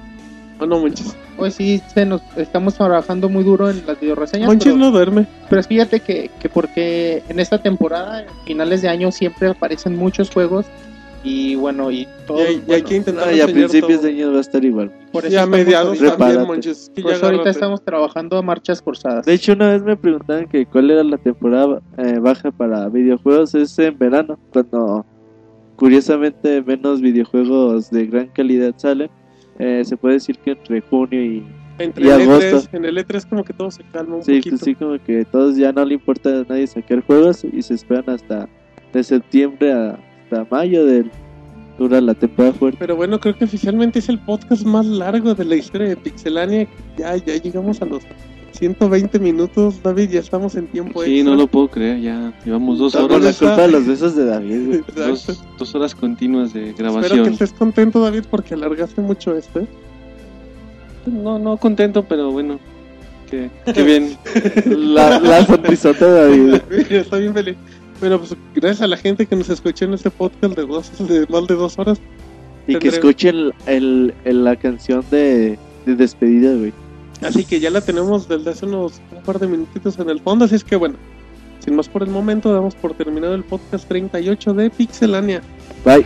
¿O no, Monchis? Hoy sí se nos, estamos trabajando muy duro en las videoreseñas, Monchis pero, no duerme. pero fíjate que, que porque en esta temporada, en finales de año, siempre aparecen muchos juegos y bueno, y todo. Y hay, y hay bueno, que intentar y a principios todo. de año va a estar igual. por eso Y a mediados también, por ya eso ahorita agárrate. estamos trabajando a marchas forzadas. De hecho, una vez me preguntaban que cuál era la temporada eh, baja para videojuegos. Es en verano, cuando curiosamente menos videojuegos de gran calidad salen. Eh, se puede decir que entre junio y... Entre y el agosto. E3, en el E3 como que todo se calma un Sí, poquito. pues sí, como que todos ya no le importa a nadie sacar juegos y se esperan hasta de septiembre a- hasta mayo del dura la temporada fuerte. Pero bueno, creo que oficialmente es el podcast más largo de la historia de Pixelania. Ya, ya llegamos a los 120 minutos, David, ya estamos en tiempo Sí, extra. no lo puedo creer, ya llevamos dos la horas, está- culpa de los besos de David, dos, dos horas continuas de Espero que grabación. estés contento, David, porque alargaste mucho esto. ¿eh? No, no contento, pero bueno, qué, qué bien. La, la sonrisota de David. Está bien feliz. Bueno, pues gracias a la gente que nos escuchó en este podcast de, dos, de más de dos horas. Y que el, el- la canción de, de despedida, güey. Así que ya la tenemos desde hace unos un par de minutitos en el fondo. Así es que bueno, sin más por el momento, damos por terminado el podcast 38 de Pixelania. Bye.